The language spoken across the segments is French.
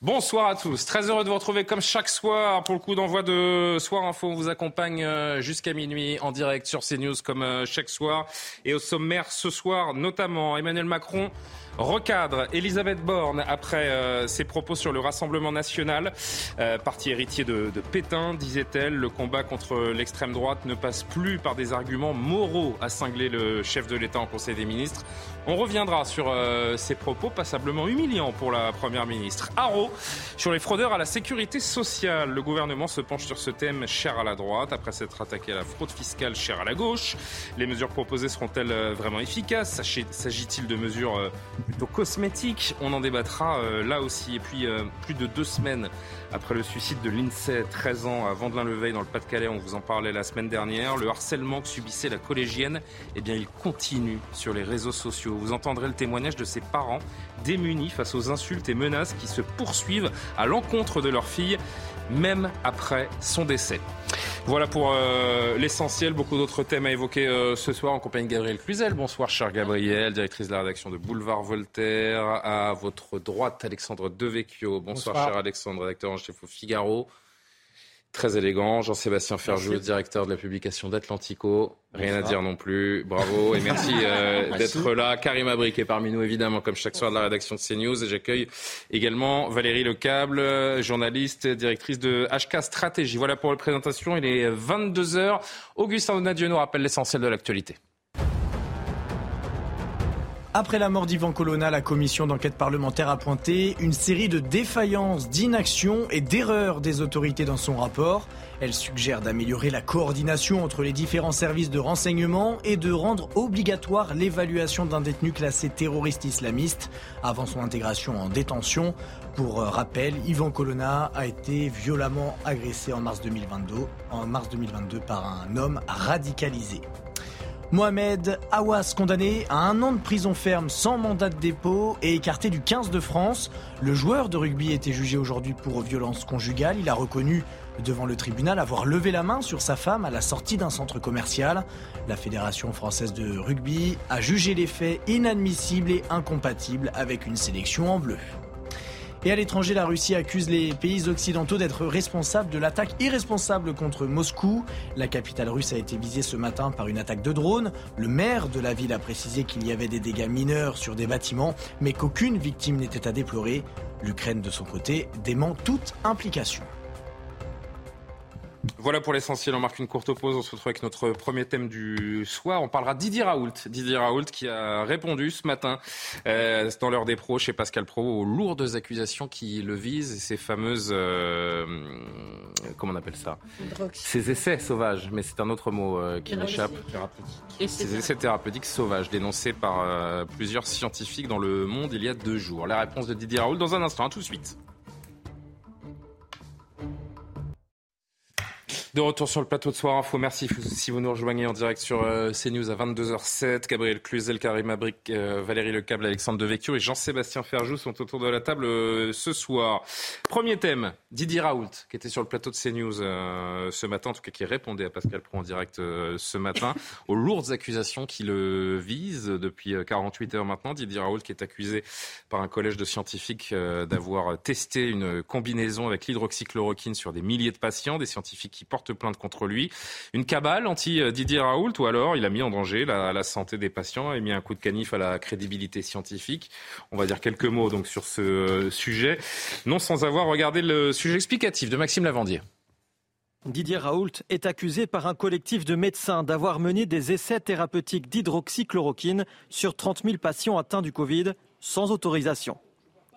Bonsoir à tous. Très heureux de vous retrouver comme chaque soir pour le coup d'envoi de Soir Info. On vous accompagne euh, jusqu'à minuit en direct sur CNews comme euh, chaque soir. Et au sommaire ce soir, notamment Emmanuel Macron recadre Elisabeth Borne après euh, ses propos sur le Rassemblement national. Euh, parti héritier de, de Pétain, disait-elle, le combat contre l'extrême droite ne passe plus par des arguments moraux à cingler le chef de l'État en Conseil des ministres. On reviendra sur euh, ces propos passablement humiliants pour la Première ministre. Haro, sur les fraudeurs à la sécurité sociale. Le gouvernement se penche sur ce thème cher à la droite, après s'être attaqué à la fraude fiscale chère à la gauche. Les mesures proposées seront-elles euh, vraiment efficaces? S'agit-il de mesures euh, plutôt cosmétiques On en débattra euh, là aussi. Et puis, euh, plus de deux semaines après le suicide de l'INSEE, 13 ans, à Vendelin-le-Veil, dans le Pas-de-Calais, on vous en parlait la semaine dernière, le harcèlement que subissait la collégienne, eh bien, il continue sur les réseaux sociaux. Vous entendrez le témoignage de ses parents, démunis face aux insultes et menaces qui se poursuivent à l'encontre de leur fille, même après son décès. Voilà pour euh, l'essentiel. Beaucoup d'autres thèmes à évoquer euh, ce soir en compagnie de Gabriel Cluzel. Bonsoir, cher Gabriel, directrice de la rédaction de Boulevard Voltaire. À votre droite, Alexandre Devecchio. Bonsoir, Bonsoir. cher Alexandre, rédacteur en chef au Figaro. Très élégant. Jean-Sébastien Ferjou, directeur de la publication d'Atlantico. Rien à dire non plus. Bravo et merci, euh, d'être là. Karim Abrik est parmi nous, évidemment, comme chaque soir de la rédaction de CNews. Et j'accueille également Valérie Lecable, euh, journaliste, directrice de HK Stratégie. Voilà pour la présentation. Il est 22h. Augustin Donadieu nous rappelle l'essentiel de l'actualité. Après la mort d'Ivan Colonna, la commission d'enquête parlementaire a pointé une série de défaillances, d'inaction et d'erreurs des autorités dans son rapport. Elle suggère d'améliorer la coordination entre les différents services de renseignement et de rendre obligatoire l'évaluation d'un détenu classé terroriste islamiste avant son intégration en détention. Pour rappel, Ivan Colonna a été violemment agressé en mars 2022, en mars 2022 par un homme radicalisé. Mohamed Awas, condamné à un an de prison ferme sans mandat de dépôt et écarté du 15 de France. Le joueur de rugby été jugé aujourd'hui pour violence conjugale. Il a reconnu devant le tribunal avoir levé la main sur sa femme à la sortie d'un centre commercial. La Fédération française de rugby a jugé les faits inadmissibles et incompatibles avec une sélection en bleu. Et à l'étranger, la Russie accuse les pays occidentaux d'être responsables de l'attaque irresponsable contre Moscou. La capitale russe a été visée ce matin par une attaque de drone. Le maire de la ville a précisé qu'il y avait des dégâts mineurs sur des bâtiments, mais qu'aucune victime n'était à déplorer. L'Ukraine, de son côté, dément toute implication. Voilà pour l'essentiel. On marque une courte pause. On se retrouve avec notre premier thème du soir. On parlera Didier Raoult. Didier Raoult qui a répondu ce matin euh, dans l'heure des pros chez Pascal Pro aux lourdes accusations qui le visent et ces fameuses euh, comment on appelle ça? Ces essais sauvages. Mais c'est un autre mot euh, qui m'échappe. Ces essais thérapeutiques sauvages dénoncés par euh, plusieurs scientifiques dans le monde il y a deux jours. La réponse de Didier Raoult dans un instant. À tout de suite. De retour sur le plateau de Soir Info. Merci si vous nous rejoignez en direct sur euh, CNews à 22h07. Gabriel Cluzel, Karim Abrik, euh, Valérie Lecable, Alexandre Devecchio et Jean-Sébastien Ferjou sont autour de la table euh, ce soir. Premier thème, Didier Raoult, qui était sur le plateau de CNews ce matin, en tout cas qui répondait à Pascal Pro en direct ce matin, aux lourdes accusations qui le visent depuis euh, 48 heures maintenant. Didier Raoult qui est accusé par un collège de scientifiques d'avoir testé une combinaison avec l'hydroxychloroquine sur des milliers de patients, des scientifiques qui portent plainte contre lui. Une cabale anti-Didier Raoult ou alors il a mis en danger la, santé des patients et mis un coup de canif à la crédibilité scientifique. On va dire quelques mots donc sur ce euh, sujet, non sans avoir regardé le sujet explicatif de Maxime Lavandier. Didier Raoult est accusé par un collectif de médecins d'avoir mené des essais thérapeutiques d'hydroxychloroquine sur 30 000 patients atteints du Covid sans autorisation.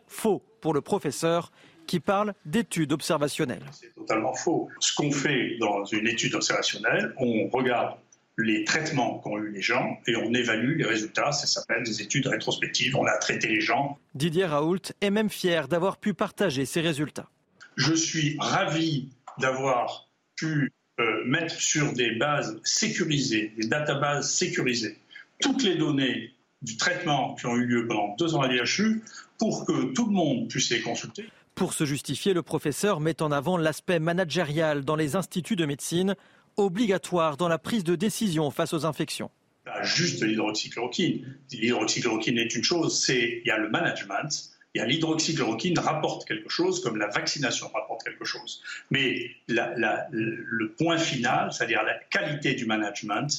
Faux pour le professeur qui parle d'études observationnelles. C'est totalement faux. Ce qu'on fait dans une étude observationnelle, on regarde les traitements qu'ont eu les gens et on évalue les résultats. Ça s'appelle des études rétrospectives. On a traité les gens. Didier Raoult est même fier d'avoir pu partager ces résultats. Je suis ravi d'avoir pu euh, mettre sur des bases sécurisées, des databases sécurisées, toutes les données du traitement qui ont eu lieu pendant deux ans à l'IHU pour que tout le monde puisse les consulter. Pour se justifier, le professeur met en avant l'aspect managérial dans les instituts de médecine, obligatoire dans la prise de décision face aux infections. Pas juste l'hydroxychloroquine. L'hydroxychloroquine est une chose, c'est il y a le management, il y a l'hydroxychloroquine rapporte quelque chose, comme la vaccination rapporte quelque chose. Mais le point final, c'est-à-dire la qualité du management,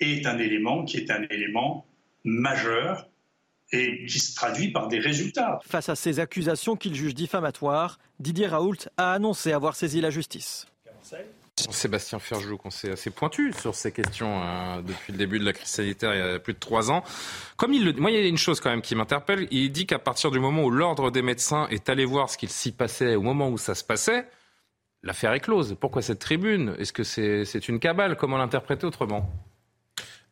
est un élément qui est un élément majeur et qui se traduit par des résultats. Face à ces accusations qu'il juge diffamatoires, Didier Raoult a annoncé avoir saisi la justice. Sébastien Ferjou, qu'on s'est assez pointu sur ces questions euh, depuis le début de la crise sanitaire il y a plus de trois ans. Comme il le, moi, il y a une chose quand même qui m'interpelle. Il dit qu'à partir du moment où l'ordre des médecins est allé voir ce qu'il s'y passait au moment où ça se passait, l'affaire est close. Pourquoi cette tribune? Est-ce que c'est une cabale? Comment l'interpréter autrement?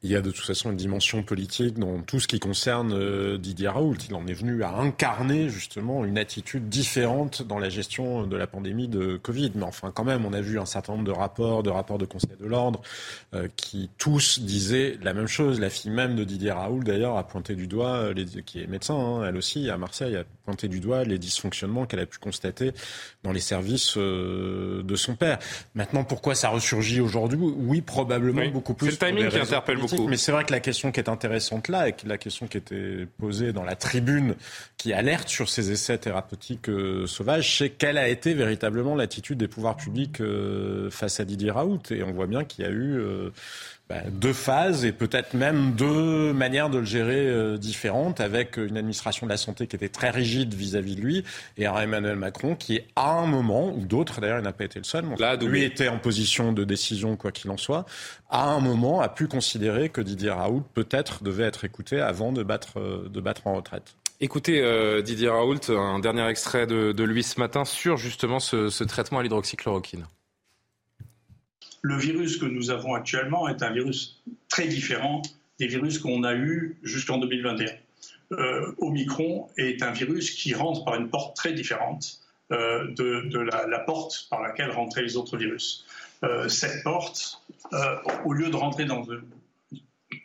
Il y a de toute façon une dimension politique dans tout ce qui concerne euh, Didier Raoult. Il en est venu à incarner justement une attitude différente dans la gestion de la pandémie de Covid. Mais enfin, quand même, on a vu un certain nombre de rapports, de rapports de Conseil de l'ordre, euh, qui tous disaient la même chose. La fille même de Didier Raoult, d'ailleurs, a pointé du doigt, euh, les, qui est médecin, hein, elle aussi, à Marseille, a pointé du doigt les dysfonctionnements qu'elle a pu constater dans les services de son père. Maintenant, pourquoi ça ressurgit aujourd'hui? Oui, probablement beaucoup plus. C'est le timing qui interpelle Mais c'est vrai que la question qui est intéressante là, et la question qui était posée dans la tribune qui alerte sur ces essais thérapeutiques euh, sauvages, c'est quelle a été véritablement l'attitude des pouvoirs publics euh, face à Didier Raoult. Et on voit bien qu'il y a eu euh, bah, deux phases et peut-être même deux manières de le gérer euh, différentes, avec une administration de la santé qui était très rigide vis-à-vis de lui et un Emmanuel Macron qui, à un moment, ou d'autres d'ailleurs, il n'a pas été le seul, mais lui était en position de décision, quoi qu'il en soit, à un moment a pu considérer que Didier Raoult peut-être devait être écouté avant de battre, euh, de battre en retraite. Écoutez, euh, Didier Raoult, un dernier extrait de, lui ce matin sur justement ce, ce traitement à l'hydroxychloroquine le virus que nous avons actuellement est un virus très différent des virus qu'on a eus jusqu'en 2021. Euh, Omicron est un virus qui rentre par une porte très différente euh, de, la, porte par laquelle rentraient les autres virus. Euh, cette porte, au lieu de rentrer dans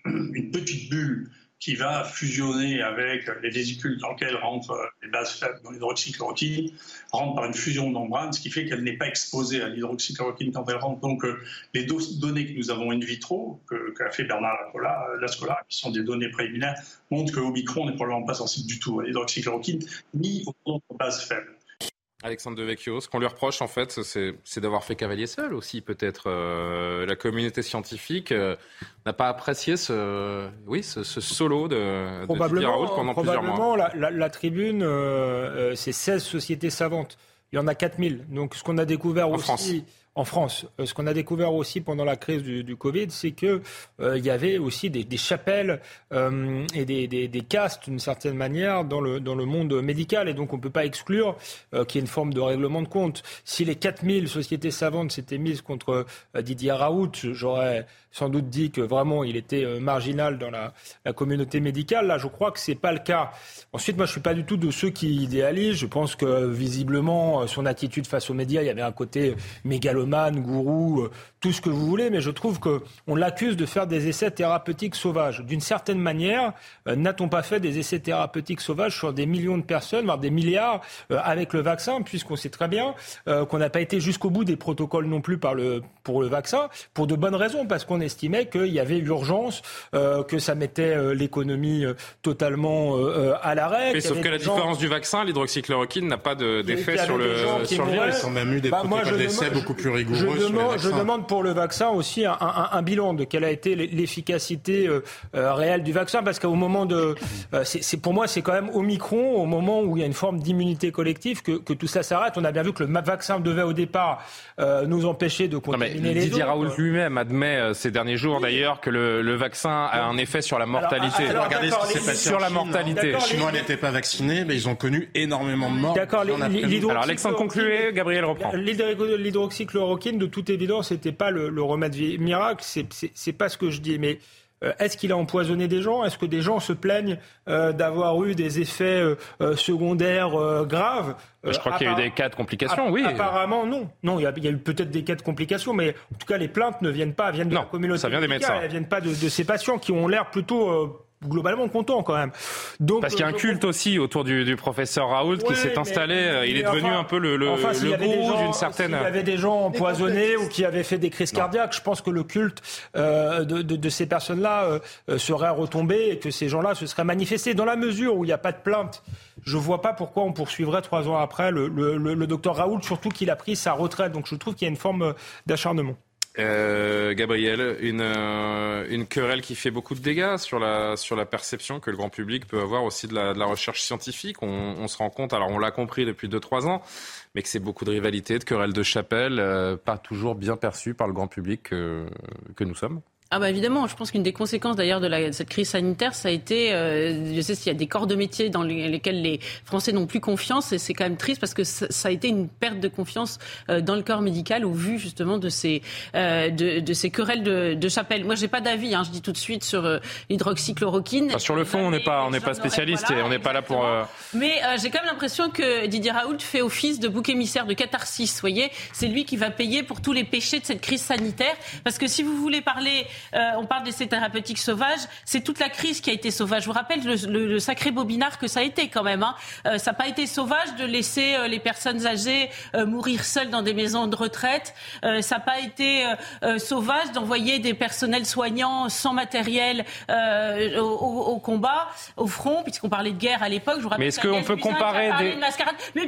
une petite bulle qui va fusionner avec les vésicules dans lesquelles rentrent les bases faibles dans l'hydroxychloroquine, rentre par une fusion de membrane, ce qui fait qu'elle n'est pas exposée à l'hydroxychloroquine quand elle rentre. Donc euh, les données que nous avons in vitro, qu'a fait Bernard Lascola, qui sont des données préliminaires, montrent que Omicron n'est probablement pas sensible du tout à l'hydroxychloroquine ni aux bases faibles. Alexandre Devecchio, ce qu'on lui reproche en fait, c'est d'avoir fait cavalier seul aussi peut-être. Euh, la communauté scientifique euh, n'a pas apprécié ce, oui, ce, solo de, probablement, de pendant plusieurs mois. La, la, la tribune, euh, c'est 16 sociétés savantes. Il y en a 4000. Donc ce qu'on a découvert en aussi... France en France. Euh, ce qu'on a découvert aussi pendant la crise du, Covid, c'est qu'il euh, y avait aussi des, chapelles euh, et des, des, castes, d'une certaine manière, dans le, dans le monde médical. Et donc, on ne peut pas exclure qu'il y ait une forme de règlement de compte. Si les 4000 sociétés savantes s'étaient mises contre Didier Raoult, j'aurais sans doute dit que vraiment il était euh, marginal dans la, communauté médicale. Là, je crois que c'est pas le cas. Ensuite, moi, je suis pas du tout de ceux qui idéalisent. Je pense que visiblement, euh, son attitude face aux médias, il y avait un côté mégalomane, gourou, euh, tout ce que vous voulez, mais je trouve qu'on l'accuse de faire des essais thérapeutiques sauvages. D'une certaine manière, n'a-t-on pas fait des essais thérapeutiques sauvages sur des millions de personnes, voire des milliards, avec le vaccin, puisqu'on sait très bien qu'on n'a pas été jusqu'au bout des protocoles non plus par le, pour le vaccin, pour de bonnes raisons, parce qu'on estimait qu'il y avait urgence, euh, que ça mettait euh, l'économie euh, totalement à l'arrêt. sauf que la différence du vaccin, l'hydroxychloroquine n'a pas d'effet sur le, sur le virus. Ils ont même eu des bah, protocoles d'essai beaucoup plus rigoureux je demande, Je demande pour le vaccin aussi un, un, bilan de quelle a été l'efficacité réelle du vaccin, parce qu'au moment de... c'est pour moi, c'est quand même au micron, au moment où il y a une forme d'immunité collective, que, que tout ça s'arrête. On a bien vu que le vaccin devait au départ nous empêcher de contaminer les Didier autres. Raoult lui-même admet ces derniers jours d'ailleurs que le, vaccin a un effet sur la mortalité. regardez ce qui s'est passé sur la mortalité. Les Chinois n'étaient pas vaccinés, mais ils ont connu énormément de morts. D'accord. Alors Alexandre concluez, Gabriel reprend. L'hydroxychloroquine l'hydroxychloroquine, de toute évidence, n'était pas le, le remède miracle. C'est pas ce que je dis, mais euh, est-ce qu'il a empoisonné des gens? Est-ce que des gens se plaignent euh, d'avoir eu des effets euh, secondaires graves? Je crois qu'il y a eu des cas de complications, oui. Apparemment, non. Non, il y a, eu peut-être des cas de complications, mais en tout cas, les plaintes ne viennent pas, viennent de la communauté. Ça vient des médecins. Elles ne viennent pas de, de, ces patients qui ont l'air plutôt globalement content quand même. Donc, Parce qu'il y a un culte aussi autour du, du professeur Raoult qui s'est installé. Euh, il est devenu un peu le, le, le gourou d'une certaine. Il y avait des gens empoisonnés ou qui avaient fait des crises cardiaques. Je pense que le culte euh, de, de, de, ces personnes-là euh, serait retombé et que ces gens-là se seraient manifestés. Dans la mesure où il n'y a pas de plainte, je vois pas pourquoi on poursuivrait trois ans après le, le, le docteur Raoult, surtout qu'il a pris sa retraite. Donc je trouve qu'il y a une forme d'acharnement. Euh, Gabriel, une, euh, une querelle qui fait beaucoup de dégâts sur la, sur la perception que le grand public peut avoir aussi de la, recherche scientifique. On, se rend compte, alors on l'a compris depuis 2-3 ans, mais que c'est beaucoup de rivalités, de querelles de chapelle, euh, pas toujours bien perçues par le grand public que nous sommes. Ah bah évidemment, je pense qu'une des conséquences d'ailleurs de, la, cette crise sanitaire, ça a été, euh, je sais qu'il y a des corps de métier dans lesquels les Français n'ont plus confiance et c'est quand même triste parce que ça, ça, a été une perte de confiance euh, dans le corps médical au vu justement de ces, euh, de, de, ces querelles de, de chapelle. Moi, j'ai pas d'avis, hein, je dis tout de suite sur euh, l'hydroxychloroquine. Enfin, sur le fond, on n'est pas, on n'est pas spécialiste et on n'est pas là pour. Euh, Mais j'ai quand même l'impression que Didier Raoult fait office de bouc émissaire de catharsis. Vous voyez, c'est lui qui va payer pour tous les péchés de cette crise sanitaire parce que si vous voulez parler euh, on parle d'essais thérapeutiques sauvages. C'est toute la crise qui a été sauvage. Je vous rappelle le, sacré bobinard que ça a été quand même. Hein. Euh, ça n'a pas été sauvage de laisser euh, les personnes âgées mourir seules dans des maisons de retraite. ça n'a pas été sauvage d'envoyer des personnels soignants sans matériel au, combat, au front, puisqu'on parlait de guerre à l'époque. Mais est-ce qu'on peut comparer des...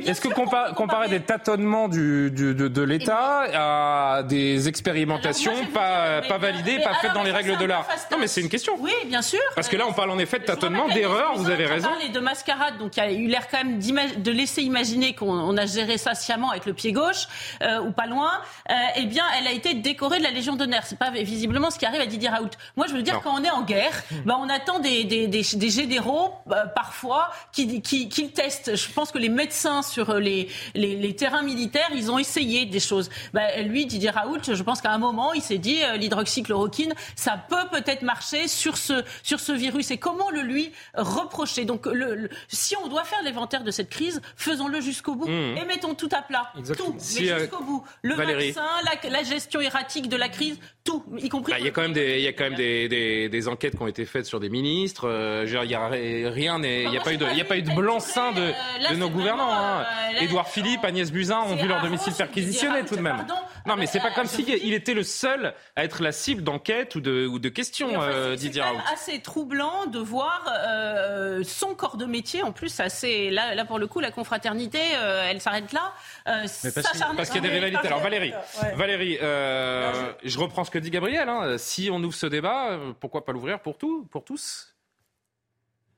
Est-ce que comparer, des tâtonnements du, de, l'État à des expérimentations pas, pas validées, pas faites dans les règles de l'art. Non, mais c'est une question. Oui, bien sûr. Parce que là, on parle en effet de tâtonnement, d'erreur, vous avez raison. Et de mascarade, donc il y a eu l'air quand même de laisser imaginer qu'on a géré ça sciemment avec le pied gauche, euh, ou pas loin. Euh, eh bien, elle a été décorée de la Légion d'honneur. C'est pas visiblement ce qui arrive à Didier Raoult. Moi, je veux dire, quand on est en guerre, ben, on attend des, des, des, des généraux, euh, parfois, qui, qui, qui testent. Je pense que les médecins sur les, les, les terrains militaires, ils ont essayé des choses. Ben, lui, Didier Raoult, je pense qu'à un moment, il s'est dit, l'hydroxychloroquine, ça peut peut-être marcher sur ce, sur ce virus. Et comment le lui reprocher? Donc, le, si on doit faire l'inventaire de cette crise, faisons-le jusqu'au bout mmh. et mettons tout à plat. Tout, mais euh, jusqu'au bout. Le vaccin, la, gestion erratique de la crise, tout, y compris. Bah, il y a quand même des, il y a quand même des, des, enquêtes qui ont été faites sur des ministres. Euh, il y a rien, il n'y a, pas eu de, il y a pas eu de blanc-seing de, euh, de nos gouvernants. Hein. Édouard Philippe, Agnès Buzyn ont vu leur domicile perquisitionné tout de même. Non, mais c'est pas comme s'il il était le seul à être la cible d'enquête ou de, ou de questions, euh, Didier Raoult. C'est assez troublant de voir euh, son corps de métier. En plus, assez, là, là pour le coup, la confraternité, euh, elle s'arrête là. Euh, parce qu'il y a des rivalités. Alors Valérie, Valérie je reprends ce que dit Gabriel. Hein. Si on ouvre ce débat, pourquoi pas l'ouvrir pour, tout, pour tous?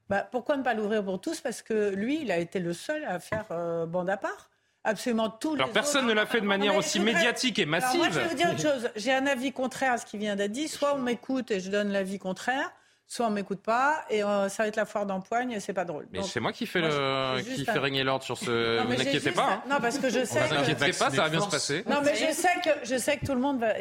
Bah, pourquoi ne pas l'ouvrir pour tous? Parce que lui, il a été le seul à faire bande à part absolument tout. Alors personne ne l'a fait de manière aussi médiatique et massive. moi, je vais vous dire une chose. J'ai un avis contraire à ce qui vient d'être dit. Soit on m'écoute et je donne l'avis contraire, soit on m'écoute pas et euh, ça va être la foire d'empoigne et c'est pas drôle. Mais c'est moi qui fais le qui fait régner l'ordre sur ce. Ne vous inquiétez pas. Non parce que je sais. Vous inquiétez pas, ça va bien se passer. Non mais je sais que je sais que tout le monde va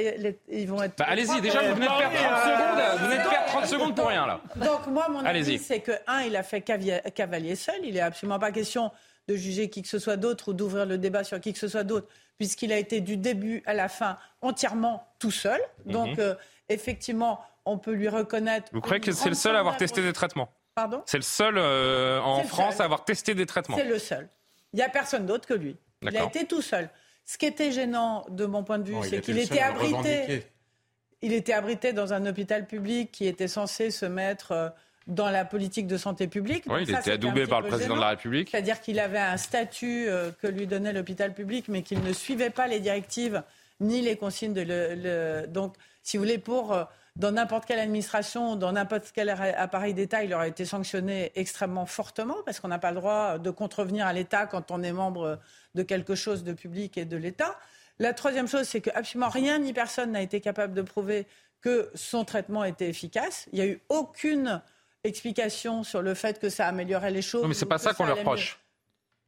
ils vont être. Bah, allez-y déjà vous venez de perdre 30 secondes. Vous venez de perdre 30 secondes pour rien là. Donc moi mon avis c'est que un il a fait cavalier seul. Il est absolument pas question de juger qui que ce soit d'autre ou d'ouvrir le débat sur qui que ce soit d'autre, puisqu'il a été du début à la fin entièrement tout seul. Mhm. Donc, euh, effectivement, on peut lui reconnaître. Vous croyez que c'est le seul à avoir testé des traitements? Pardon? C'est le seul euh, en France à avoir testé des traitements C'est le seul. Il n'y a personne d'autre que lui. Il a été tout seul. Ce qui était gênant de mon point de vue, c'est qu'il était abrité. Il était abrité dans un hôpital public qui était censé se mettre euh, dans la politique de santé publique. Oui, il était adoubé par le président de la République. C'est-à-dire qu'il avait un statut euh, que lui donnait l'hôpital public, mais qu'il ne suivait pas les directives ni les consignes de le. Donc, si vous voulez, pour euh, dans n'importe quelle administration, dans n'importe quel appareil d'État, il aurait été sanctionné extrêmement fortement parce qu'on n'a pas le droit de contrevenir à l'État quand on est membre de quelque chose de public et de l'État. La troisième chose, c'est que absolument rien ni personne n'a été capable de prouver que son traitement était efficace. Il n'y a eu aucune explication sur le fait que ça améliorait les choses. Non, mais c'est pas ça qu'on leur reproche.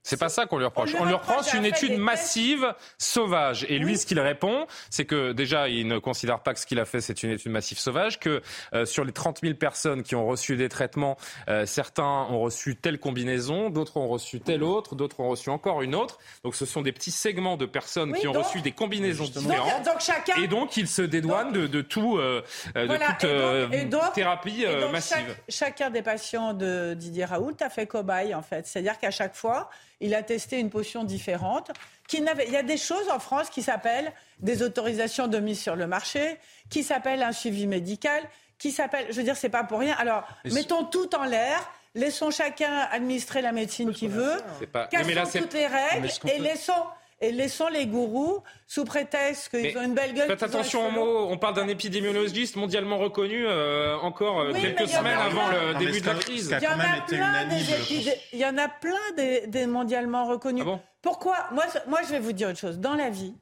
C'est pas ça qu'on lui reproche. On On lui reproche une étude massive, sauvage. Et lui, ce qu'il répond, c'est que déjà, il ne considère pas que ce qu'il a fait, c'est une étude massive sauvage, que euh, sur les 30 000 personnes qui ont reçu des traitements, euh, certains ont reçu telle combinaison, d'autres ont reçu telle autre, d'autres ont reçu encore une autre. Donc ce sont des petits segments de personnes Oui, qui ont donc- reçu des combinaisons différentes. donc chacun. Et donc, il se dédouane de, de tout, euh, de Voilà, toute et et thérapie Et massive. chaque- chacun des patients de Didier Raoult a fait cobaye, en fait. C'est-à-dire qu'à chaque fois, il a testé une potion différente. Qui il y a des choses en France qui s'appellent des autorisations de mise sur le marché, qui s'appellent un suivi médical, qui s'appellent. Je veux dire, c'est pas pour rien. Alors, mettons tout en l'air. Laissons chacun administrer la médecine qu'il veut. Pas- Cassons mais là, c'est- toutes les règles et peut- laissons, et laissons les gourous, sous prétexte qu'ils ont une belle gueule. Faites attention aux mots. On parle d'un épidémiologiste mondialement reconnu euh, encore euh, Oui, quelques semaines plein. avant le Non, début de la crise. Il y en a plein des épidé- Il y en a plein des, des mondialement reconnus. Ah bon? Pourquoi? Moi, moi, je vais vous dire une chose. Dans la vie,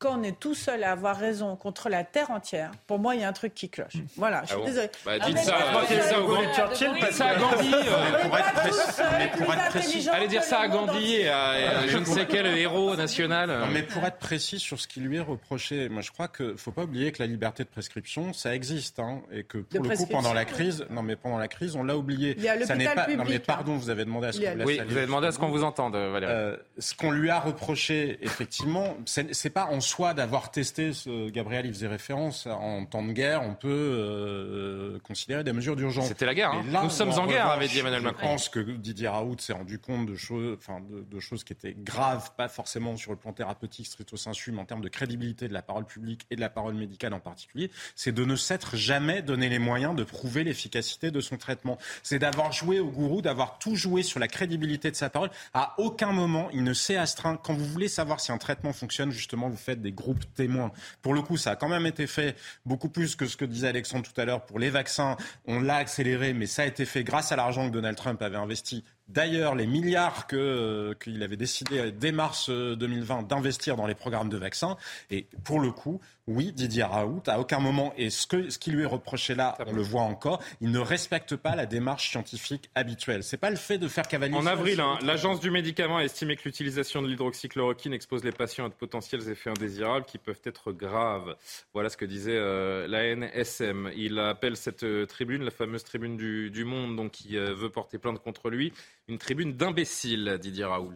quand on est tout seul à avoir raison contre la terre entière, pour moi, il y a un truc qui cloche. Voilà, je suis Ah bon désolée. Bah, Ah, dites mais ça, dites au grand Churchill, ça à Gandhi. euh, Pour être pas précis- mais pour être Allez dire ça à Gandhi et à, à je ne sais quel héros national. Non, mais pour être précis sur ce qui lui est reproché, moi je crois qu'il ne faut pas oublier que la liberté de prescription, ça existe, hein, et que pour le coup pendant la crise, non mais pendant la crise, on l'a oublié. Il y a ça n'est pas. Non mais public, pardon, vous avez demandé à ce qu'on Oui, vous avez demandé à ce qu'on vous entende, Valérie. Euh, ce qu'on lui a reproché, effectivement, c'est pas en soi d'avoir testé, ce, Gabriel y faisait référence, en temps de guerre, on peut euh, considérer des mesures d'urgence. C'était la guerre. hein. Là, Nous sommes en, guerre, revanche, avait dit Emmanuel Macron. Je pense que Didier Raoult s'est rendu compte de choses, enfin, de, de choses qui étaient graves, pas forcément sur le plan thérapeutique stricto sensu, mais en termes de crédibilité de la parole publique et de la parole médicale en particulier, c'est de ne s'être jamais donné les moyens de prouver l'efficacité de son traitement. C'est d'avoir joué au gourou, d'avoir tout joué sur la crédibilité de sa parole. À aucun moment, il ne s'est astreint. Quand vous voulez savoir si un traitement fonctionne, justement, vous faites des groupes témoins. Pour le coup, ça a quand même été fait beaucoup plus que ce que disait Alexandre tout à l'heure pour les vaccins. On l'a accéléré, mais ça a été fait grâce à l'argent que Donald Trump avait investi. D'ailleurs, les milliards euh, qu'il avait décidé dès mars euh, 2020 d'investir dans les programmes de vaccins. Et pour le coup, oui, Didier Raoult, à aucun moment, et ce, que, ce qui lui est reproché là, on le voit encore, il ne respecte pas la démarche scientifique habituelle. C'est pas le fait de faire cavalier. En avril, hein, l'agence du médicament a estimé que l'utilisation de l'hydroxychloroquine expose les patients à de potentiels effets indésirables qui peuvent être graves. Voilà ce que disait euh, la NSM. Il appelle cette euh, tribune, la fameuse tribune du, du Monde, donc qui euh, veut porter plainte contre lui, une tribune d'imbéciles, Didier Raoult.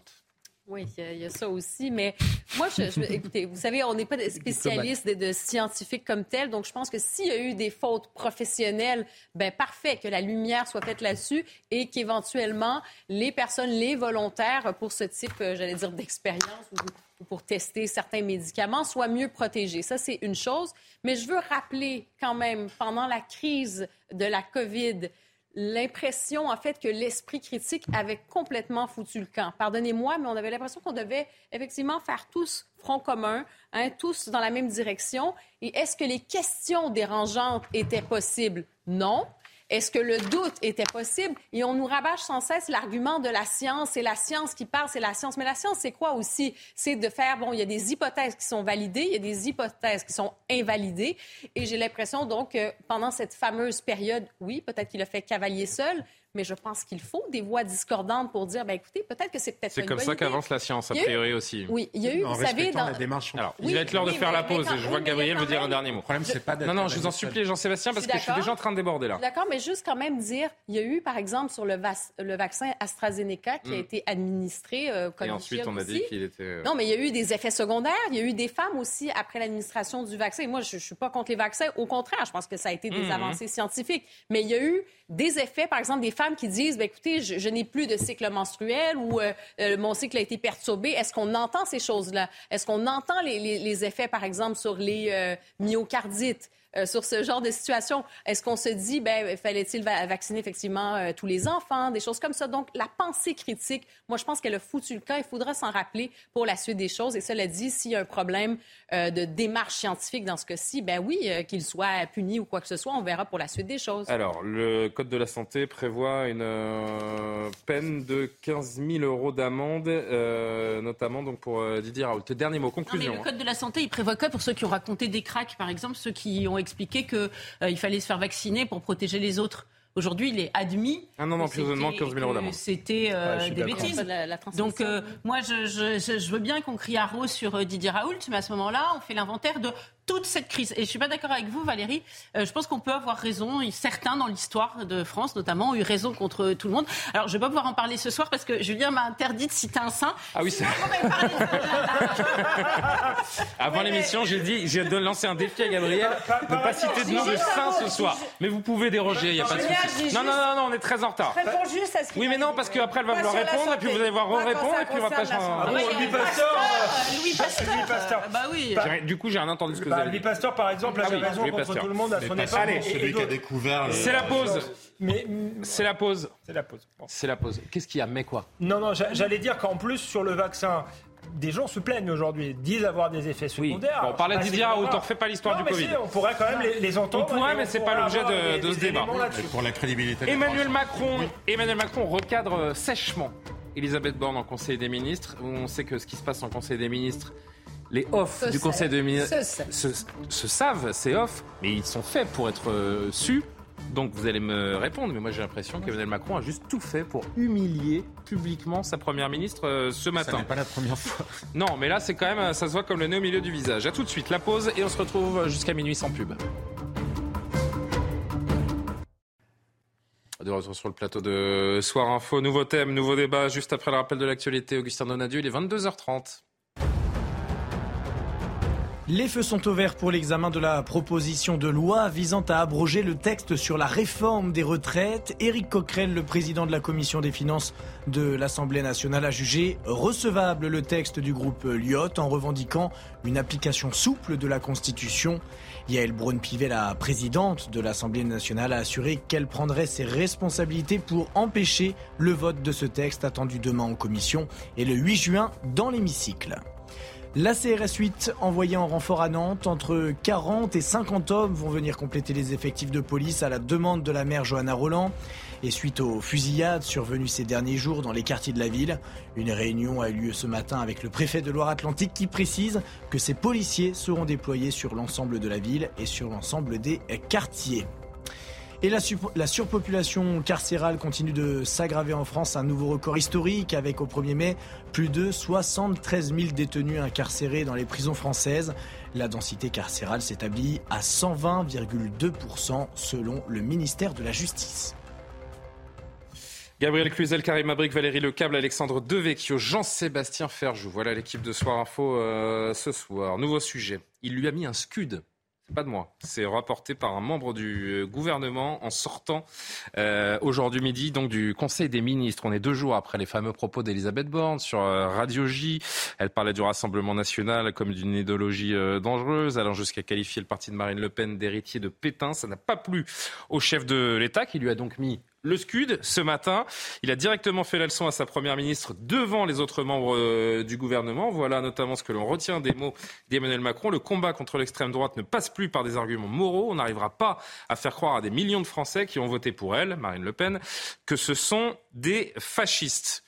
Oui, il y, a- il y a ça aussi. Mais moi, je, je- écoutez, vous savez, on n'est pas des spécialistes, de, de scientifiques comme tels. Donc, je pense que s'il y a eu des fautes professionnelles, ben parfait, que la lumière soit faite là-dessus et qu'éventuellement, les personnes, les volontaires pour ce type, euh, j'allais dire, d'expérience ou, ou pour tester certains médicaments soient mieux protégés. Ça, c'est une chose. Mais je veux rappeler quand même, pendant la crise de la COVID, l'impression, en fait, que l'esprit critique avait complètement foutu le camp. Pardonnez-moi, mais on avait l'impression qu'on devait effectivement faire tous front commun, hein, tous dans la même direction. Et est-ce que les questions dérangeantes étaient possibles? Non. Est-ce que le doute était possible? Et on nous rabâche sans cesse l'argument de la science. C'est la science qui parle, c'est la science. Mais la science, c'est quoi aussi? C'est de faire, bon, il y a des hypothèses qui sont validées, il y a des hypothèses qui sont invalidées. Et j'ai l'impression, donc, que pendant cette fameuse période, oui, peut-être qu'il a fait cavalier seul, mais je pense qu'il faut des voix discordantes pour dire, ben écoutez, peut-être que c'est peut-être C'est comme bonne ça qu'avance la science, a eu- priori aussi. Oui, il y a eu, en vous savez, dans... la démarche. Alors, Oui, il va être l'heure de faire mais- la pause quand- et je vois que Gabriel veut dire même- un dernier mot. Le problème, c'est pas d'être Non, non, je vous en supplie, Jean-Sébastien, parce Je que je suis déjà en train de déborder là. D'accord, mais juste quand même dire, il y a eu, par exemple, sur le, vas- le vaccin AstraZeneca qui a Mm. été administré euh, Et comme ensuite, on a dit qu'il était. euh, Non, mais il y a eu des effets secondaires. Il y a eu des femmes aussi après l'administration du vaccin. Et moi, je ne suis pas contre les vaccins. Au contraire, je pense que ça a été des Mhm. avancées scientifiques. Mais il y a eu des effets, par exemple, des femmes qui disent, ben, écoutez, je, n'ai plus de cycle menstruel ou euh, euh, mon cycle a été perturbé. Est-ce qu'on entend ces choses-là? Est-ce qu'on entend les effets, par exemple, sur les euh, myocardites? Euh, sur ce genre de situation. Est-ce qu'on se dit, ben, fallait-il va- vacciner effectivement euh, tous les enfants, des choses comme ça? Donc, la pensée critique, moi, je pense qu'elle a foutu le camp. Il faudra s'en rappeler pour la suite des choses. Et cela dit, s'il y a un problème euh, de démarche scientifique dans ce cas-ci, ben oui, euh, qu'il soit puni ou quoi que ce soit, on verra pour la suite des choses. Alors, le Code de la santé prévoit une euh, peine de 15 000 euros d'amende, euh, notamment donc pour euh, Didier Raoult. Dernier mot, Non, mais conclusion. le code de la santé, il prévoit quoi pour ceux qui ont raconté des cracks, par exemple, ceux qui ont expliqué qu'il fallait se faire vacciner pour protéger les autres Aujourd'hui, il est admis. Un an d'emprisonnement, 15 000 euros d'amende. C'était euh, Ouais, des d'accord. bêtises. La- la Donc, euh, moi, je, je- je- je veux bien qu'on crie à rose sur euh, Didier Raoult, mais à ce moment-là, on fait l'inventaire de toute cette crise. Et je suis pas d'accord avec vous, Valérie. Euh, je pense qu'on peut avoir raison. Certains dans l'histoire de France, notamment, ont eu raison contre tout le monde. Alors, je vais pas pouvoir en parler ce soir parce que Julien m'a interdit de citer un saint. Ah oui, c'est. Avant l'émission, j'ai dit, j'ai lancé un défi à Gabriel de ne pas citer de nom de saint ce soir. Mais vous pouvez déroger, il n'y a pas de souci. Non, non, non, non, on est très en retard. Réponds juste à ce qu'il Oui, mais a non, parce qu'après, elle va vouloir répondre, et puis vous allez voir répondre, et puis on va pas changer. Louis Pasteur, Louis Pasteur. Louis Pasteur. Bah oui. Du coup, j'ai rien entendu ce que vous Bah, Louis. Pasteur, par exemple, Ah avait oui, raison Louis contre Pasteur. tout le monde à son époque. Allez, Celui qui a découvert. C'est la pause. Mais C'est la pause. c'est la pause. Bon. C'est la pause. Qu'est-ce qu'il y a, mais quoi? Non, non, j'a- j'allais dire qu'en plus, sur le vaccin, des gens se plaignent aujourd'hui, disent avoir des effets Oui. secondaires. Bon, on parlait Ah, pas Raoult, on refait pas l'histoire du mais Covid. si, on pourrait quand même les, les entendre. On pourrait, mais c'est pas pourrait l'objet de- ce débat. pour la crédibilité. Emmanuel. Macron, Emmanuel Macron recadre sèchement Elisabeth Borne en Conseil des ministres. On sait que ce qui se passe en Conseil des ministres, les off Se du. Conseil des ministres Se savent. se, se savent, c'est off, mais ils sont faits pour être euh, sus. Donc vous allez me répondre, mais moi j'ai l'impression qu'Emmanuel Macron a juste tout fait pour humilier publiquement sa première ministre euh, ce Ça matin. n'est pas la première fois. Non, mais là c'est quand même, euh, ça se voit comme le nez au milieu du visage. À tout de suite, la pause et on se retrouve jusqu'à minuit sans pub. De retour sur le plateau de Soir Info, nouveau thème, nouveau débat, juste après le rappel de l'actualité. Augustin Donadieu, il est 22h30. Les feux sont au vert pour l'examen de la proposition de loi visant à abroger le texte sur la réforme des retraites. Éric Coquerel, le président de la commission des finances de l'Assemblée nationale, a jugé recevable le texte du groupe Lyot en revendiquant une application souple de la Constitution. Yael Braun-Pivet, la présidente de l'Assemblée nationale, a assuré qu'elle prendrait ses responsabilités pour empêcher le vote de ce texte attendu demain en commission et le 8 juin dans l'hémicycle. La CRS 8 envoyée en renfort à Nantes, entre 40 et 50 hommes vont venir compléter les effectifs de police à la demande de la maire Johanna Roland. Et suite aux fusillades survenues ces derniers jours dans les quartiers de la ville, une réunion a eu lieu ce matin avec le préfet de Loire-Atlantique qui précise que ces policiers seront déployés sur l'ensemble de la ville et sur l'ensemble des quartiers. Et la, surpopulation carcérale continue de s'aggraver en France, un nouveau record historique avec au 1er mai plus de 73 000 détenus incarcérés dans les prisons françaises. La densité carcérale s'établit à 120,2% selon le ministère de la Justice. Gabriel Cluzel, Karim Abrik, Valérie Lecable, Alexandre Devecchio, Jean-Sébastien Ferjou. Voilà l'équipe de Soir Info euh, ce soir. Nouveau sujet. Il lui a mis un scud. Pas de moi. C'est rapporté par un membre du euh, gouvernement en sortant euh, aujourd'hui midi donc du Conseil des ministres. On est deux jours après les fameux propos d'Elisabeth Borne sur euh, Radio J. Elle parlait du Rassemblement national comme d'une idéologie dangereuse, allant jusqu'à qualifier le parti de Marine Le Pen d'héritier de Pétain. Ça n'a pas plu au chef de l'État qui lui a donc mis le scud ce matin. Il a directement fait la leçon à sa première ministre devant les autres membres euh, du gouvernement. Voilà notamment ce que l'on retient des mots d'Emmanuel Macron. Le combat contre l'extrême droite ne passe plus par des arguments moraux. On n'arrivera pas à faire croire à des millions de Français qui ont voté pour elle, Marine Le Pen, que ce sont des fascistes.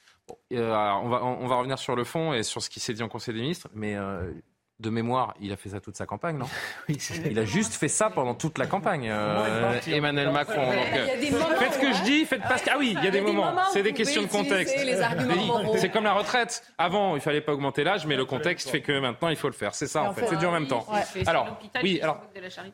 Euh, alors, on, va, on va revenir sur le fond et sur ce qui s'est dit en Conseil des ministres, mais euh, de mémoire, il a fait ça toute sa campagne, non Il a juste fait ça pendant toute la campagne, euh, Emmanuel Macron. Donc, euh, faites ce que je dis, faites pas ce que... Ah oui, il y a des moments, c'est des questions de contexte. Oui. C'est comme la retraite. Avant, il fallait pas augmenter l'âge, mais le contexte fait que maintenant, il faut le faire. C'est ça, en fait. C'est dur en même temps. Alors, oui, alors,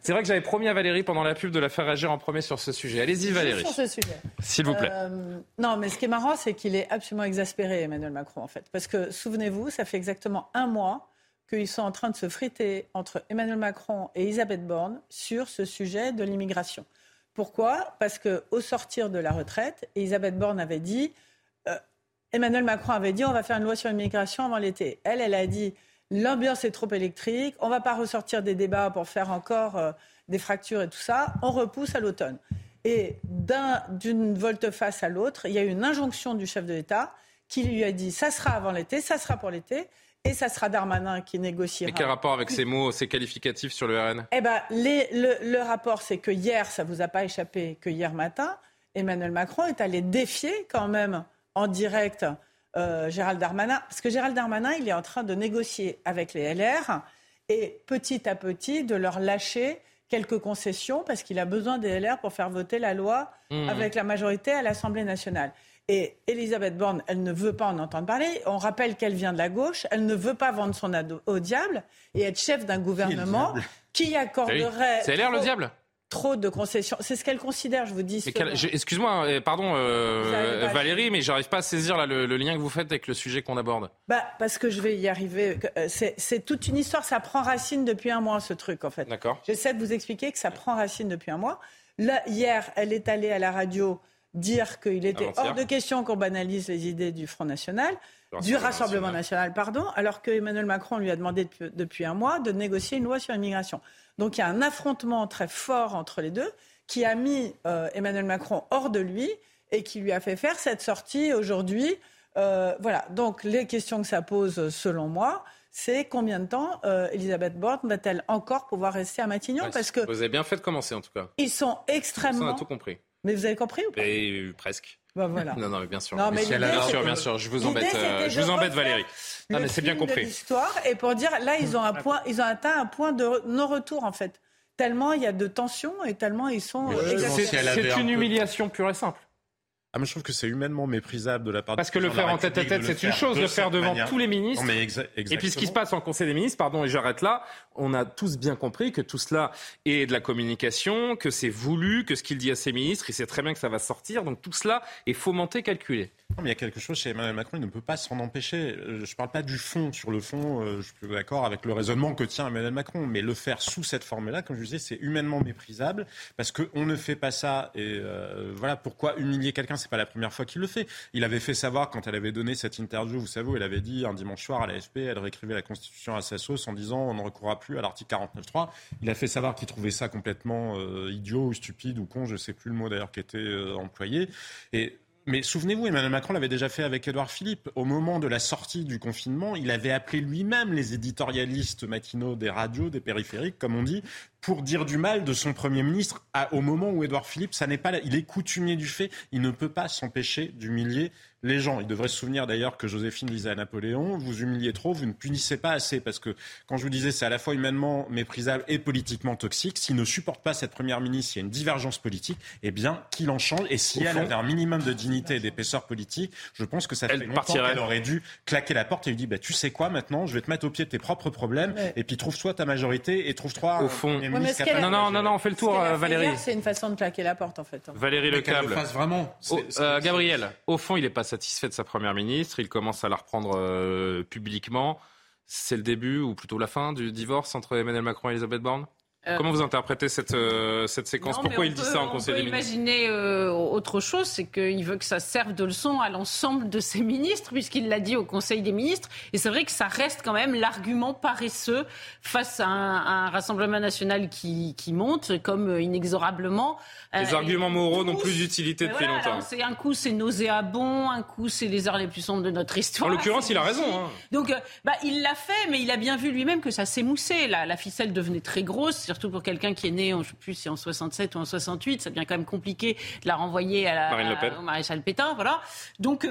c'est vrai que j'avais promis à Valérie pendant la pub de la faire réagir en premier sur ce sujet. Allez-y, Valérie, Sur ce sujet. s'il vous plaît. Euh, non, mais ce qui est marrant, c'est qu'il est absolument exaspéré, Emmanuel Macron, en fait. Parce que, souvenez-vous, ça fait exactement un mois qu'ils sont en train de se friter entre Emmanuel Macron et Elisabeth Borne sur ce sujet de l'immigration. Pourquoi? Parce qu'au sortir de la retraite, Elisabeth Borne avait dit, euh, Emmanuel Macron avait dit, on va faire une loi sur l'immigration avant l'été. Elle, elle a dit, l'ambiance est trop électrique, on ne va pas ressortir des débats pour faire encore euh, des fractures et tout ça, on repousse à l'automne. Et d'un- d'une volte-face à l'autre, il y a eu une injonction du chef de l'État qui lui a dit, ça sera avant l'été, ça sera pour l'été, et ça sera Darmanin qui négociera. Mais quel rapport avec ces mots, ces qualificatifs sur le RN Eh ben, les- le, le rapport, c'est que hier, ça vous a pas échappé que hier matin, Emmanuel Macron est allé défier quand même en direct euh, Gérald Darmanin, parce que Gérald Darmanin, il est en train de négocier avec les LR et petit à petit de leur lâcher quelques concessions parce qu'il a besoin des LR pour faire voter la loi Mmh. avec la majorité à l'Assemblée nationale. Et Elisabeth Borne, elle ne veut pas en entendre parler. On rappelle qu'elle vient de la gauche. Elle ne veut pas vendre son ado au diable et être chef d'un gouvernement qui accorderait C'est LR le trop- diable trop de concessions. C'est ce qu'elle considère, je vous dis. Excuse-moi, euh, pardon euh, Valérie, mais j'arrive pas à saisir là, le, le lien que vous faites avec le sujet qu'on aborde. Bah, parce que je vais y arriver. Euh, C'est c'est toute une histoire. Ça prend racine depuis un mois, ce truc, en fait. D'accord. J'essaie de vous expliquer que ça prend racine depuis un mois. Là, hier, elle est allée à la radio dire qu'il était hors de question qu'on banalise les idées du Front National, du Rassemblement national, pardon, alors que Emmanuel Macron lui a demandé depuis, depuis un mois de négocier une loi sur l'immigration. Donc il y a un affrontement très fort entre les deux qui a mis euh, Emmanuel Macron hors de lui et qui lui a fait faire cette sortie aujourd'hui. Euh, voilà, donc les questions que ça pose, selon moi, c'est combien de temps euh, Elisabeth Borne va-t-elle encore pouvoir rester à Matignon? Ouais, Parce que Vous avez bien fait de commencer en tout cas. ils sont Ça, on extrêmement. a tout compris. Mais vous avez compris ou pas? Et, euh, presque. Ben voilà. Non, non, mais bien sûr. Non, mais bien l'idée, sûr, bien sûr. Je vous embête, euh, je vous embête, Valérie. Non, mais c'est bien compris. l'histoire et pour dire là ils ont un point, ils ont atteint un point de re- non-retour en fait. Tellement il y a de tensions et tellement ils sont. C'est un une humiliation pure et simple. Ah, moi, je trouve que c'est humainement méprisable de la part Parce que le faire en tête à tête, c'est une chose, de le faire devant manière. tous les ministres. Non, mais exa- Et puis ce qui se exactement. passe en Conseil des ministres, pardon, et j'arrête là, on a tous bien compris que tout cela est de la communication, que c'est voulu, que ce qu'il dit à ses ministres, il sait très bien que ça va sortir, donc tout cela est fomenté, calculé. Il y a quelque chose chez Emmanuel Macron, il ne peut pas s'en empêcher. Euh, Je ne parle pas du fond. Sur le fond, euh, je suis d'accord avec le raisonnement que tient Emmanuel Macron. Mais le faire sous cette forme-là, comme je disais, c'est humainement méprisable parce qu'on ne fait pas ça. Et euh, voilà pourquoi humilier quelqu'un, c'est pas la première fois qu'il le fait. Il avait fait savoir quand elle avait donné cette interview, vous savez, elle avait dit un dimanche soir à l'AFP, elle réécrivait la Constitution à sa sauce en disant on ne recourra plus à l'article 49.3. Il a fait savoir qu'il trouvait ça complètement euh, idiot ou stupide ou con, je sais plus le mot d'ailleurs qui était euh, employé. Et mais souvenez-vous, Emmanuel Macron l'avait déjà fait avec Édouard Philippe. Au moment de la sortie du confinement, il avait appelé lui-même les éditorialistes matinaux des radios, des périphériques, comme on dit, pour dire du mal de son Premier ministre à- au moment où Édouard Philippe, ça n'est pas, il est coutumier du fait, il ne peut pas s'empêcher d'humilier les gens. Il devrait se souvenir d'ailleurs que Joséphine disait à Napoléon, vous humiliez trop, vous ne punissez pas assez, parce que quand je vous disais c'est à la fois humainement méprisable et politiquement toxique, s'il ne supporte pas cette Première ministre, s'il y a une divergence politique, eh bien qu'il en change. Et si Au elle fond- avait un minimum de dignité et d'épaisseur politique, je pense que ça Elle fait longtemps qu'elle aurait dû claquer la porte et lui dire, bah, tu sais quoi maintenant, je vais te mettre au pied de tes propres problèmes, Ouais. et puis trouve-toi ta majorité et trouve-toi Au un fond- Ouais, Non, non, non, non, on fait le tour, euh, Valérie. C'est une façon de claquer la porte en fait. hein. Valérie le fasse vraiment. Oh, euh, Gabriel, au fond, il n'est pas satisfait de sa première ministre. Il commence à la reprendre euh, publiquement. C'est le début, ou plutôt la fin, du divorce entre Emmanuel Macron et Elisabeth Borne? Comment vous interprétez cette, euh, cette séquence Non, Pourquoi il on dit peut- ça en on Conseil peut des ministres imaginer euh, autre chose, c'est qu'il veut que ça serve de leçon à l'ensemble de ses ministres, puisqu'il l'a dit au Conseil des ministres. Et c'est vrai que ça reste quand même l'argument paresseux face à un, à un Rassemblement national qui, qui monte, comme euh, inexorablement. Les Euh, arguments moraux n'ont plus d'utilité depuis voilà, longtemps. c'est un coup c'est nauséabond, un coup c'est les heures les plus sombres de notre histoire. En l'occurrence, il a raison. hein. Donc, euh, bah, il l'a fait, mais il a bien vu lui-même que ça s'émoussait. La, la ficelle devenait très grosse, surtout pour quelqu'un qui est né, en, je sais plus si en 67 ou en 68. Ça devient quand même compliqué de la renvoyer à la, Marine Le Pen. au maréchal Pétain, voilà. Donc.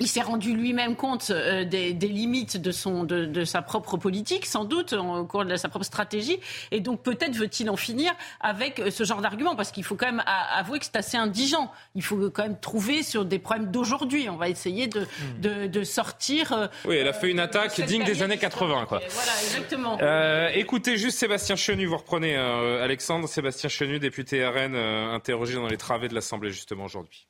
Il s'est rendu lui-même compte euh, des, des limites de, son, de, de sa propre politique, sans doute, en- au cours de sa propre stratégie. Et donc peut-être veut-il en finir avec euh, ce genre d'argument, parce qu'il faut quand même a- avouer que c'est assez indigent. Il faut quand même trouver sur des problèmes d'aujourd'hui. On va essayer de, de, de sortir. euh, Oui, elle a fait une attaque digne des années 80, quoi. Voilà, exactement. Euh, écoutez juste Sébastien Chenu, vous reprenez Alexandre. Sébastien Chenu, député RN, interrogé dans les travées de l'Assemblée justement aujourd'hui.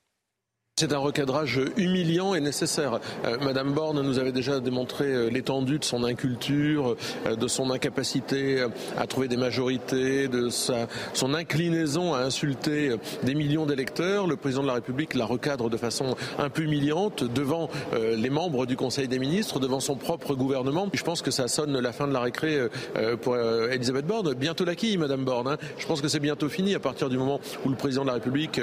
C'est un recadrage humiliant et nécessaire. Euh, Madame Borne nous avait déjà démontré euh, l'étendue de son inculture, euh, de son incapacité à trouver des majorités, de sa, son inclinaison à insulter des millions d'électeurs. Le président de la République la recadre de façon un peu humiliante devant les membres du Conseil des ministres, devant son propre gouvernement. Je pense que ça sonne la fin de la récré pour Elisabeth Borne. Bientôt la quille, Madame Borne. hein. Je pense que c'est bientôt fini à partir du moment où le président de la République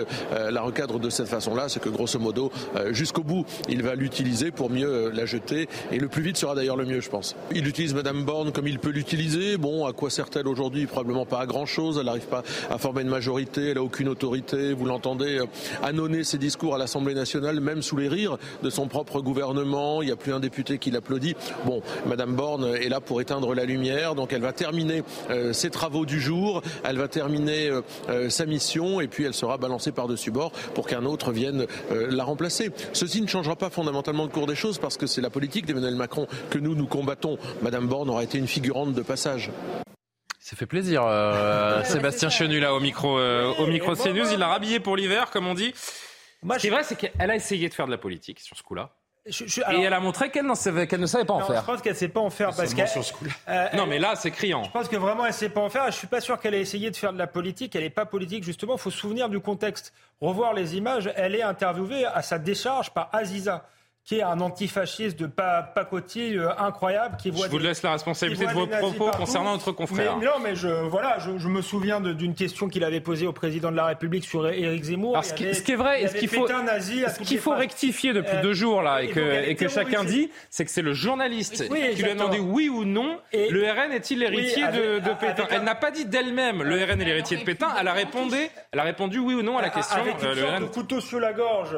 la recadre de cette façon-là. C'est que grosso modo, jusqu'au bout, il va l'utiliser pour mieux la jeter. Et le plus vite sera d'ailleurs le mieux, je pense. Il utilise Madame Borne comme il peut l'utiliser. Bon, à quoi sert-elle aujourd'hui? Probablement pas à grand-chose. Elle n'arrive pas à former une majorité. Elle n'a aucune autorité. Vous l'entendez annoncer ses discours à l'Assemblée nationale, même sous les rires de son propre gouvernement. Il n'y a plus un député qui l'applaudit. Bon, Madame Borne est là pour éteindre la lumière. Donc elle va terminer ses travaux du jour. Elle va terminer sa mission et puis elle sera balancée par-dessus bord pour qu'un autre vienne la remplacer. Ceci ne changera pas fondamentalement le cours des choses parce que c'est la politique d'Emmanuel Macron que nous nous combattons. Madame Borne aura été une figurante de passage. Ça fait plaisir, euh, Sébastien Chenu là au micro, euh, au micro CNews. Il l'a rhabillé pour l'hiver, comme on dit. Moi, ce qui est vrai, c'est qu'elle a essayé de faire de la politique sur ce coup-là. Et elle a montré qu'elle, ne savait pas en faire. Je pense qu'elle ne sait pas en faire parce que. Euh, non, mais là, c'est criant. Je pense que vraiment, elle ne sait pas en faire. Je suis pas sûr qu'elle ait essayé de faire de la politique. Elle n'est pas politique, justement. Il faut se souvenir du contexte. Revoir les images. Elle est interviewée à sa décharge par Aziza qui est un antifasciste de pacotille euh, incroyable. Qui voit je vous laisse la responsabilité de vos propos concernant notre confrère. Mais, non, mais je, voilà, je, me souviens d'une question qu'il avait posée au président de la République sur Éric Zemmour. ce, qui, est vrai, ce qu'il faut, ce qu'il faut rectifier depuis euh, deux jours là, et, que, et que chacun dit, c'est que c'est le journaliste qui lui a demandé oui ou non, le RN est-il l'héritier de, Pétain Elle n'a pas dit d'elle-même le RN est l'héritier de Pétain, elle a répondu, elle a répondu oui ou non à la question. Avec une euh, le couteau sur la gorge,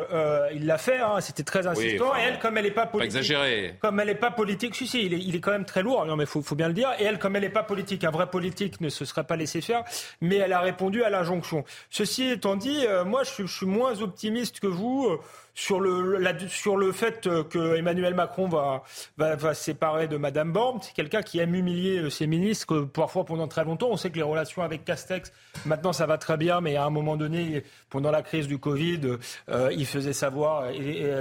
il l'a fait, hein, c'était très insistant elle, comme elle n'est pas politique, comme elle n'est pas politique, si, si, il est, il est, quand même très lourd. Non, mais faut, faut bien le dire. Et elle, comme elle n'est pas politique, un vrai politique ne se serait pas laissé faire. Mais elle a répondu à l'injonction. Ceci étant dit, euh, moi, je, je, suis moins optimiste que vous. Euh, sur le, la, sur le fait que Emmanuel Macron va, va, va séparer de Madame Borne. C'est quelqu'un qui aime humilier euh, ses ministres, parfois pendant très longtemps. On sait que les relations avec Castex, maintenant ça va très bien, mais à un moment donné, pendant la crise du Covid, euh, il faisait savoir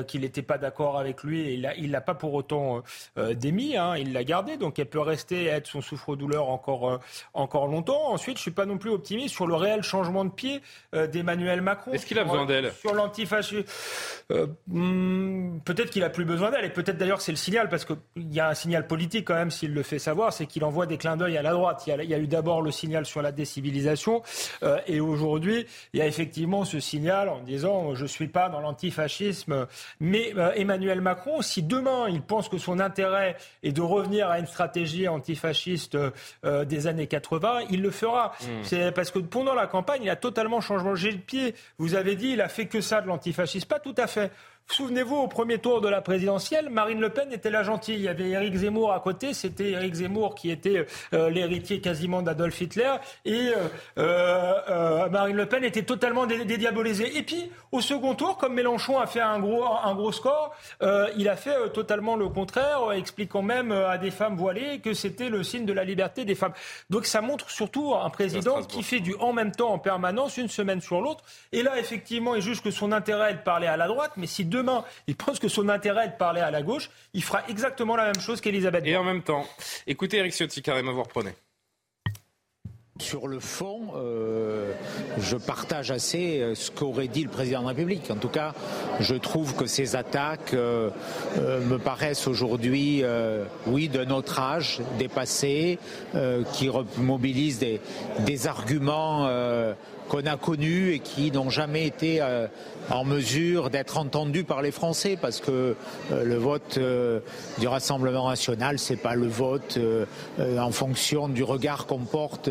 qu'il n'était pas d'accord avec lui et il l'a pas pour autant euh, démis, hein, il l'a gardé, donc elle peut rester être son souffre-douleur encore, encore longtemps. Ensuite, je suis pas non plus optimiste sur le réel changement de pied d'Emmanuel Macron. Est-ce qu'il a besoin d'elle? Sur l'antifascisme. Euh, hmm, peut-être qu'il a plus besoin d'elle, et peut-être d'ailleurs c'est le signal, parce qu'il y a un signal politique quand même s'il le fait savoir, c'est qu'il envoie des clins d'œil à la droite. Il y a, eu d'abord le signal sur la décivilisation, euh, et aujourd'hui il y a effectivement ce signal en disant je suis pas dans l'antifascisme, mais euh, Emmanuel Macron, si demain il pense que son intérêt est de revenir à une stratégie antifasciste des années 80, il le fera. Hmm. C'est parce que pendant la campagne, il a totalement changé le pied. Vous avez dit, il a fait que ça de l'antifascisme, pas tout à fait. Hilfe Souvenez-vous, au premier tour de la présidentielle, Marine Le Pen était la gentille. Il y avait Éric Zemmour à côté. C'était Éric Zemmour qui était euh, l'héritier quasiment d'Adolf Hitler. Et euh, euh, Marine Le Pen était totalement dédiabolisée. Et puis, au second tour, comme Mélenchon a fait un gros, un gros score, il a fait totalement le contraire, expliquant même à des femmes voilées que c'était le signe de la liberté des femmes. Donc ça montre surtout un président qui fait du en même temps en permanence, une semaine sur l'autre. Et là, effectivement, il juge que son intérêt est de parler à la droite, mais si demain il pense que son intérêt est de parler à la gauche, il fera exactement la même chose qu'Elisabeth Et en même temps, écoutez Eric Ciotti, carrément, vous reprenez. Sur le fond, euh, je partage assez euh, ce qu'aurait dit le président de la République. En tout cas, je trouve que ces attaques euh, me paraissent aujourd'hui, oui, de notre âge, dépassées, qui mobilisent des, des arguments qu'on a connus et qui n'ont jamais été euh, en mesure d'être entendus par les Français parce que euh, le vote euh, du Rassemblement national, c'est pas le vote en fonction du regard qu'on porte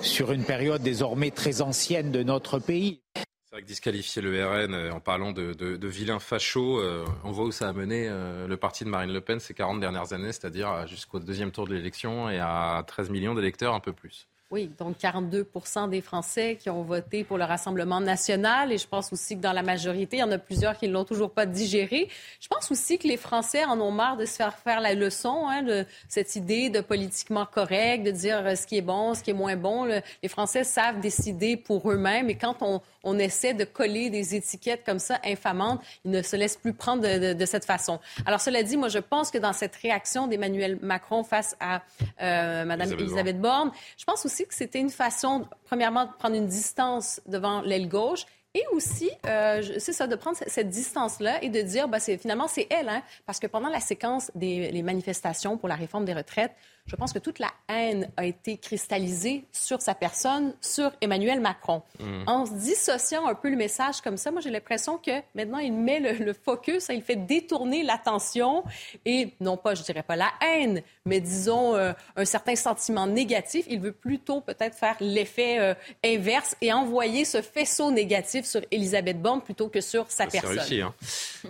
sur une période désormais très ancienne de notre pays. C'est vrai que disqualifier le RN en parlant de, de, vilains fachos, on voit où ça a mené le parti de Marine Le Pen ces 40 dernières années, c'est-à-dire jusqu'au deuxième tour de l'élection et à 13 millions d'électeurs, un peu plus. Oui, donc 42% des Français qui ont voté pour le Rassemblement national. Et je pense aussi que dans la majorité, il y en a plusieurs qui ne l'ont toujours pas digéré. Je pense aussi que les Français en ont marre de se faire faire la leçon, hein, de cette idée de politiquement correct, de dire euh, ce qui est bon, ce qui est moins bon. les Français savent décider pour eux-mêmes. Et quand on, on, essaie de coller des étiquettes comme ça infamantes, ils ne se laissent plus prendre de, de, cette façon. Alors, cela dit, moi, je pense que dans cette réaction d'Emmanuel Macron face à euh, Mme Elisabeth Borne, je pense aussi que c'était une façon, premièrement, de prendre une distance devant l'aile gauche et aussi, euh, c'est ça, de prendre cette distance-là et de dire, bah, finalement, c'est elle, hein, parce que pendant la séquence des manifestations pour la réforme des retraites, je pense que toute la haine a été cristallisée sur sa personne, sur Emmanuel Macron. Mm. En dissociant un peu le message comme ça, moi j'ai l'impression que maintenant il met le, le focus, il fait détourner l'attention et non pas, je dirais pas la haine, mais disons euh, un certain sentiment négatif. Il veut plutôt peut-être faire l'effet euh, inverse et envoyer ce faisceau négatif sur Elisabeth Borne plutôt que sur sa C'est personne. réussi. Hein.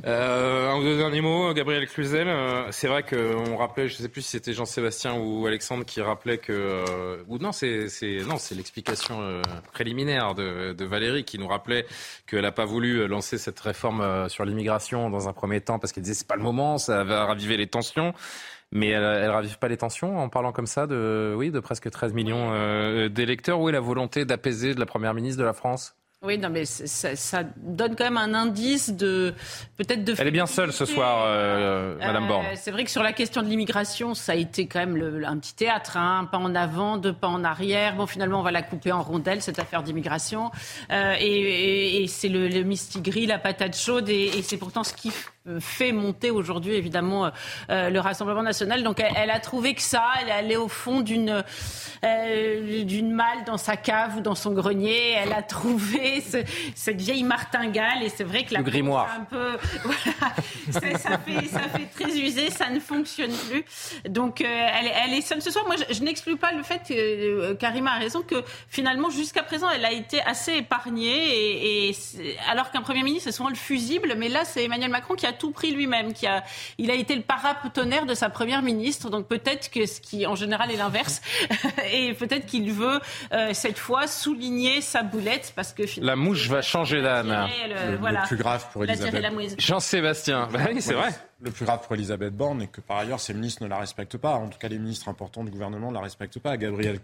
Euh, un ou deux derniers mots, Gabriel Cluzel. Euh, c'est vrai qu'on rappelait, je ne sais plus si c'était Jean-Sébastien ou Alexandre qui rappelait que, euh, ou non, c'est non, c'est l'explication euh, préliminaire de, Valérie qui nous rappelait qu'elle n'a pas voulu lancer cette réforme euh, sur l'immigration dans un premier temps parce qu'elle disait c'est pas le moment, ça va raviver les tensions. Mais elle, elle ravive pas les tensions en parlant comme ça de, oui, de presque 13 millions d'électeurs. Où est la volonté d'apaiser de la première ministre de la France? Oui, non, mais ça, ça donne quand même un indice de peut-être de. Elle est bien seule ce soir, euh, Madame Euh, Borne. C'est vrai que sur la question de l'immigration, ça a été quand même le- un petit théâtre, hein, un pas en avant, deux pas en arrière. Bon, finalement, on va la couper en rondelles, cette affaire d'immigration. Euh, et et- et c'est le, le mistigris, la patate chaude, et, et c'est pourtant ce qui fait monter aujourd'hui, évidemment, euh, le Rassemblement national. Donc, elle, elle a trouvé que ça, elle est allée au fond d'une euh, d'une malle dans sa cave ou dans son grenier. Elle a trouvé ce- cette vieille martingale, et c'est vrai que la Le grimoire. un peu, voilà, c'est- ça fait, ça fait très usé, ça ne fonctionne plus. Donc, euh, elle, est- elle est seule ce soir. Moi, je, je n'exclus pas le fait que euh, Karima a raison que finalement, jusqu'à présent, elle a été assez épargnée. Et, alors qu'un premier ministre, c'est souvent le fusible, mais là, c'est Emmanuel Macron qui a tout pris lui-même, qui a, il a été le paratonnerre de sa première ministre. Donc peut-être que ce qui, en général, est l'inverse, et peut-être qu'il veut euh, cette fois souligner sa boulette parce que La mouche va changer d'âne. le, Le- le plus grave pour a Elisabeth. Jean-Sébastien, bah oui, c'est vrai. Le plus grave pour Elisabeth Borne est que par ailleurs ses ministres ne la respectent pas. En tout cas, les ministres importants du gouvernement ne la respectent pas. Gabriel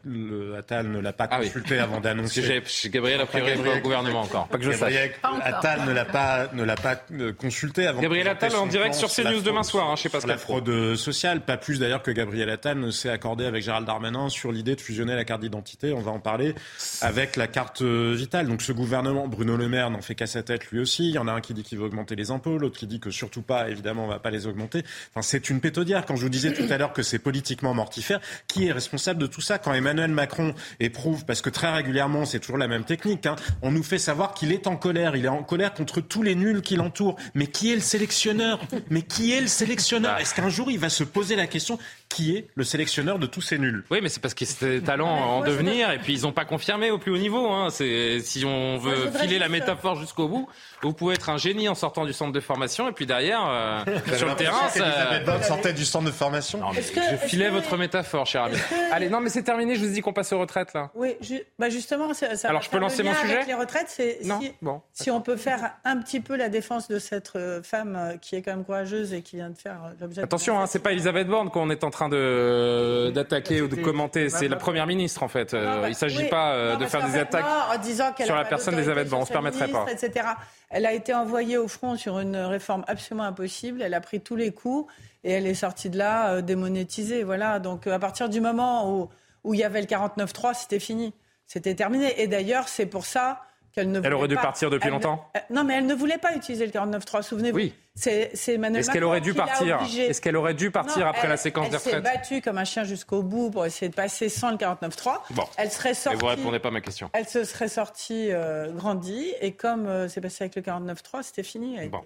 Attal ne l'a pas Ah oui. consulté avant d'annoncer. Gabriel a priori pas au gouvernement encore. Pas que je sache. Gabriel. Attal ne l'a pas, ne l'a pas euh, consulté avant. Gabriel Attal en direct sur CNews demain soir, hein, je sais pas ce sur la fraude euh, sociale. Pas plus d'ailleurs que Gabriel Attal ne s'est accordé avec Gérald Darmanin sur l'idée de fusionner la carte d'identité. On va en parler avec la carte euh, vitale. Donc ce gouvernement, Bruno Le Maire n'en fait qu'à sa tête lui aussi. Il y en a un qui dit qu'il veut augmenter les impôts, l'autre qui dit que surtout pas, évidemment, on va pas les augmenter. Enfin, c'est une pétodière. Quand je vous disais tout à l'heure que c'est politiquement mortifère, qui est responsable de tout ça Quand Emmanuel Macron éprouve, parce que très régulièrement, c'est toujours la même technique, hein, on nous fait savoir qu'il est en colère. Il est en colère contre tous les nuls qui l'entourent. Mais qui est le sélectionneur? Mais qui est le sélectionneur? Est-ce qu'un jour, il va se poser la question qui est le sélectionneur de tous ces nuls Oui, mais c'est parce qu'ils étaient des talents en devenir et puis ils n'ont pas confirmé au plus haut niveau. Hein. C'est si on veut filer la juste- métaphore jusqu'au bout, vous pouvez être un génie en sortant du centre de formation et puis derrière euh, sur le terrain, ça... Elisabeth Borne sortait du centre de formation. Non, mais Est-ce que- je filais que- votre métaphore, cher ami. Que- Allez, non, mais c'est terminé. Je vous dis qu'on passe aux retraites là. Oui, bah justement, ça, ça Alors, je peux lancer mon sujet les retraites, c'est Non, si, bon. si on peut faire un petit peu la défense de cette euh, femme euh, qui est quand même courageuse et qui vient de faire euh, l'objet. Attention, hein, c'est pas Elisabeth Borne qu'on est en train de d'attaquer ou de commenter. C'est la première ministre en fait. Euh, Non, bah, il s'agit oui. pas euh, Non, de faire des attaques. en disant sur la personne d'Elisabeth Borne, on se permettrait pas. Etc. Elle a été envoyée au front sur une réforme absolument impossible. Elle a pris tous les coups et elle est sortie de là euh, démonétisée. Voilà. Donc euh, à partir du moment où où il y avait le 49-3, c'était fini, c'était terminé. Et d'ailleurs, c'est pour ça qu'elle ne. Elle aurait dû pas- partir depuis ne- longtemps euh, Non, mais elle ne voulait pas utiliser le 49-3. Souvenez-vous. Oui. C'est c'est Emmanuel Est-ce qu'elle aurait dû partir. Est-ce qu'elle aurait dû partir Non, après elle- la séquence des Elle s'est battue comme un chien jusqu'au bout pour essayer de passer sans le 49-3. Bon. Elle serait Et sortie. vous répondez pas à ma question. Elle se serait sortie euh, grandie et comme euh, c'est passé avec le 49-3, c'était fini. Elle, Bon.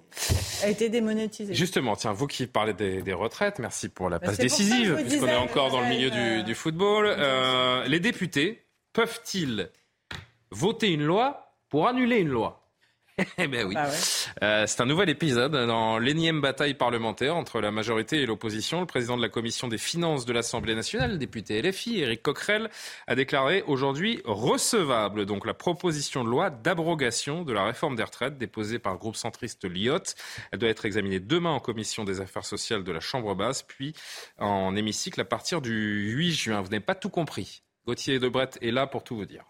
elle a été démonétisée. Justement, tiens, vous qui parlez des, des retraites, merci pour la Bah, passe décisive, puisqu'on est encore dans le milieu du, football. Euh, les députés peuvent-ils voter une loi pour annuler une loi Eh bien oui. Ouais. Euh, c'est un nouvel épisode dans l'énième bataille parlementaire entre la majorité et l'opposition. Le président de la commission des finances de l'Assemblée nationale, le député LFI, Éric Coquerel, a déclaré aujourd'hui recevable donc la proposition de loi d'abrogation de la réforme des retraites déposée par le groupe centriste Lyot. Elle doit être examinée demain en commission des affaires sociales de la Chambre basse, puis en hémicycle à partir du 8 juin. Vous n'avez pas tout compris. Gauthier Debret est là pour tout vous dire.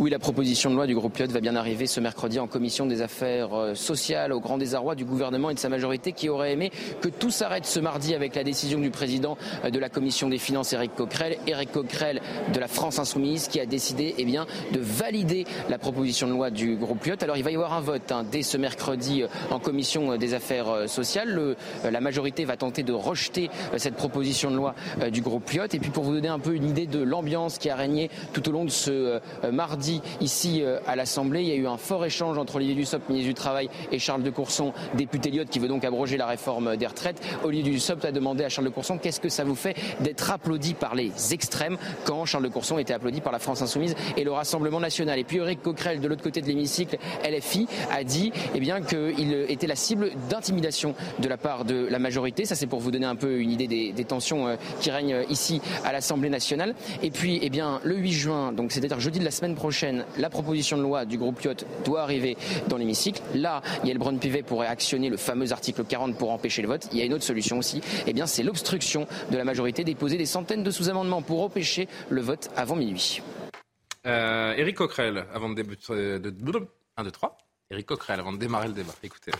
Oui, la proposition de loi du groupe Lyot va bien arriver ce mercredi en commission des affaires euh, sociales au grand désarroi du gouvernement et de sa majorité qui aurait aimé que tout s'arrête ce mardi avec la décision du président euh, de la commission des finances, Éric Coquerel, Éric Coquerel de la France Insoumise, qui a décidé eh bien, de valider la proposition de loi du groupe Lyot. Alors il va y avoir un vote hein, dès ce mercredi euh, en commission des affaires sociales. la majorité va tenter de rejeter cette proposition de loi du groupe Lyot. Et puis pour vous donner un peu une idée de l'ambiance qui a régné tout au long de ce mardi ici à l'Assemblée, il y a eu un fort échange entre Olivier Dussopt, ministre du Travail, et Charles de Courson, député Lyot, qui veut donc abroger la réforme des retraites. Olivier Dussopt a demandé à Charles de Courson qu'est-ce que ça vous fait d'être applaudi par les extrêmes quand Charles de Courson était applaudi par la France Insoumise et le Rassemblement National? Et puis Eric Coquerel, de l'autre côté de l'hémicycle, LFI, a dit eh bien, qu'il était la cible d'intimidation de la part de la majorité. Ça, c'est pour vous donner un peu une idée des, tensions euh, qui règnent ici à l'Assemblée nationale. Et puis, eh bien, le 8 juin, donc c'est-à-dire jeudi de la semaine prochaine, la proposition de loi du groupe Lyot doit arriver dans l'hémicycle. Là, Yael Braun-Pivet pourrait actionner le fameux article 40 pour empêcher le vote. Il y a une autre solution aussi, eh bien, c'est l'obstruction de la majorité, déposer des centaines de sous-amendements pour empêcher le vote avant minuit. Euh, Éric Coquerel, avant de débuter, de, 1, 2, 3. Éric Coquerel, avant de démarrer le débat. Écoutez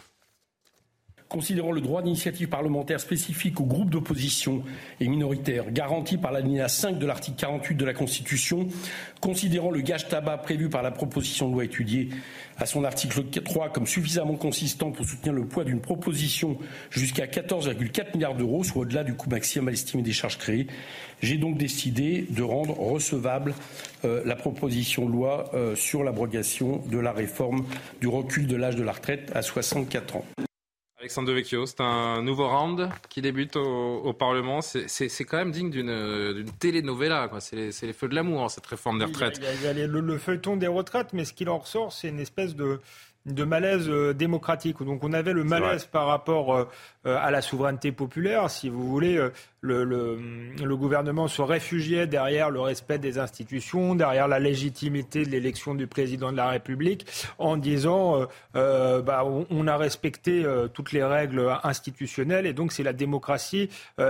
considérant le droit d'initiative parlementaire spécifique aux groupes d'opposition et minoritaires garanti par l'alinéa 5 de l'article 48 de la Constitution, considérant le gage tabac prévu par la proposition de loi étudiée à son article 3 comme suffisamment consistant pour soutenir le poids d'une proposition jusqu'à 14,4 milliards d'euros, soit au-delà du coût maximal estimé des charges créées, j'ai donc décidé de rendre recevable euh, la proposition de loi euh, sur l'abrogation de la réforme du recul de l'âge de la retraite à 64 ans. Alexandre Devecchio, c'est un nouveau round qui débute au, Parlement. C'est quand même digne d'une télénovela. C'est les, les, feux de l'amour, cette réforme des retraites. Il y a, le, feuilleton des retraites, mais ce qui en ressort, c'est une espèce de, de malaise euh, démocratique. Donc on avait le malaise par rapport euh, euh, à la souveraineté populaire, si vous voulez, le, le, le, gouvernement se réfugiait derrière le respect des institutions, derrière la légitimité de l'élection du président de la République, en disant euh, bah, on, a respecté toutes les règles institutionnelles et donc c'est la démocratie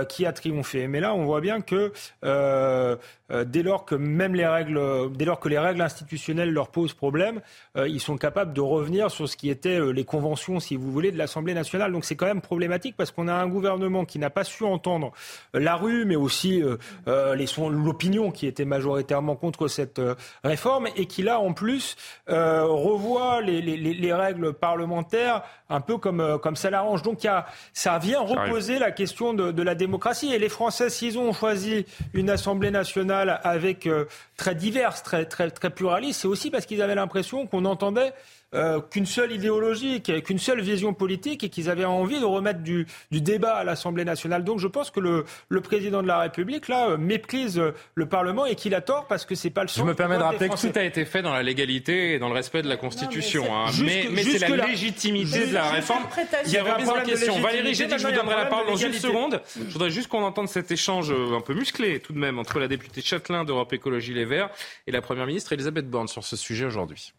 qui a triomphé. Mais là, on voit bien que dès lors que même les règles, dès lors que les règles institutionnelles leur posent problème, ils sont capables de revenir sur ce qui était euh, les conventions, si vous voulez, de l'Assemblée nationale. Donc c'est quand même problématique parce qu'on a un gouvernement qui n'a pas su entendre euh, la rue, mais aussi euh, l'opinion qui était majoritairement contre cette réforme et qui là, en plus, revoit les, règles parlementaires un peu comme, comme ça l'arrange. Donc y a, ça vient reposer la question de, la démocratie. Et les Français, s'ils ont choisi une Assemblée nationale avec très diverse, très, très, très pluraliste, c'est aussi parce qu'ils avaient l'impression qu'on entendait euh, qu'une seule idéologie, qu'une seule vision politique et qu'ils avaient envie de remettre du, du débat à l'Assemblée nationale. Donc je pense que le, le, président de la République, là, euh, méprise euh, le Parlement et qu'il a tort parce que c'est pas le Je me permets de rappeler que tout a été fait dans la légalité et dans le respect de la Constitution. mais c'est hein. la légitimité de la réforme. Il y avait un en question. Valérie, j'ai dit que je vous donnerai la parole dans une seconde. Je voudrais juste qu'on entende cet échange un peu musclé tout de même entre la députée Châtelain d'Europe Écologie Les Verts et la Première ministre Elisabeth Borne sur ce sujet aujourd'hui.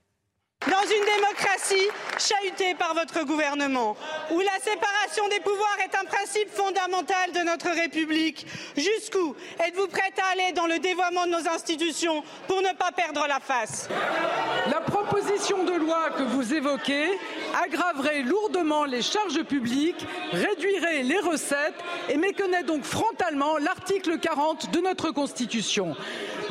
Dans une démocratie chahutée par votre gouvernement, où la séparation des pouvoirs est un principe fondamental de notre République, jusqu'où êtes-vous prête à aller dans le dévoiement de nos institutions pour ne pas perdre la face? La proposition de loi que vous évoquez aggraverait lourdement les charges publiques, réduirait les recettes et méconnaît donc frontalement l'article 40 de notre Constitution.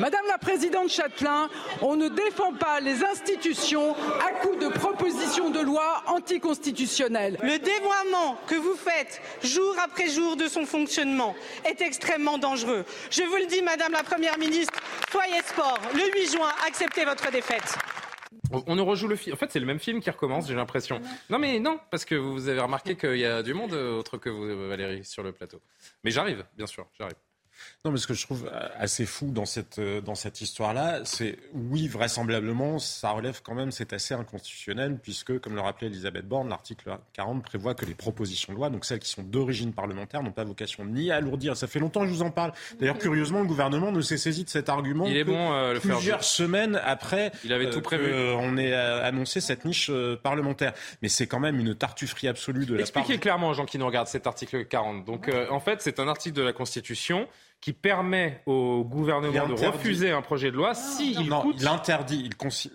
Madame la Présidente Châtelain, on ne défend pas les institutions à coup de propositions de loi anticonstitutionnelles. Le dévoiement que vous faites jour après jour de son fonctionnement est extrêmement dangereux. Je vous le dis, Madame la Première ministre, soyez sport. Le 8 juin, acceptez votre défaite. On nous rejoue le film. En fait, c'est le même film qui recommence, j'ai l'impression. Non, mais non, parce que vous avez remarqué qu'il y a du monde autre que vous, Valérie, sur le plateau. Mais j'arrive, bien sûr, j'arrive. Non, mais ce que je trouve euh, assez fou dans cette, euh, dans cette histoire-là, c'est oui, vraisemblablement, ça relève quand même, c'est assez inconstitutionnel, puisque, comme le rappelait Elisabeth Borne, l'article 40 prévoit que les propositions de loi, donc celles qui sont d'origine parlementaire, n'ont pas vocation ni à alourdir. Ça fait longtemps que je vous en parle. D'ailleurs, curieusement, le gouvernement ne s'est saisi de cet argument. Il est bon, euh, le plusieurs semaines après, il avait tout prévu. on ait annoncé cette niche parlementaire. Mais c'est quand même une tartufferie absolue de la part. Expliquez clairement aux gens qui nous regardent cet article 40. Donc, en fait, c'est un article de la Constitution qui permet au gouvernement de refuser un projet de loi si il non, coûte... il interdit,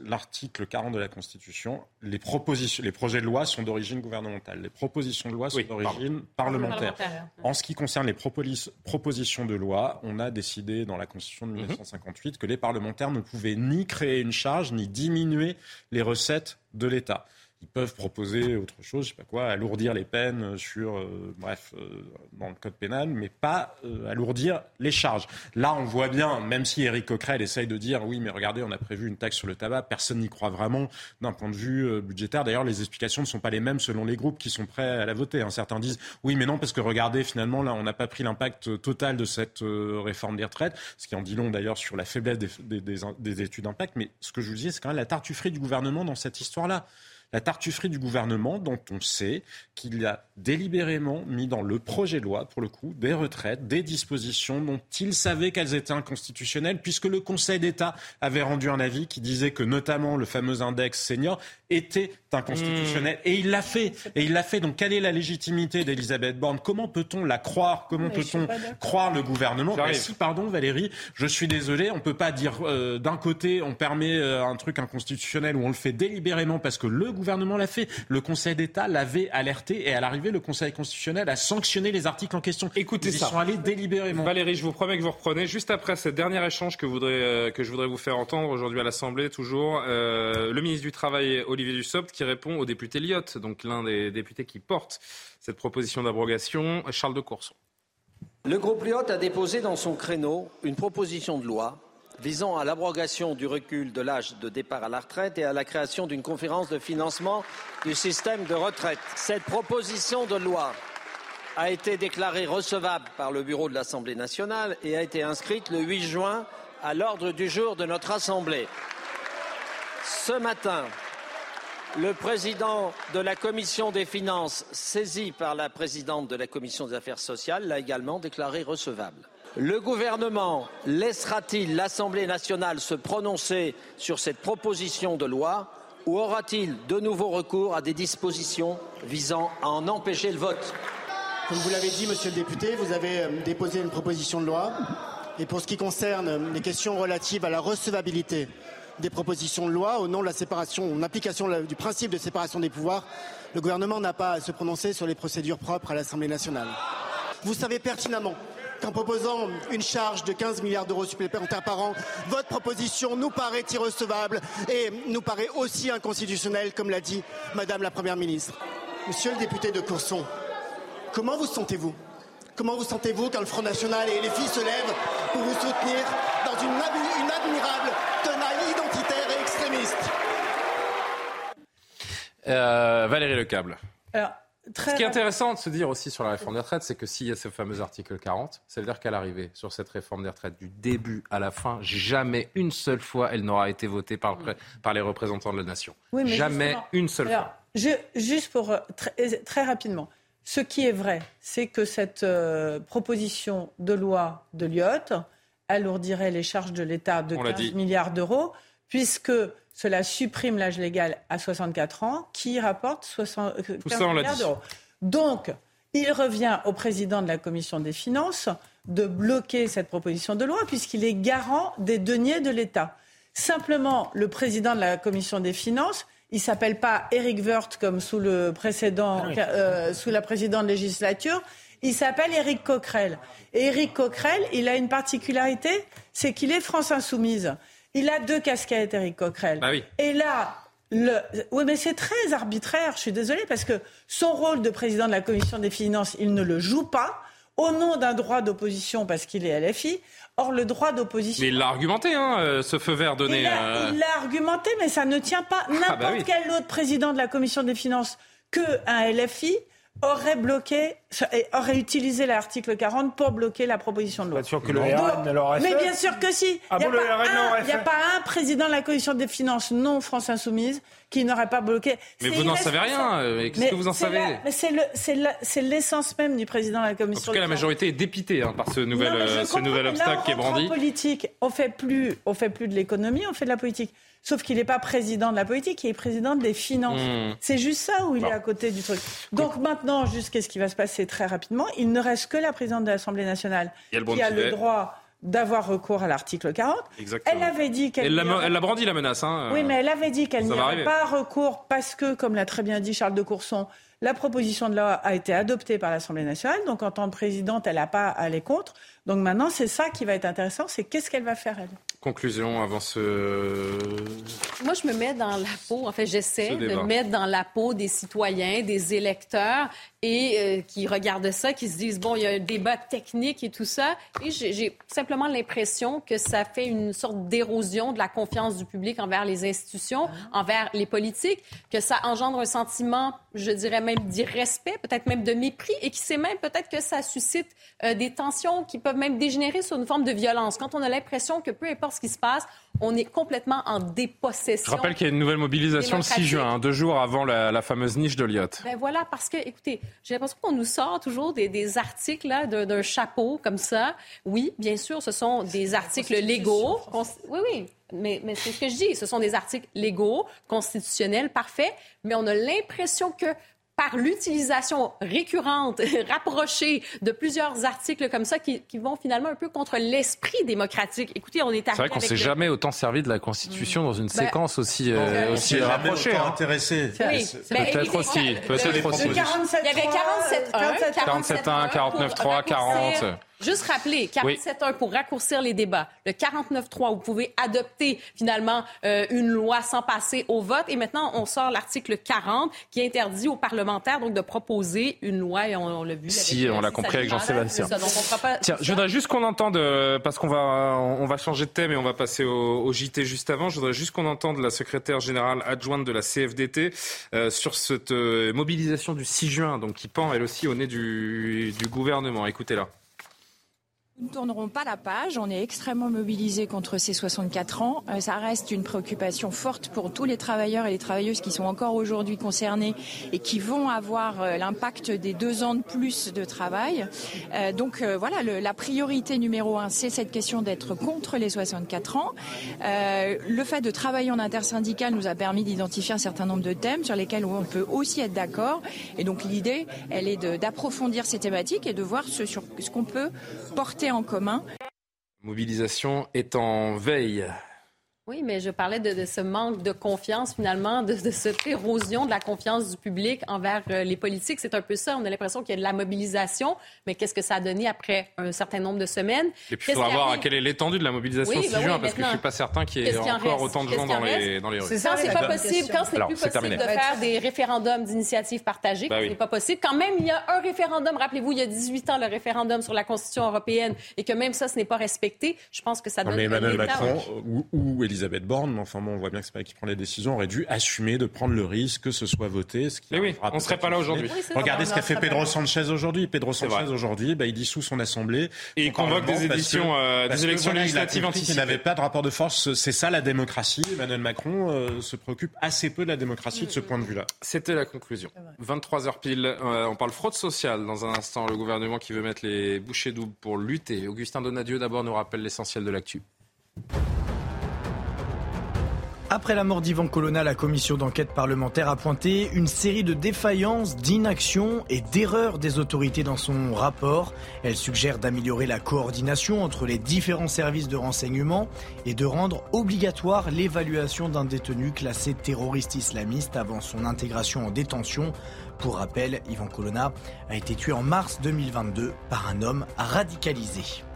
l'article 40 de la Constitution, les propositions, les projets de loi sont d'origine gouvernementale, les propositions de loi sont Oui, d'origine parlementaire. En ce qui concerne les propolis- propositions de loi, on a décidé dans la Constitution de 1958 que les parlementaires ne pouvaient ni créer une charge ni diminuer les recettes de l'État. Ils peuvent proposer autre chose, je sais pas quoi, alourdir les peines sur, euh, bref, euh, dans le code pénal, mais pas euh, alourdir les charges. Là, on voit bien, même si Éric Coquerel essaye de dire, oui, mais regardez, on a prévu une taxe sur le tabac, personne n'y croit vraiment d'un point de vue euh, budgétaire. D'ailleurs, les explications ne sont pas les mêmes selon les groupes qui sont prêts à la voter. hein. Certains disent, oui, mais non, parce que regardez, finalement, là, on n'a pas pris l'impact total de cette euh, réforme des retraites, ce qui en dit long d'ailleurs sur la faiblesse des, des- des- des études d'impact. Mais ce que je vous dis, c'est quand même la tartufferie du gouvernement dans cette histoire-là la tartufferie du gouvernement dont on sait qu'il a délibérément mis dans le projet de loi, pour le coup, des retraites, des dispositions dont il savait qu'elles étaient inconstitutionnelles, puisque le Conseil d'État avait rendu un avis qui disait que notamment le fameux index senior était inconstitutionnel. Et il l'a fait. Et il l'a fait. Donc quelle est la légitimité d'Elisabeth Borne? Comment peut-on la croire? Comment peut-on croire le gouvernement? Si, pardon, Valérie, je suis désolé, on peut pas dire euh, d'un côté on permet euh, un truc inconstitutionnel ou on le fait délibérément parce que le gouvernement l'a fait. Le Conseil d'État l'avait alerté et à l'arrivée, le Conseil constitutionnel a sanctionné les articles en question. Écoutez Ils y ça. sont allés délibérément. Valérie, je vous promets que vous reprenez juste après ce dernier échange que, voudrais, euh, que je voudrais vous faire entendre aujourd'hui à l'Assemblée, toujours euh, le ministre du Travail Olivier Dussopt qui répond au député Lyotte, donc l'un des députés qui porte cette proposition d'abrogation, Charles de Courson. Le groupe Lyotte a déposé dans son créneau une proposition de loi visant à l'abrogation du recul de l'âge de départ à la retraite et à la création d'une conférence de financement du système de retraite. Cette proposition de loi a été déclarée recevable par le bureau de l'Assemblée nationale et a été inscrite le 8 juin à l'ordre du jour de notre Assemblée. Ce matin, le président de la commission des finances, saisi par la présidente de la commission des affaires sociales, l'a également déclaré recevable. Le gouvernement laissera-t-il l'Assemblée nationale se prononcer sur cette proposition de loi ou aura-t-il de nouveau recours à des dispositions visant à en empêcher le vote? Comme vous l'avez dit, monsieur le député, vous avez euh, déposé une proposition de loi. Et pour ce qui concerne euh, les questions relatives à la recevabilité des propositions de loi, au nom de la séparation, en application du principe de séparation des pouvoirs, le gouvernement n'a pas à se prononcer sur les procédures propres à l'Assemblée nationale. Vous savez pertinemment qu'en proposant une charge de 15 milliards d'euros supplémentaires par an, votre proposition nous paraît irrecevable et nous paraît aussi inconstitutionnelle, comme l'a dit Madame la Première ministre. Monsieur le député de Courson, Comment vous sentez-vous? Comment vous sentez-vous quand le Front National et les filles se lèvent pour vous soutenir dans une, admi- une admirable tenaille identitaire et extrémiste? Euh, Valérie Lecable. Alors, très Ce qui est intéressant de se dire aussi sur la réforme des retraites, c'est que s'il y a ce fameux article 40, ça veut dire qu'à l'arrivée sur cette réforme des retraites, du début à la fin, jamais une seule fois elle n'aura été votée par, le pré- par les représentants de la nation. Oui, mais jamais justement, une seule alors, fois. je- juste pour euh, très, très rapidement, ce qui est vrai, c'est que cette euh, proposition de loi de Lyotte alourdirait les charges de l'État de On l'a 15 dit. milliards d'euros, puisque cela supprime l'âge légal à 64 ans, qui rapporte 60, euh, 15 ça, on l'a milliards d'euros. Donc, il revient au président de la commission des finances de bloquer cette proposition de loi, puisqu'il est garant des deniers de l'État. Simplement, le président de la commission des finances, il s'appelle pas Eric Woerth comme sous le précédent, Ah oui. euh, sous la précédente législature. Il s'appelle Éric Coquerel. Et Éric Coquerel, il a une particularité, c'est qu'il est France Insoumise. Il a deux casquettes, Éric Coquerel. Bah oui. Et là, le... oui, mais c'est très arbitraire. Je suis désolée parce que son rôle de président de la commission des finances, il ne le joue pas au nom d'un droit d'opposition parce qu'il est LFI. Or, le droit d'opposition. Mais il l'a argumenté, hein, euh, ce feu vert donné. Il l'a euh, il l'a argumenté, mais ça ne tient pas. N'importe bah oui. quel autre président de la commission des finances qu'un LFI aurait bloqué, aurait utilisé l'article 40 pour bloquer la proposition de loi. Pas sûr que le RN l'aurait Mais fait. bien sûr que si. Ah Il n'y a, bon, le a fait pas un président de la commission des finances non France Insoumise qui n'aurait pas bloqué. Mais vous n'en savez rien. euh, mais Qu'est-ce que vous en savez la- mais c'est le- l'essence même du président de la En commission. tout cas, la majorité est dépitée hein, par ce nouvel, Non, euh, ce nouvel mais là, obstacle on qui est brandi. En politique, on fait plus, on fait plus de l'économie, on fait de la politique. Sauf qu'il n'est pas président de la politique, il est président des finances. Mmh. C'est juste ça où il est à côté du truc. Donc maintenant, juste qu'est-ce qui va se passer très rapidement Il ne reste que la présidente de l'Assemblée nationale a le qui a le droit d'avoir recours à l'article 40. Exactement. Elle avait dit qu'elle Elle l'a, elle brandi la menace. Hein. oui, mais elle avait dit qu'elle Ça n'y va aurait arriver. pas recours parce que, comme l'a très bien dit Charles de Courson, la proposition de loi a été adoptée par l'Assemblée nationale. Donc, en tant que présidente, elle n'a pas à aller contre. Donc, maintenant, c'est ça qui va être intéressant, c'est qu'est-ce qu'elle va faire, elle? Conclusion avant ce. Moi, je me mets dans la peau, en fait, j'essaie de me mettre dans la peau des citoyens, des électeurs et euh, qui regardent ça, qui se disent, bon, il y a un débat technique et tout ça. Et j'ai j'ai simplement l'impression que ça fait une sorte d'érosion de la confiance du public envers les institutions, envers les politiques, que ça engendre un sentiment, je dirais même d'irrespect, peut-être même de mépris et qui sait même peut-être que ça suscite euh, des tensions qui peuvent même dégénérer sur une forme de violence. Quand on a l'impression que peu importe ce qui se passe, on est complètement en dépossession. Je rappelle qu'il y a une nouvelle mobilisation le 6 démocratique. juin, hein, deux jours avant la, la fameuse niche de Lyotte. Ben voilà, parce que, écoutez, j'ai l'impression qu'on nous sort toujours des, des articles là, d'un chapeau comme ça. Oui, bien sûr, ce sont des articles légaux. Oui, oui. Mais, mais c'est ce que je dis. Ce sont des articles légaux, constitutionnels, parfaits. Mais on a l'impression que par l'utilisation récurrente, rapprochée de plusieurs articles comme ça qui, qui vont finalement un peu contre l'esprit démocratique. Écoutez, on est C'est vrai qu'on s'est le- jamais autant servi de la Constitution dans une Ben, séquence aussi, euh, euh, aussi rapprochée. hein. intéressé. Oui, C'est- ben, Peut-être aussi, peut-être aussi. 47, Il y avait 47.1, 47.1, 49.3, 40. Juste rappeler, 47.1 pour raccourcir les débats. Le 49.3, vous pouvez adopter finalement euh, une loi sans passer au vote. Et maintenant, on sort l'article 40 qui interdit aux parlementaires donc de proposer une loi. Et on, on l'a vu. Si, avec, on l'a compris avec Jean-Sébastien. Tiens, je voudrais juste qu'on entende, euh, parce qu'on va, on va changer de thème et on va passer au, au JT juste avant. Je voudrais juste qu'on entende la secrétaire générale adjointe de la CFDT euh, sur cette mobilisation du 6 juin, donc qui pend elle aussi au nez du, du gouvernement. Écoutez-la. Nous ne tournerons pas la page. On est extrêmement mobilisés contre ces 64 ans. Euh, ça reste une préoccupation forte pour tous les travailleurs et les travailleuses qui sont encore aujourd'hui concernés et qui vont avoir euh, l'impact des deux ans de plus de travail. Euh, donc voilà, le- la priorité numéro un, c'est cette question d'être contre les 64 ans. Le fait de travailler en intersyndical nous a permis d'identifier un certain nombre de thèmes sur lesquels on peut aussi être d'accord. Et donc l'idée, elle est d'approfondir ces thématiques et de voir ce, ce qu'on peut porter en commun. Mobilisation est en veille. Oui, mais je parlais de, de ce manque de confiance, finalement, de, de cette érosion de la confiance du public envers euh, les politiques. C'est un peu ça. On a l'impression qu'il y a de la mobilisation, mais qu'est-ce que ça a donné après un certain nombre de semaines? Et puis il faudra voir à quelle est l'étendue de la mobilisation Oui, 6 ben oui, juin, parce que je maintenant. suis pas certain qu'il y ait encore autant de gens dans les, dans les rues. Quand c'est pas possible, quand c'est Alors, plus possible terminé. de faire des référendums d'initiative partagée, quand oui. c'est pas possible, quand même il y a un référendum, rappelez-vous, il y a 18 ans, le référendum sur la Constitution européenne, et que même ça, ce n'est pas respecté, je pense que ça Non, donne mais Emmanuel Macron ou, ou Elisabeth Borne, mais enfin bon, on voit bien que c'est pas elle qui prend les décisions, aurait dû assumer de prendre le risque que ce soit voté. Ce qui Mais oui, on serait pas là aujourd'hui. Oui, Regardez ce qu'a fait Pedro. Sanchez aujourd'hui. Pedro Sanchez aujourd'hui, bah, il dissout son assemblée. Et il convoque des que- euh, des parce que, élections voilà, il législatives anticipées. n'avait pas de rapport de force. C'est ça la démocratie. Emmanuel Macron euh, se préoccupe assez peu de la démocratie de ce point de vue-là. C'était la conclusion. 23h pile, euh, on parle fraude sociale dans un instant. Le gouvernement qui veut mettre les bouchées doubles pour lutter. Augustin Donadieu d'abord nous rappelle l'essentiel de l'actu. Après la mort d'Ivan Colonna, la commission d'enquête parlementaire a pointé une série de défaillances, d'inaction et d'erreurs des autorités dans son rapport. Elle suggère d'améliorer la coordination entre les différents services de renseignement et de rendre obligatoire l'évaluation d'un détenu classé terroriste islamiste avant son intégration en détention. Pour rappel, Ivan Colonna a été tué en mars 2022 par un homme radicalisé.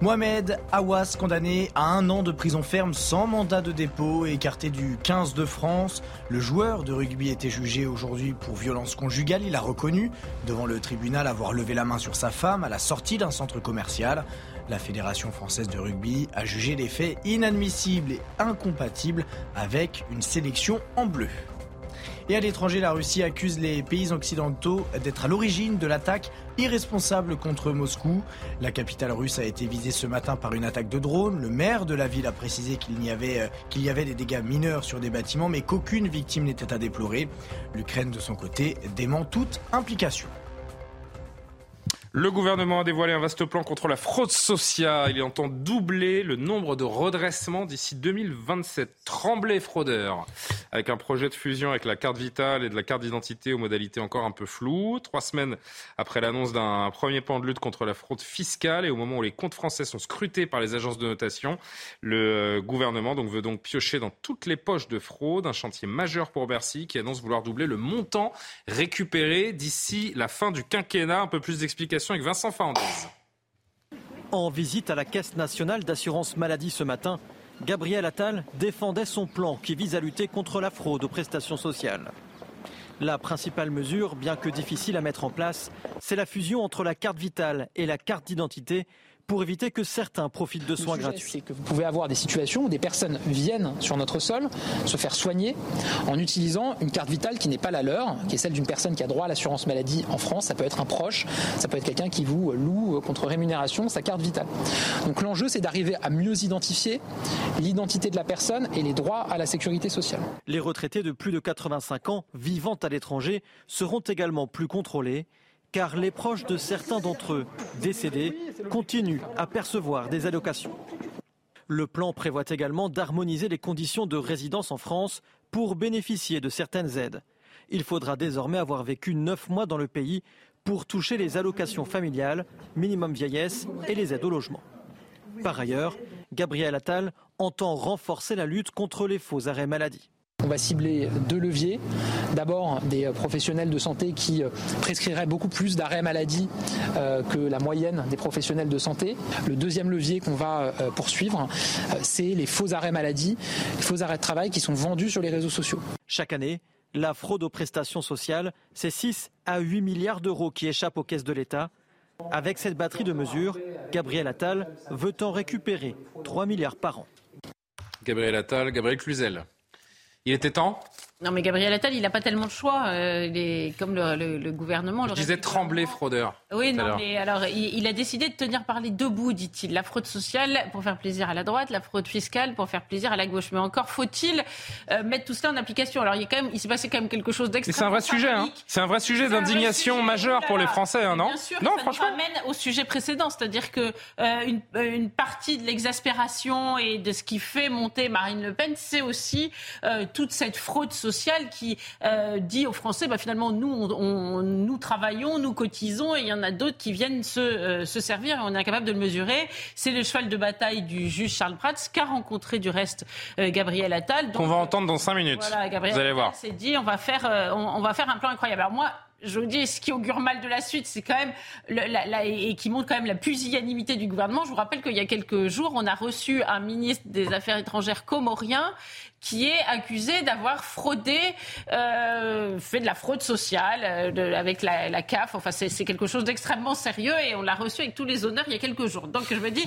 Mohamed Awas, condamné à un an de prison ferme sans mandat de dépôt et écarté du 15 de France. Le joueur de rugby était jugé aujourd'hui pour violence conjugale. Il a reconnu devant le tribunal avoir levé la main sur sa femme à la sortie d'un centre commercial. La Fédération française de rugby a jugé les faits inadmissibles et incompatibles avec une sélection en bleu. Et à l'étranger, la Russie accuse les pays occidentaux d'être à l'origine de l'attaque irresponsable contre Moscou. La capitale russe a été visée ce matin par une attaque de drone. Le maire de la ville a précisé qu'il y avait, euh, qu'il y avait des dégâts mineurs sur des bâtiments, mais qu'aucune victime n'était à déplorer. L'Ukraine, de son côté, dément toute implication. Le gouvernement a dévoilé un vaste plan contre la fraude sociale. Il entend doubler le nombre de redressements d'ici 2027. Tremblay fraudeur, avec un projet de fusion avec la carte vitale et de la carte d'identité aux modalités encore un peu floues. Trois semaines après l'annonce d'un premier plan de lutte contre la fraude fiscale et au moment où les comptes français sont scrutés par les agences de notation, le gouvernement veut donc piocher dans toutes les poches de fraude. Un chantier majeur pour Bercy qui annonce vouloir doubler le montant récupéré d'ici la fin du quinquennat. Un peu plus d'explications avec Vincent. En visite à la Caisse nationale d'assurance maladie ce matin, Gabriel Attal défendait son plan qui vise à lutter contre la fraude aux prestations sociales. La principale mesure, bien que difficile à mettre en place, c'est la fusion entre la carte vitale et la carte d'identité pour éviter que certains profitent de soins gratuits. C'est que vous pouvez avoir des situations où des personnes viennent sur notre sol se faire soigner en utilisant une carte vitale qui n'est pas la leur, qui est celle d'une personne qui a droit à l'assurance maladie en France. Ça peut être un proche, ça peut être quelqu'un qui vous loue contre rémunération sa carte vitale. Donc l'enjeu, c'est d'arriver à mieux identifier l'identité de la personne et les droits à la sécurité sociale. Les retraités de plus de 85 ans vivant à l'étranger seront également plus contrôlés car les proches de certains d'entre eux décédés continuent à percevoir des allocations. Le plan prévoit également d'harmoniser les conditions de résidence en France pour bénéficier de certaines aides. Il faudra désormais avoir vécu neuf mois dans le pays pour toucher les allocations familiales, minimum vieillesse et les aides au logement. Par ailleurs, Gabriel Attal entend renforcer la lutte contre les faux arrêts maladie. On va cibler deux leviers. D'abord, des professionnels de santé qui euh, prescriraient beaucoup plus d'arrêts maladie euh, que la moyenne des professionnels de santé. Le deuxième levier qu'on va euh, poursuivre, c'est les faux arrêts maladie, les faux arrêts de travail qui sont vendus sur les réseaux sociaux. Chaque année, la fraude aux prestations sociales, c'est 6 à 8 milliards d'euros qui échappent aux caisses de l'État. Avec cette batterie de mesures, Gabriel Attal veut en récupérer 3 milliards par an. Gabriel Attal, Gabriel Cluzel. Il était temps non, mais Gabriel Attal, il n'a pas tellement de choix. Euh, comme le, gouvernement. Je disais trembler fraudeur. Oui, non, mais alors, il, a décidé de tenir par les deux bouts, dit-il. La fraude sociale pour faire plaisir à la droite, la fraude fiscale pour faire plaisir à la gauche. Mais encore faut-il euh, mettre tout cela en application. Alors, il, y a quand même, il s'est passé quand même quelque chose d'extrêmement. C'est un vrai sujet, hein. C'est un vrai sujet d'indignation majeure pour les Français, hein, non Bien sûr, Non, ça franchement. Nous ramène au sujet précédent, c'est-à-dire que euh, une, une, partie de l'exaspération et de ce qui fait monter Marine Le Pen, c'est aussi toute cette fraude sociale qui euh, dit aux Français, bah, finalement, nous, on, nous travaillons, nous cotisons, et il y en a d'autres qui viennent se, euh, se, servir, et on est incapable de le mesurer. C'est le cheval de bataille du juge Charles Prats, qu'a rencontré du reste euh, Gabriel Attal. Qu'on va entendre dans cinq minutes. Voilà, Gabriel Vous allez voir. s'est dit, on va, faire, on, on va faire un plan incroyable. Alors moi, je vous dis, ce qui augure mal de la suite, c'est quand même, la, et qui montre quand même la pusillanimité du gouvernement. Je vous rappelle qu'il y a quelques jours, on a reçu un ministre des Affaires étrangères comorien qui est accusé d'avoir fraudé, euh, fait de la fraude sociale euh, avec la, la CAF. Enfin, c'est quelque chose d'extrêmement sérieux et on l'a reçu avec tous les honneurs il y a quelques jours. Donc je me dis,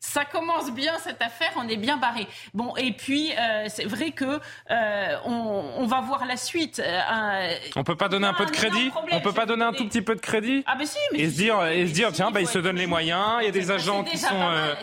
ça commence bien cette affaire, on est bien barré. Bon, et puis euh, c'est vrai que euh, on, on, va voir la suite. Euh, on peut pas donner un peu de crédit? On peut pas donner un tout petit peu de crédit? Ah mais si, mais et se dire et se dire tiens, bah, ils se donnent les moyens. Il y a des agents qui sont euh,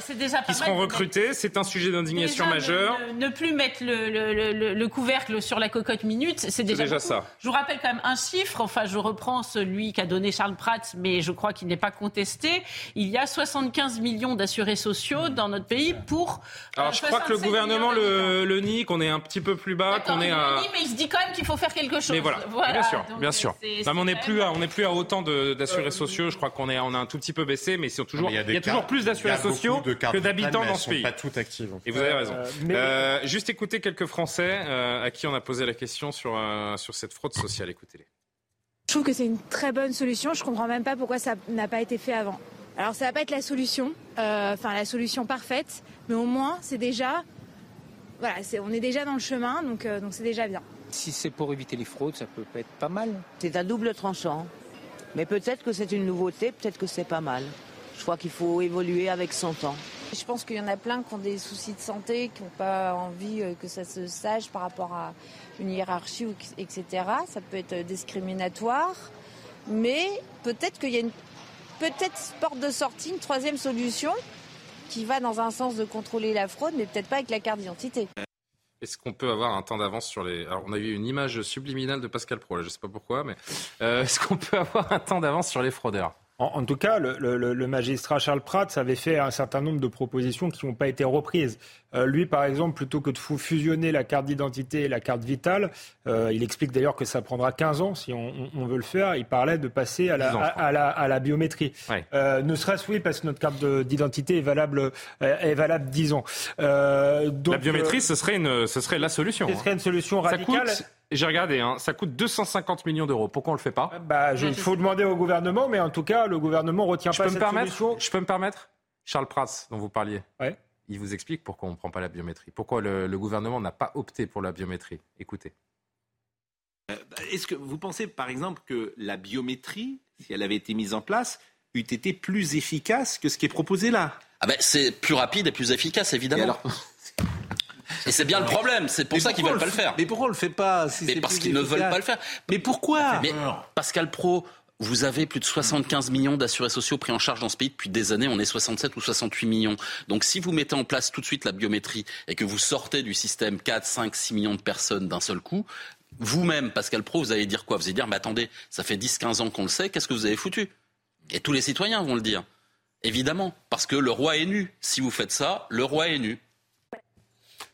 qui seront recrutés. C'est un sujet d'indignation majeur. Ne, ne, plus mettre le, le, le, le, couvercle sur la cocotte minute, c'est déjà, déjà ça. Je vous rappelle quand même un chiffre. Enfin, je reprends celui qu'a donné Charles Pratt, mais je crois qu'il n'est pas contesté. Il y a 75 millions d'assurés sociaux dans notre pays pour. Euh, Alors je crois que le gouvernement le, le, nie, qu'on est un petit peu plus bas, qu'on est à. Nie, mais il se dit quand même qu'il faut faire quelque chose. Mais voilà, voilà bien sûr, bien sûr. non, mais on n'est plus, à, on n'est plus à autant d'assurés sociaux. Je crois qu'on est, on a un tout petit peu baissé, mais c'est toujours, il y a, il y a toujours plus d'assurés sociaux que d'habitants dans ce pays. Pas toutes actives. Et vous avez raison. Euh, mais... euh, juste écouter quelques Français euh, à qui on a posé la question sur euh, sur cette fraude sociale. Écoutez-les. Je trouve que c'est une très bonne solution. Je comprends même pas pourquoi ça n'a pas été fait avant. Alors ça va pas être la solution, euh, enfin la solution parfaite, mais au moins c'est déjà, voilà, c'est, on est déjà dans le chemin, donc euh, donc c'est déjà bien. Si c'est pour éviter les fraudes, ça peut être pas mal. C'est un double tranchant, mais peut-être que c'est une nouveauté, peut-être que c'est pas mal. Je crois qu'il faut évoluer avec son temps. Je pense qu'il y en a plein qui ont des soucis de santé, qui n'ont pas envie que ça se sache par rapport à une hiérarchie, etc. Ça peut être discriminatoire, mais peut-être qu'il y a une peut-être porte de sortie, une troisième solution qui va dans un sens de contrôler la fraude, mais peut-être pas avec la carte d'identité. Est-ce qu'on peut avoir un temps d'avance sur les... Alors, on a eu une image subliminale de Pascal Pro, là, je ne sais pas pourquoi, mais euh, est-ce qu'on peut avoir un temps d'avance sur les fraudeurs? En, tout cas, le, magistrat Charles Pratt avait fait un certain nombre de propositions qui n'ont pas été reprises. Euh, lui, par exemple, plutôt que de fusionner la carte d'identité et la carte vitale, euh, il explique d'ailleurs que ça prendra 15 ans si on, veut le faire. Il parlait de passer à la, à, la, biométrie. Euh, ne serait-ce oui parce que notre carte d'identité est valable, est valable 10 ans. la biométrie, ce serait, une, ce serait la solution. Ce serait une solution radicale. J'ai regardé, hein, ça coûte 250 millions d'euros. Pourquoi on le fait pas bah, Il faut demander au gouvernement, mais en tout cas, le gouvernement retient je pas peux cette me permettre, solution. Je peux me permettre Charles Prats, dont vous parliez. Ouais. Il vous explique pourquoi on ne prend pas la biométrie. Pourquoi le, gouvernement n'a pas opté pour la biométrie. Écoutez. Euh, est-ce que vous pensez, par exemple, que la biométrie, si elle avait été mise en place, eût été plus efficace que ce qui est proposé là? Ah ben, C'est plus rapide et plus efficace, évidemment. Et c'est bien le problème, c'est pour ça qu'ils veulent pas le faire. Mais pourquoi on le fait pas Mais parce qu'ils ne veulent pas le faire. Mais pourquoi Mais Pascal Pro, vous avez plus de 75 millions d'assurés sociaux pris en charge dans ce pays depuis des années. On est 67 ou 68 millions. Donc si vous mettez en place tout de suite la biométrie et que vous sortez du système 4, 5, 6 millions de personnes d'un seul coup, vous-même, Pascal Pro, vous allez dire quoi? Vous allez dire, mais attendez, ça fait 10, 15 ans qu'on le sait, qu'est-ce que vous avez foutu? Et tous les citoyens vont le dire. Évidemment, parce que le roi est nu. Si vous faites ça, le roi est nu.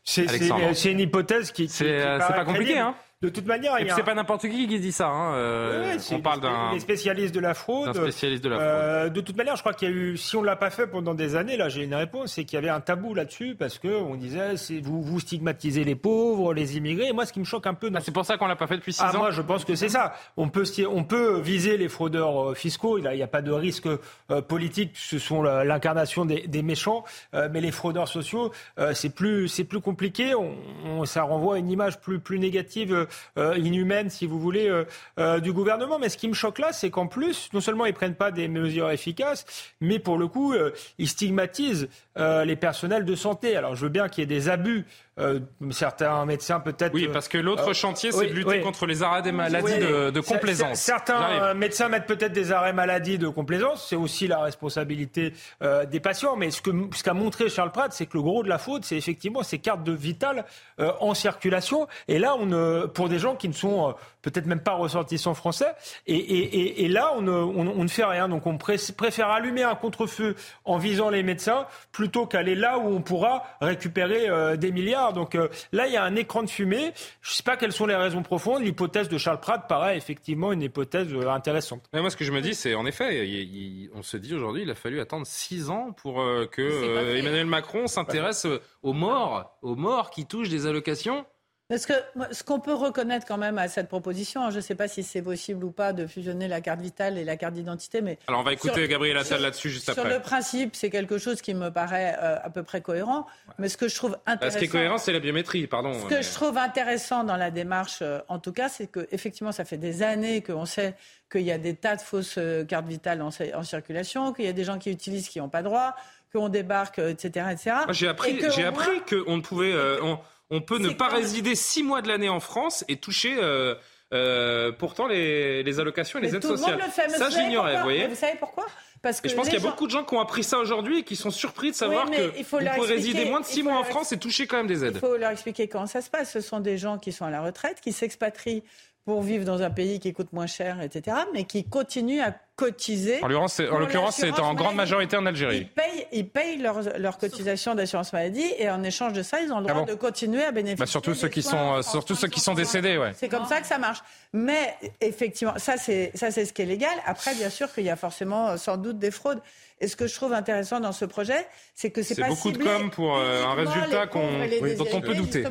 C'est une hypothèse qui. C'est pas compliqué, hein de toute manière, il y a... c'est pas n'importe qui qui dit ça. Hein. Euh, on parle d'un spécialiste de la fraude. spécialiste de la fraude. Euh, de toute manière, je crois qu'il y a eu, si on l'a pas fait pendant des années, là, j'ai une réponse, c'est qu'il y avait un tabou là-dessus parce que on disait, c'est vous vous stigmatisez les pauvres, les immigrés. Et moi, ce qui me choque un peu, ah, c'est pour ça qu'on l'a pas fait depuis six ah, ans. Moi, je pense que c'est ça. On peut, on peut viser les fraudeurs euh, fiscaux. Il n'y a, pas de risque euh, politique. Ce sont l'incarnation des, des, méchants. Euh, mais les fraudeurs sociaux, c'est plus, c'est plus compliqué. On, ça renvoie à une image plus, plus négative, inhumaine si vous voulez, euh, euh, du gouvernement. Mais ce qui me choque là, c'est qu'en plus, non seulement ils prennent pas des mesures efficaces, mais pour le coup, euh, ils stigmatisent les personnels de santé. Alors je veux bien qu'il y ait des abus euh, certains médecins peut-être. Oui, parce que l'autre euh, chantier, c'est de lutter contre les arrêts des maladies de, complaisance. Certains médecins mettent peut-être des arrêts maladie de complaisance. C'est aussi la responsabilité euh, des patients. Mais ce qu'a ce qu'a montré Charles Pratt, c'est que le gros de la faute, c'est effectivement ces cartes de vital en circulation. Et là, on, pour des gens qui ne sont peut-être même pas ressortissants français. Et, et, et, là, on ne, on, ne, fait rien. Donc on préfère allumer un contre-feu en visant les médecins plutôt qu'aller là où on pourra récupérer des milliards. Donc euh, là, il y a un écran de fumée. Je ne sais pas quelles sont les raisons profondes. L'hypothèse de Charles Pratt paraît effectivement une hypothèse euh, intéressante. Mais moi, ce que je me dis, c'est en effet, on se dit aujourd'hui, il a fallu attendre six ans pour euh, que Emmanuel Macron s'intéresse aux morts, aux morts qui touchent des allocations. Parce que ce qu'on peut reconnaître quand même à cette proposition, hein, je ne sais pas si c'est possible ou pas de fusionner la carte vitale et la carte d'identité, mais alors on va écouter Gabriel Attal là-dessus juste après. Sur le principe, c'est quelque chose qui me paraît euh, à peu près cohérent, mais ce que je trouve intéressant, ce qui est cohérent, c'est la biométrie, pardon. Ce que je trouve intéressant dans la démarche, euh, en tout cas, c'est que effectivement, ça fait des années qu'on sait qu'il y a des tas de fausses euh, cartes vitales en, circulation, qu'il y a des gens qui utilisent qui n'ont pas droit, qu'on débarque, etc., etc. J'ai appris, j'ai appris qu'on ne pouvait on peut ne pas résider six mois de l'année en France et toucher euh, euh, pourtant les, allocations et les aides sociales. ça, j'ignorais, vous voyez. Vous savez pourquoi? Parce que je pense qu'il y a beaucoup de gens qui ont appris ça aujourd'hui et qui sont surpris de savoir que vous pouvez résider moins de six mois en France et toucher quand même des aides. Il faut leur expliquer comment ça se passe. Ce sont des gens qui sont à la retraite, qui s'expatrient pour vivre dans un pays qui coûte moins cher, etc., mais qui continuent à cotiser. En l'occurrence, c'est en grande majorité en Algérie. Ils payent, leurs, cotisations d'assurance maladie et en échange de ça, ils ont le droit ah de continuer à bénéficier. Bah surtout ceux qui sont, surtout ceux qui sont décédés, ouais. C'est comme ça que ça marche. Mais effectivement, ça c'est ça c'est ce qui est légal. Après, bien sûr qu'il y a forcément euh, sans doute des fraudes. Et ce que je trouve intéressant dans ce projet, c'est que c'est pas beaucoup de com pour euh, un résultat qu'on, dont on peut douter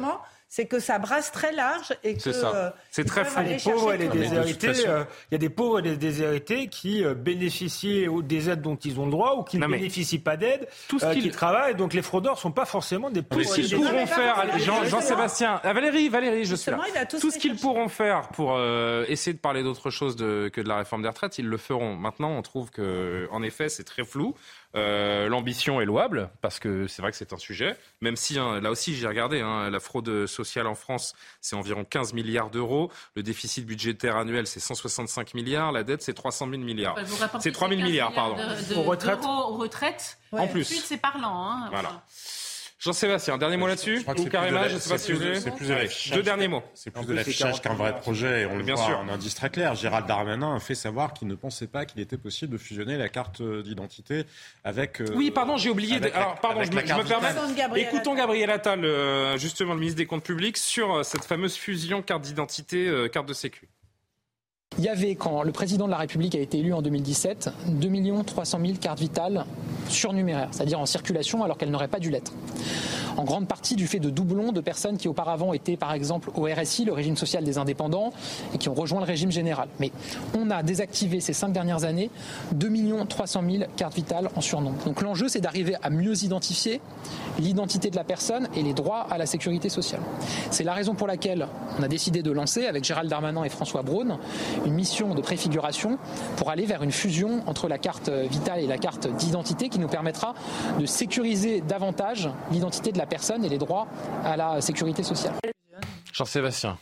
c'est que ça brasse très large et que c'est euh, c'est très fort. Les pauvres et les déshérités, euh, il y a des pauvres et des déshérités qui euh, bénéficient des aides dont ils ont droit ou qui ne bénéficient pas d'aide, qui travaillent. Donc les fraudeurs sont pas forcément des pauvres. Tout ce qu'ils pourront faire, Jean-Sébastien, Valérie, Valérie, je suis là. Tout ce qu'ils pourront faire pour essayer de parler d'autre chose que de la réforme des retraites, ils le feront. Maintenant, on trouve que, en effet, c'est très flou. Euh, l'ambition est louable parce que c'est vrai que c'est un sujet, même si hein, là aussi j'ai regardé, hein, la fraude sociale en France c'est environ 15 milliards d'euros, le déficit budgétaire annuel c'est 165 milliards, la dette c'est 300 000 milliards. c'est 3 000 milliards, pardon. De, aux retraites. en plus. C'est parlant. Hein, voilà. Jean-Sébastien, un dernier mot là-dessus crois que Ou Karima, je ne sais pas si vous voulez. c'est plus de l'affichage. Deux derniers mots. C'est plus de l'affichage qu'un vrai projet. Et on le Bien voit sûr. en indice très clair. Gérald Darmanin a fait savoir qu'il ne pensait pas qu'il était possible de fusionner la carte d'identité avec. euh, Oui, pardon, j'ai oublié. de- Alors, pardon, je me, je me permets. Écoutons Gabriel Attal, euh, justement, le ministre des Comptes publics, sur euh, cette fameuse fusion carte d'identité, euh, carte de sécu. Il y avait, quand le président de la République a été élu en 2017, 2 300 000 cartes vitales surnuméraires, c'est-à-dire en circulation alors qu'elles n'auraient pas dû l'être. En grande partie du fait de doublons de personnes qui auparavant étaient par exemple au RSI, le régime social des indépendants, et qui ont rejoint le régime général. Mais on a désactivé ces cinq dernières années 2 300 000 cartes vitales en surnombre. Donc l'enjeu c'est d'arriver à mieux identifier l'identité de la personne et les droits à la sécurité sociale. C'est la raison pour laquelle on a décidé de lancer avec Gérald Darmanin et François Braun une mission de préfiguration pour aller vers une fusion entre la carte vitale et la carte d'identité qui nous permettra de sécuriser davantage l'identité de la personne et les droits à la sécurité sociale. Jean-Sébastien.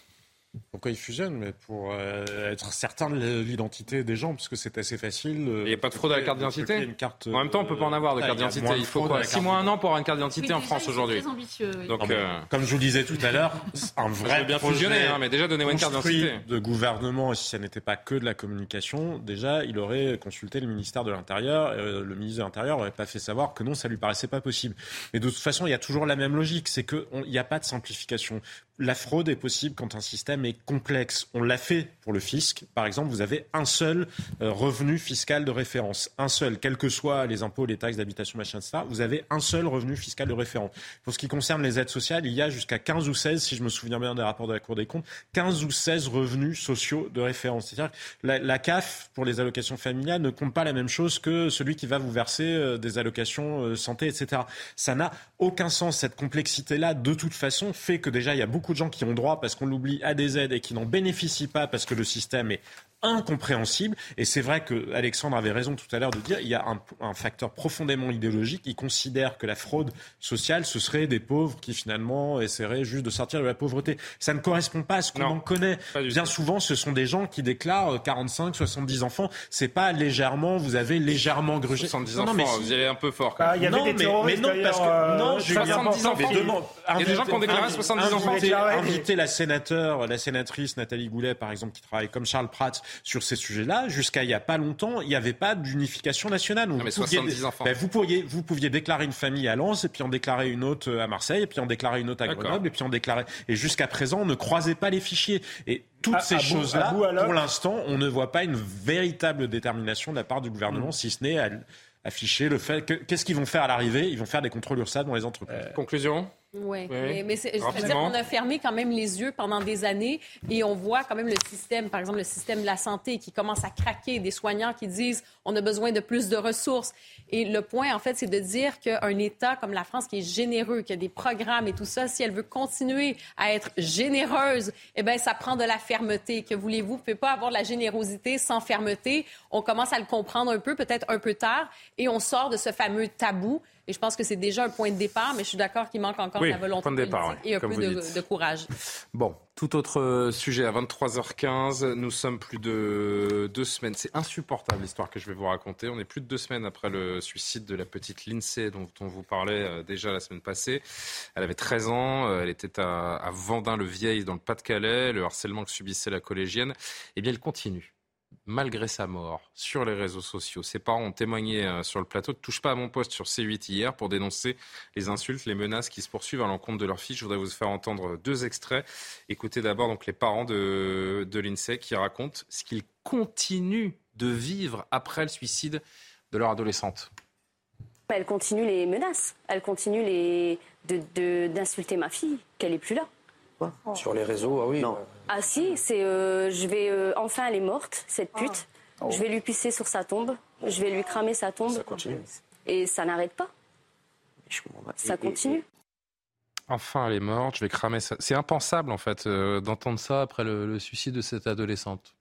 Pourquoi ils fusionnent Mais pour euh, être certain de l'identité des gens, parce que c'est assez facile. Il n'y a pas de fraude à la carte d'identité carte, En même temps, on peut pas en avoir de Ah, carte d'identité. Il faut quoi à la 6 carte mois, un an pour avoir une carte d'identité en France aujourd'hui. Très ambitieux. oui. Donc, euh, Comme je vous le disais tout à l'heure, un vrai bien projet fusionner, hein, mais déjà, donnez-moi une carte d'identité. de gouvernement, et si ça n'était pas que de la communication, déjà, il aurait consulté le ministère de l'Intérieur. euh, le ministre de l'Intérieur n'aurait pas fait savoir que non, ça lui paraissait pas possible. Mais de toute façon, il y a toujours la même logique, c'est qu'il n'y a pas de simplification. La fraude est possible quand un système est complexe. On l'a fait pour le fisc. Par exemple, vous avez un seul euh, revenu fiscal de référence. Un seul, quels que soient les impôts, les taxes d'habitation, etc. Vous avez un seul revenu fiscal de référence. Pour ce qui concerne les aides sociales, il y a jusqu'à 15 ou 16, si je me souviens bien des rapports de la Cour des comptes, 15 ou 16 revenus sociaux de référence. C'est-à-dire que la, la CAF, pour les allocations familiales, ne compte pas la même chose que celui qui va vous verser euh, des allocations euh, santé, etc. Ça n'a aucun sens. Cette complexité-là, de toute façon, fait que déjà, il y a beaucoup de gens qui ont droit, parce qu'on l'oublie, à des aides et qui n'en bénéficient pas parce que le système est incompréhensible. Et c'est vrai que Alexandre avait raison tout à l'heure de dire il y a un, un facteur profondément idéologique. Il considère que la fraude sociale, ce serait des pauvres qui finalement essaieraient juste de sortir de la pauvreté. Ça ne correspond pas à ce qu'on en connaît. Bien tout. souvent, ce sont des gens qui déclarent euh, 45, 70 enfants. C'est pas légèrement, vous avez légèrement grugé. 70 Non, non, enfants, mais si- vous y allez un peu fort. quand même. Ah, il y avait non, des mais, terroristes, mais non, parce que euh, non, Julien, 70 mais enfants. Il y a des gens qui ont déclaré inviter- 70 enfants. mais- inviter la sénateur, la sénatrice Nathalie Goulet, par exemple, qui travaille comme Charles Pratt sur ces sujets-là, jusqu'à il y a pas longtemps, il n'y avait pas d'unification nationale. Non, mais 70 enfants. Ben, vous pourriez, vous pouviez déclarer une famille à Lens, et puis en déclarer une autre à Marseille, et puis en déclarer une autre à. Grenoble, et puis en déclarer. Et jusqu'à présent, on ne croisait pas les fichiers. Et toutes À- ces choses-là, pour l'instant, on ne voit pas une véritable détermination de la part du gouvernement, si ce n'est à afficher le fait que qu'est-ce qu'ils vont faire à l'arrivée? Ils vont faire des contrôles URSA dans les entreprises. Conclusion? Oui. mais, mais je veux dire qu'on a fermé quand même les yeux pendant des années et on voit quand même le système, par exemple le système de la santé qui commence à craquer, des soignants qui disent on a besoin de plus de ressources. Et le point, en fait, c'est de dire qu'un État comme la France qui est généreux, qui a des programmes et tout ça, si elle veut continuer à être généreuse, eh bien, ça prend de la fermeté. Que voulez-vous? Vous ne pouvez pas avoir de la générosité sans fermeté. On commence à le comprendre un peu, peut-être un peu tard, et on sort de ce fameux tabou. Et je pense que c'est déjà un point de départ, mais je suis d'accord qu'il manque encore Oui, de la volonté point de départ, politique oui, et un peu de, courage. Bon, tout autre euh, sujet à 23h15. Nous sommes plus de deux semaines. C'est insupportable l'histoire que je vais vous raconter. On est plus de deux semaines après le suicide de la petite Lindsay dont on vous parlait euh, déjà la semaine passée. Elle avait 13 ans. euh, Elle était à, Vendin-le-Vieil dans le Pas-de-Calais. Le harcèlement que subissait la collégienne, eh bien, elle continue. Malgré sa mort, sur les réseaux sociaux, ses parents ont témoigné euh, sur le plateau de Touche pas à mon poste sur C8 hier pour dénoncer les insultes, les menaces qui se poursuivent à l'encontre de leur fille. Je voudrais vous faire entendre deux extraits. Écoutez d'abord donc les parents de, de l'INSEE qui racontent ce qu'ils continuent de vivre après le suicide de leur adolescente. Elle continue les menaces. Elle continue d'insulter ma fille, qu'elle est plus là. Sur les réseaux, ah oui. Non. Ah si, c'est euh, je vais euh, enfin elle est morte cette pute. Oh. Je vais lui pisser sur sa tombe. Je vais lui cramer sa tombe. Ça continue. Et ça n'arrête pas. Ça continue. Enfin, elle est morte, je vais cramer ça. C'est impensable en fait euh, d'entendre ça après le, le suicide de cette adolescente.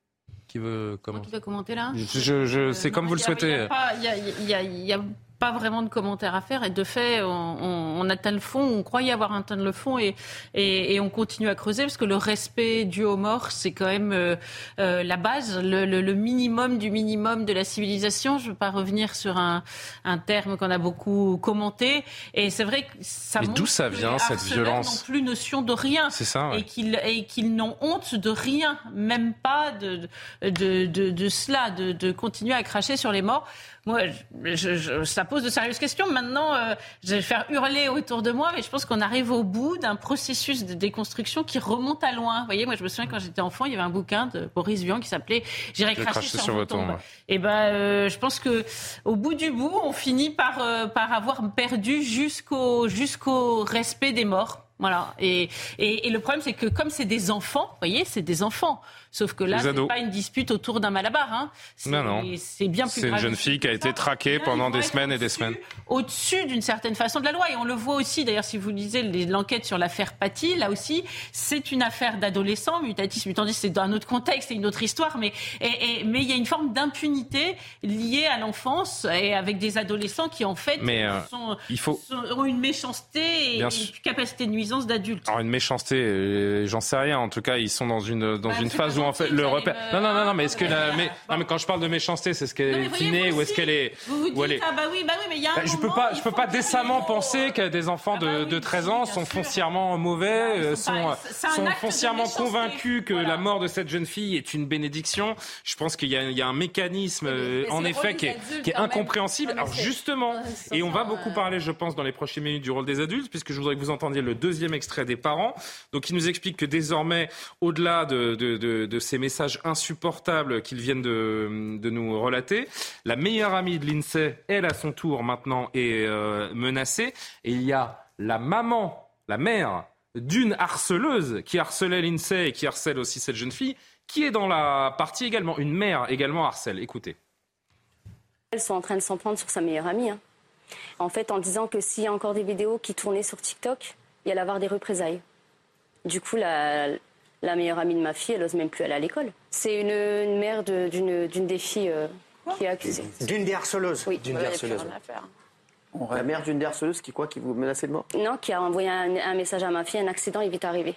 Qui veut commencer Qui veut commenter là? Je- je- c'est Euh, comme non, vous le souhaitez. Y y y il y a pas vraiment de commentaires à faire. Et de fait, on, atteint le fond, on croyait avoir atteint le fond et, et, on continue à creuser parce que le respect dû aux morts, c'est quand même euh, euh, la base, le, minimum du minimum de la civilisation. Je ne veux pas revenir sur un, un terme qu'on a beaucoup commenté. Et c'est vrai que ça Mais d'où ça vient, cette violence n'ont plus notion de rien. C'est ça. Et qu'ils n'ont honte de rien, même pas de, de, de, de cela, de, de continuer à cracher sur les morts moi, je, ça pose de sérieuses questions. Maintenant, euh, je vais faire hurler autour de moi, mais je pense qu'on arrive au bout d'un processus de déconstruction qui remonte à loin. Vous voyez, moi, je me souviens quand j'étais enfant, il y avait un bouquin de Boris Vian qui s'appelait J'irai cracher, sur, votre tombe. Et eh ben, euh, je pense que au bout du bout, on finit par euh, par avoir perdu jusqu'au jusqu'au respect des morts. Voilà. Et, et, et le problème, c'est que comme c'est des enfants, vous voyez, c'est des enfants. Sauf que là, c'est pas une dispute autour d'un malabar. Hein. Non, non. C'est bien plus C'est une jeune fille qui a été traquée pendant des semaines et des semaines. Au-dessus d'une certaine façon de la loi. Et on le voit aussi, d'ailleurs, si vous lisez l'enquête sur l'affaire Paty, là aussi, c'est une affaire d'adolescents. Mutatis mutandis, c'est dans un autre contexte, c'est une autre histoire. Mais, et, mais il y a une forme d'impunité liée à l'enfance et avec des adolescents qui, en fait, euh, sont, il faut... ont une méchanceté et une capacité de nuisance d'adultes. Alors, une méchanceté, euh, j'en sais rien. En tout cas, ils sont dans une, dans bah, une phase où en fait le repère. Non, non, non, non, mais est-ce que la, mais, non, mais quand je parle de méchanceté, c'est ce qu'elle est innée ou est-ce qu'elle est. Vous vous dites, ah bah oui, bah oui, mais il y a un bah, Je peux pas, je peux pas décemment penser que des enfants de, de 13 ans sont foncièrement mauvais, euh, sont, sont foncièrement convaincus que la mort de cette jeune fille est une bénédiction. Je pense qu'il y, y, a un mécanisme, euh, en effet, qui est, qui est incompréhensible. Alors justement, et on va beaucoup parler, je pense, dans les prochaines minutes du rôle des adultes, puisque je voudrais que vous entendiez le deuxième extrait des parents. Donc, il nous explique que désormais, au-delà de, de, de, de ces messages insupportables qu'ils viennent de, nous relater. La meilleure amie de l'INSEE, elle, à son tour, maintenant, est euh, menacée. Et il y a la maman, la mère d'une harceleuse qui harcelait l'INSEE et qui harcèle aussi cette jeune fille, qui est dans la partie également. Une mère également harcèle. Écoutez. Elles sont en train de s'en prendre sur sa meilleure amie. Hein. En fait, en disant que s'il y a encore des vidéos qui tournaient sur TikTok, il y allait avoir des représailles. Du coup, la, la meilleure amie de ma fille, elle n'ose même plus aller à l'école. C'est une, mère d'une des filles euh, qui est accusée. D'une des harceleuses Oui. D'une des harceleuses. La mère d'une des harceleuses qui quoi Qui vous menaçait de mort? Non, qui a envoyé un, message à ma fille, un accident est vite arrivé.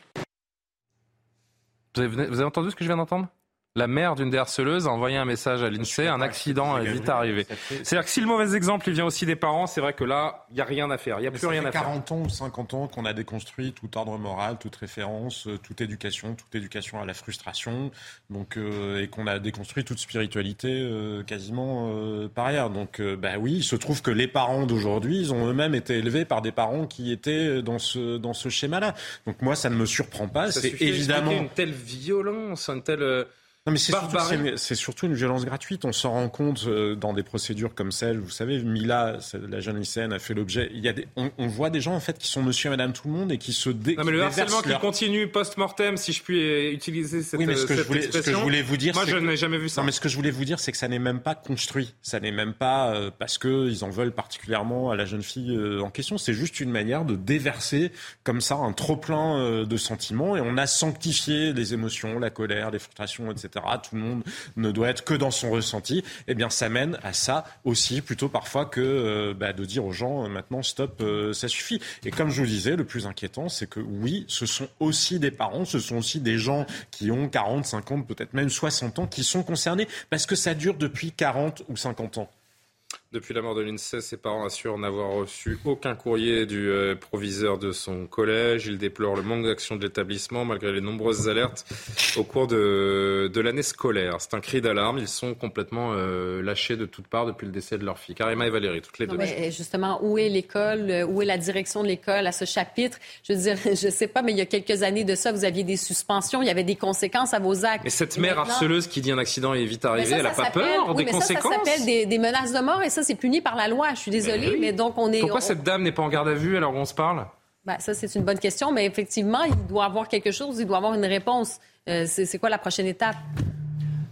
vous avez entendu ce que je viens d'entendre? La mère d'une des harceleuses a envoyé un message à l'INSEE, un accident est vite arrivé. C'est-à-dire que si le mauvais exemple il vient aussi des parents, c'est vrai que là, il n'y a rien à faire. Il n'y a plus rien à faire. 40 ans ou 50 ans qu'on a déconstruit tout ordre moral, toute référence, euh, toute éducation, toute éducation à la frustration, donc, euh, et qu'on a déconstruit toute spiritualité euh, quasiment par ailleurs. Donc, bah oui, il se trouve que les parents d'aujourd'hui, ils ont eux-mêmes été élevés par des parents qui étaient dans ce, dans ce schéma-là. Donc moi, ça ne me surprend pas. C'est évidemment une telle violence, une telle mais c'est surtout, surtout, une violence gratuite. On s'en rend compte euh, dans des procédures comme celle, vous savez, Mila, la jeune lycéenne, a fait l'objet. Il y a des, on, voit des gens en fait qui sont Monsieur et Madame tout le monde et qui se dé, Non mais le harcèlement qui continue post-mortem, si je puis utiliser cette, oui, mais ce que, je voulais, ce que je voulais vous dire, moi je n'ai jamais vu ça. Non mais ce que je voulais vous dire, c'est que ça n'est même pas construit. Ça n'est même pas euh, parce que ils en veulent particulièrement à la jeune fille euh, en question. C'est juste une manière de déverser comme ça un trop plein de sentiments et on a sanctifié les émotions, la colère, les frustrations, etc. Tout le monde ne doit être que dans son ressenti, eh bien ça mène à ça aussi, plutôt parfois que euh, bah, de dire aux gens euh, maintenant stop, euh, ça suffit. Et comme je vous disais, le plus inquiétant, c'est que oui, ce sont aussi des parents, ce sont aussi des gens qui ont 40, 50, peut-être même 60 ans qui sont concernés, parce que ça dure depuis 40 ou 50 ans. Depuis la mort de l'INSEE, ses parents assurent n'avoir reçu aucun courrier du euh, proviseur de son collège. Il déplore le manque d'action de l'établissement malgré les nombreuses alertes au cours de, de l'année scolaire. C'est un cri d'alarme. Ils sont complètement euh, lâchés de toutes parts depuis le décès de leur fille. Karima et Valérie, toutes les deux. justement, où est l'école? Où est la direction de l'école à ce chapitre? Je veux dire, je ne sais pas, mais il y a quelques années de ça, vous aviez des suspensions, il y avait des conséquences à vos actes. Mais cette mère harceleuse qui dit un accident est vite arrivé, elle n'a pas peur des conséquences? Ça, s'appelle des, des menaces de mort et ça, c'est puni par la loi. Je suis désolée, mais, donc on est. Pourquoi cette dame n'est pas en garde à vue alors qu'on se parle? Ben, ça, c'est une bonne question, mais effectivement, il doit avoir quelque chose, il doit avoir une réponse. Euh, c'est quoi la prochaine étape?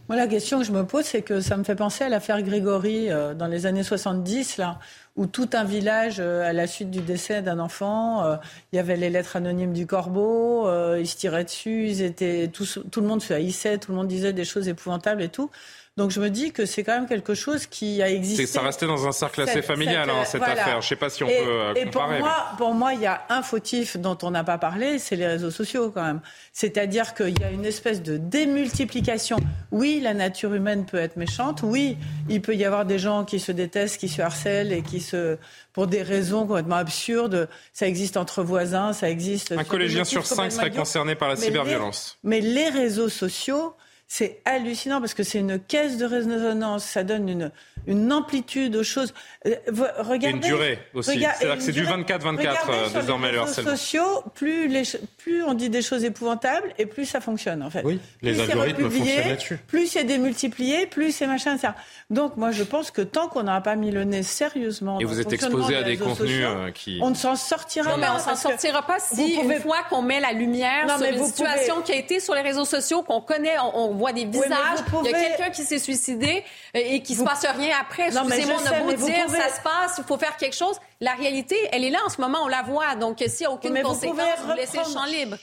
Moi, la question que je me pose, c'est que ça me fait penser à l'affaire Grégory euh, dans les années 70, là, où tout un village, euh, à la suite du décès d'un enfant, euh, il y avait les lettres anonymes du corbeau, euh, ils se tiraient dessus, ils étaient, tout, tout le monde se haïssait, tout le monde disait des choses épouvantables et tout. Donc je me dis que c'est quand même quelque chose qui a existé. Ça restait dans un cercle assez Cette- familial, cette- hein, cette voilà. affaire. Je ne sais pas si on et, peut euh, et pour comparer. moi, pour moi, il y a un fautif dont on n'a pas parlé, c'est les réseaux sociaux quand même. C'est-à-dire qu'il y a une espèce de démultiplication. Oui, la nature humaine peut être méchante. Oui, il peut y avoir des gens qui se détestent, qui se harcèlent et qui se, pour des raisons complètement absurdes. Ça existe entre voisins, ça existe. Un collégien sur cinq serait concerné par la Mais les- cyberviolence. mais les réseaux sociaux, c'est hallucinant parce que c'est une caisse de résonance. Ça donne une, une amplitude aux choses. Euh, vous- Regardez. Et une durée aussi. C'est-à-dire que c'est du durée. 24-24, Regardez euh, sur désormais, le les réseaux harcèlement. sociaux, plus, les, plus on dit des choses épouvantables et plus ça fonctionne en fait. Oui, les Plus c'est algorithmes fonctionnent là-dessus. Plus c'est démultiplié, plus c'est machin, ça. Donc moi je pense que tant qu'on n'aura pas mis le nez sérieusement Et dans vous êtes exposé à des contenus sociaux, euh, qui... on ne s'en sortira Non, mais pas. on s'en parce que sortira pas si, vous pouvez- une fois qu'on met la lumière Non, sur mais une vous situation pouvez- qui a été sur les réseaux sociaux, qu'on connaît, on, on voit des mais visages, vous il y a pouvez- quelqu'un qui s'est suicidé et qui se passe rien après. Excusez-moi, beau mais vous dire, pouvez- ça se passe, il faut faire quelque chose. La réalité, elle est là en ce moment, on la voit. Donc, s'il n'y a aucune Mais vous conséquence, pouvez vous laissez le champ libre.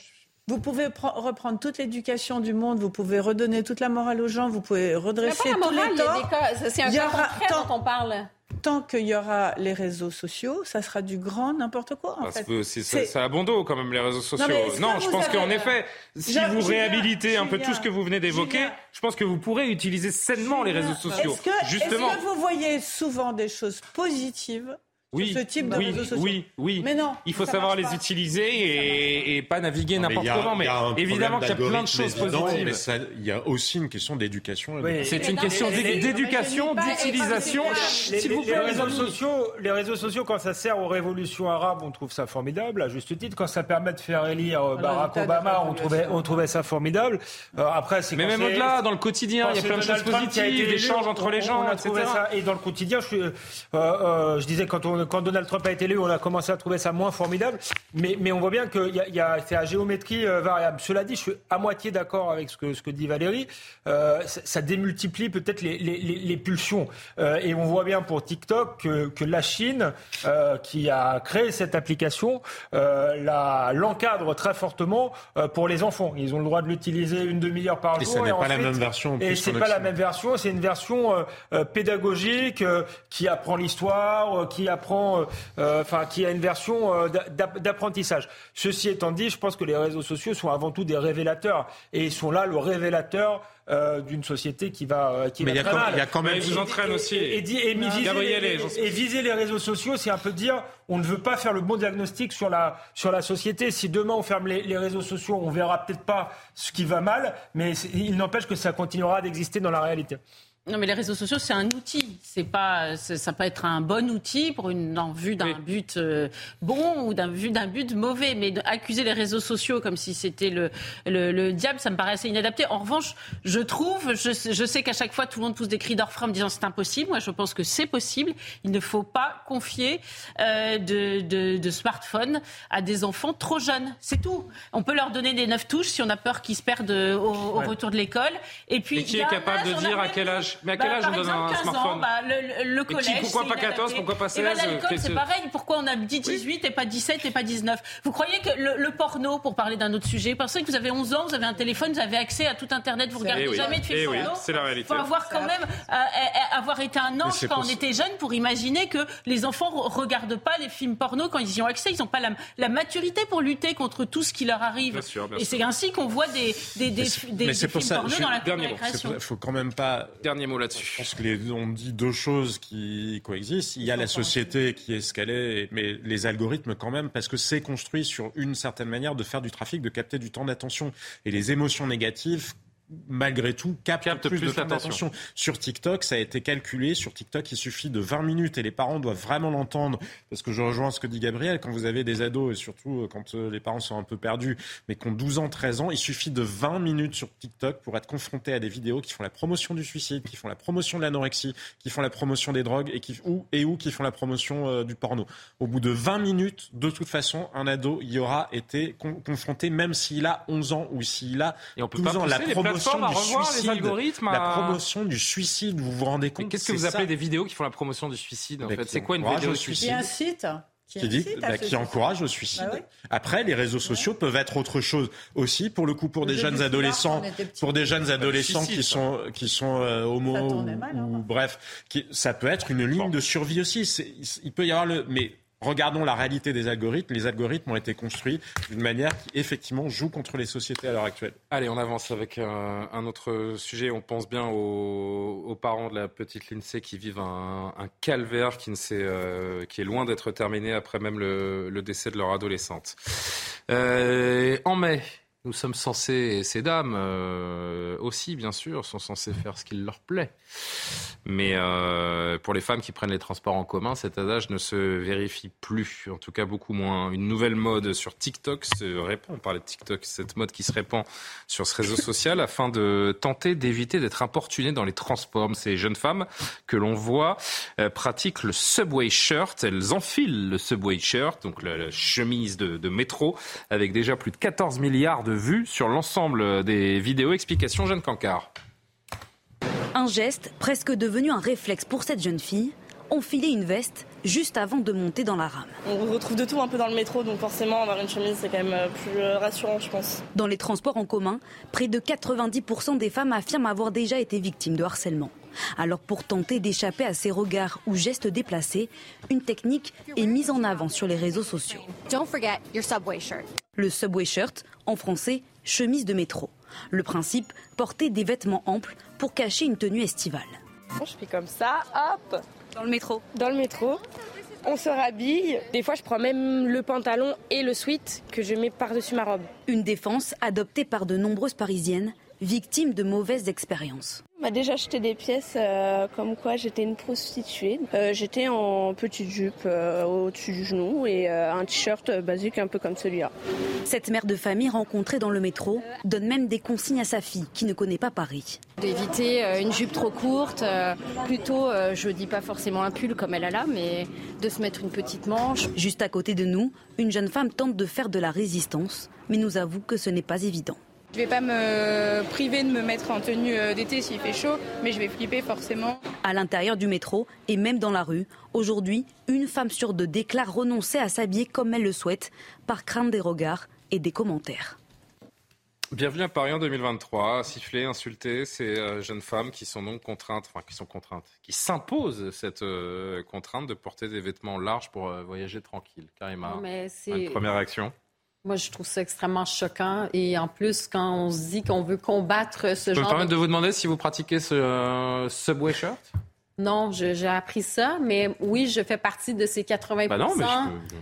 Vous pouvez pre- reprendre toute l'éducation du monde, vous pouvez redonner toute la morale aux gens, vous pouvez redresser tous morale, les il y a torts. c'est un cas aura concret tant- dont on parle. Tant qu'il y aura les réseaux sociaux, ça sera du grand n'importe quoi. En Parce fait. que c'est C'est- c'est à bon dos quand même les réseaux sociaux. Non, je pense qu'en effet, si vous Julien, réhabilitez un peu Julien, tout ce que vous venez d'évoquer, je pense que vous pourrez utiliser sainement les réseaux sociaux. Est-ce que, Justement. est-ce que vous voyez souvent des choses positives Oui, sur ce type de oui, réseaux sociaux oui, oui. Mais non. Il faut savoir les pas. utiliser et, et pas naviguer n'importe comment. Mais évidemment qu'il y a plein de choses positives. mais ça- il y a aussi une question d'éducation. Oui. C'est une question d'éducation, d'utilisation. Les, S'il vous plaît, les réseaux sociaux, les réseaux sociaux, quand ça sert aux révolutions arabes, on trouve ça formidable, à juste titre. Quand ça permet de faire élire euh, Barack résultat de Obama, on trouvait, on trouvait ça formidable. Euh, après, c'est Mais même au-delà, dans le quotidien, il y a plein de choses positives, élu, l'échange entre les gens, etc. Et dans le quotidien, je, euh, je disais quand, on- quand Donald Trump a été élu, on a commencé à trouver ça moins formidable. Mais, mais on voit bien que y a, a- c'est à géométrie euh, variable. Cela dit, je suis à moitié d'accord avec ce que, ce que dit Valérie. Euh, ça, ça démultiplie peut-être les, les- les- les pulsions. Euh, et on voit bien pour TikTok que, que la Chine, euh, qui a créé cette application, l'encadre très fortement pour les enfants. Ils ont le droit de l'utiliser une demi-heure par Et jour. ça n'est pas la même version Et c'est pas la même version, c'est une version pédagogique qui apprend l'histoire, qui apprend, euh, euh, enfin, qui a une version euh, d'a- d'a- d'apprentissage. Ceci étant dit, je pense que les réseaux sociaux sont avant tout des révélateurs et ils sont là le révélateur euh, d'une société qui va qui Mais va il y a très quand- mal. il y a quand même- ils vous entraînent aussi. Et, et, et viser, les, et viser les réseaux sociaux, c'est un peu dire on ne veut pas faire le bon diagnostic sur la, sur la société. Si demain on ferme les, les réseaux sociaux, on verra peut-être pas ce qui va mal, mais il n'empêche que ça continuera d'exister dans la réalité. Non, mais les réseaux sociaux, c'est un outil. C'est pas, ça peut être un bon outil pour une, en vue d'un but euh, bon ou d'un vue d'un but mauvais. Mais accuser les réseaux sociaux comme si c'était le, le, le diable, ça me paraît assez inadapté. En revanche, je trouve, je, je sais qu'à chaque fois, tout le monde pousse des cris d'orfraie en me disant c'est impossible. Moi, je pense que c'est possible. Il ne faut pas confier euh, de, de, de smartphones à des enfants trop jeunes. C'est tout. On peut leur donner des neuf touches si on a peur qu'ils se perdent euh, au, au Ouais. retour de l'école. Et puis, Et qui il y est a capable de âge, dire à quel nous. Âge Mais à quel âge par on donne un 15 smartphone ans, bah, le, le- le qui- collège. pourquoi pas 14, inadapté. pourquoi pas Eh ben, 16, à l'école, c'est- c'est pareil. Pourquoi on a dit 18 et pas 17 et pas 19 Vous croyez que le, le porno, pour parler d'un autre sujet, parce que vous avez 11 ans, vous avez un téléphone, vous avez accès à tout Internet, vous Eh regardez oui. jamais de films Eh oui, porno c'est la réalité. faut avoir quand même euh, euh, avoir été un ange quand on était jeune pour imaginer que les enfants ne regardent pas les films porno quand ils y ont accès. Ils n'ont pas la, la maturité pour lutter contre tout ce qui leur arrive. Bien sûr, bien et c'est ainsi qu'on voit des, des, des, des- films porno dans la récréation. Il faut quand même pas. Dernier mot là-dessus. Je pense que les, on dit deux choses qui coexistent. Il y a la société qui est ce qu'elle est, mais les algorithmes quand même, parce que c'est construit sur une certaine manière de faire du trafic, de capter du temps d'attention. Et les émotions négatives malgré tout, capte, Capte plus, plus de l'attention. Sur TikTok, ça a été calculé. Sur TikTok, il suffit de 20 minutes et les parents doivent vraiment l'entendre. Parce que je rejoins ce que dit Gabriel, quand vous avez des ados et surtout euh, quand euh, les parents sont un peu perdus, mais qui ont 12 ans, 13 ans, il suffit de 20 minutes sur TikTok pour être confronté à des vidéos qui font la promotion du suicide, qui font la promotion de l'anorexie, qui font la promotion des drogues et qui, ou, et ou qui font la promotion euh, du porno. Au bout de 20 minutes, de toute façon, un ado y aura été con- confronté, même s'il a 11 ans ou s'il a Et on peut 12 pas ans. La promotion plateformes à du revoir les suicide, algorithmes la à- promotion du suicide, vous vous rendez compte qu'est-ce que vous appelez ça des vidéos qui font la promotion du suicide en Mais fait qui C'est quoi une vidéo suicide Il y a un site qui, dit, incite à bah, qui encourage le suicide. Bah oui. Après, les réseaux sociaux peuvent être autre chose aussi, pour le coup, pour Le des jeu jeunes adolescents, pour des jeunes adolescents suicide, qui sont qui sont euh, homo ou, hein. ou bref, qui, ça peut être une ligne de survie aussi. Il peut y avoir le, mais regardons la réalité des algorithmes. Les algorithmes ont été construits d'une manière qui effectivement joue contre les sociétés à l'heure actuelle. Allez, on avance avec euh, un autre sujet. On pense bien aux, parents de la petite Lindsay qui vivent un, calvaire qui, ne euh, qui est loin d'être terminé après même le, le décès de leur adolescente. Euh, en mai, nous sommes censés, ces dames euh, aussi, bien sûr, sont censées faire ce qu'il leur plaît. Mais euh, pour les femmes qui prennent les transports en commun, cet adage ne se vérifie plus, en tout cas beaucoup moins. Une nouvelle mode sur TikTok se répand, on parlait de TikTok, cette mode qui se répand sur ce réseau social afin de tenter d'éviter d'être importunées dans les transports. Ces jeunes femmes que l'on voit euh, pratiquent le subway shirt, elles enfilent le subway shirt, donc la, la chemise de, de métro, avec déjà plus de 14 milliards de vues sur l'ensemble des vidéos. Explication Jeanne Cancard. Un geste presque devenu un réflexe pour cette jeune fille, enfiler une veste juste avant de monter dans la rame. On retrouve de tout un peu dans le métro, donc forcément avoir une chemise c'est quand même euh, plus euh, rassurant je pense. Dans les transports en commun, près de 90% des femmes affirment avoir déjà été victimes de harcèlement. Alors pour tenter d'échapper à ces regards ou gestes déplacés, une technique est mise en avant sur les réseaux sociaux. Don't forget your subway shirt. Le subway shirt, en français, chemise de métro. Le principe, porter des vêtements amples pour cacher une tenue estivale. Je fais comme ça, hop. Dans le métro Dans le métro. On se rhabille. Des fois, je prends même le pantalon et le sweat que je mets par-dessus ma robe. Une défense adoptée par de nombreuses Parisiennes, victimes de mauvaises expériences. On m'a déjà acheté des pièces euh, comme quoi j'étais une prostituée. Euh, j'étais en petite jupe euh, au-dessus du genou et euh, un t-shirt basique un peu comme celui-là. Cette mère de famille rencontrée dans le métro donne même des consignes à sa fille qui ne connaît pas Paris. D'éviter euh, une jupe trop courte, euh, plutôt, euh, je dis pas forcément un pull comme elle a là, mais de se mettre une petite manche. Juste à côté de nous, une jeune femme tente de faire de la résistance, mais nous avoue que ce n'est pas évident. Je vais pas me priver de me mettre en tenue euh, d'été s'il fait chaud, mais je vais flipper forcément. À l'intérieur du métro et même dans la rue, aujourd'hui, une femme sur deux déclare renoncer à s'habiller comme elle le souhaite, par crainte des regards et des commentaires. Bienvenue à Paris en 2023. Siffler, insulter ces euh, jeunes femmes qui sont donc contraintes, enfin qui sont contraintes, qui s'imposent cette euh, contrainte de porter des vêtements larges pour euh, voyager tranquille. Karima, Non, mais c'est- une première réaction Moi, je trouve ça extrêmement choquant. Et en plus, quand on se dit qu'on veut combattre ce Je peux me genre permettre de... de vous demander si vous pratiquez ce euh, subway shirt? Non, je- j'ai appris ça, mais oui, je fais partie de ces 80 Bah non,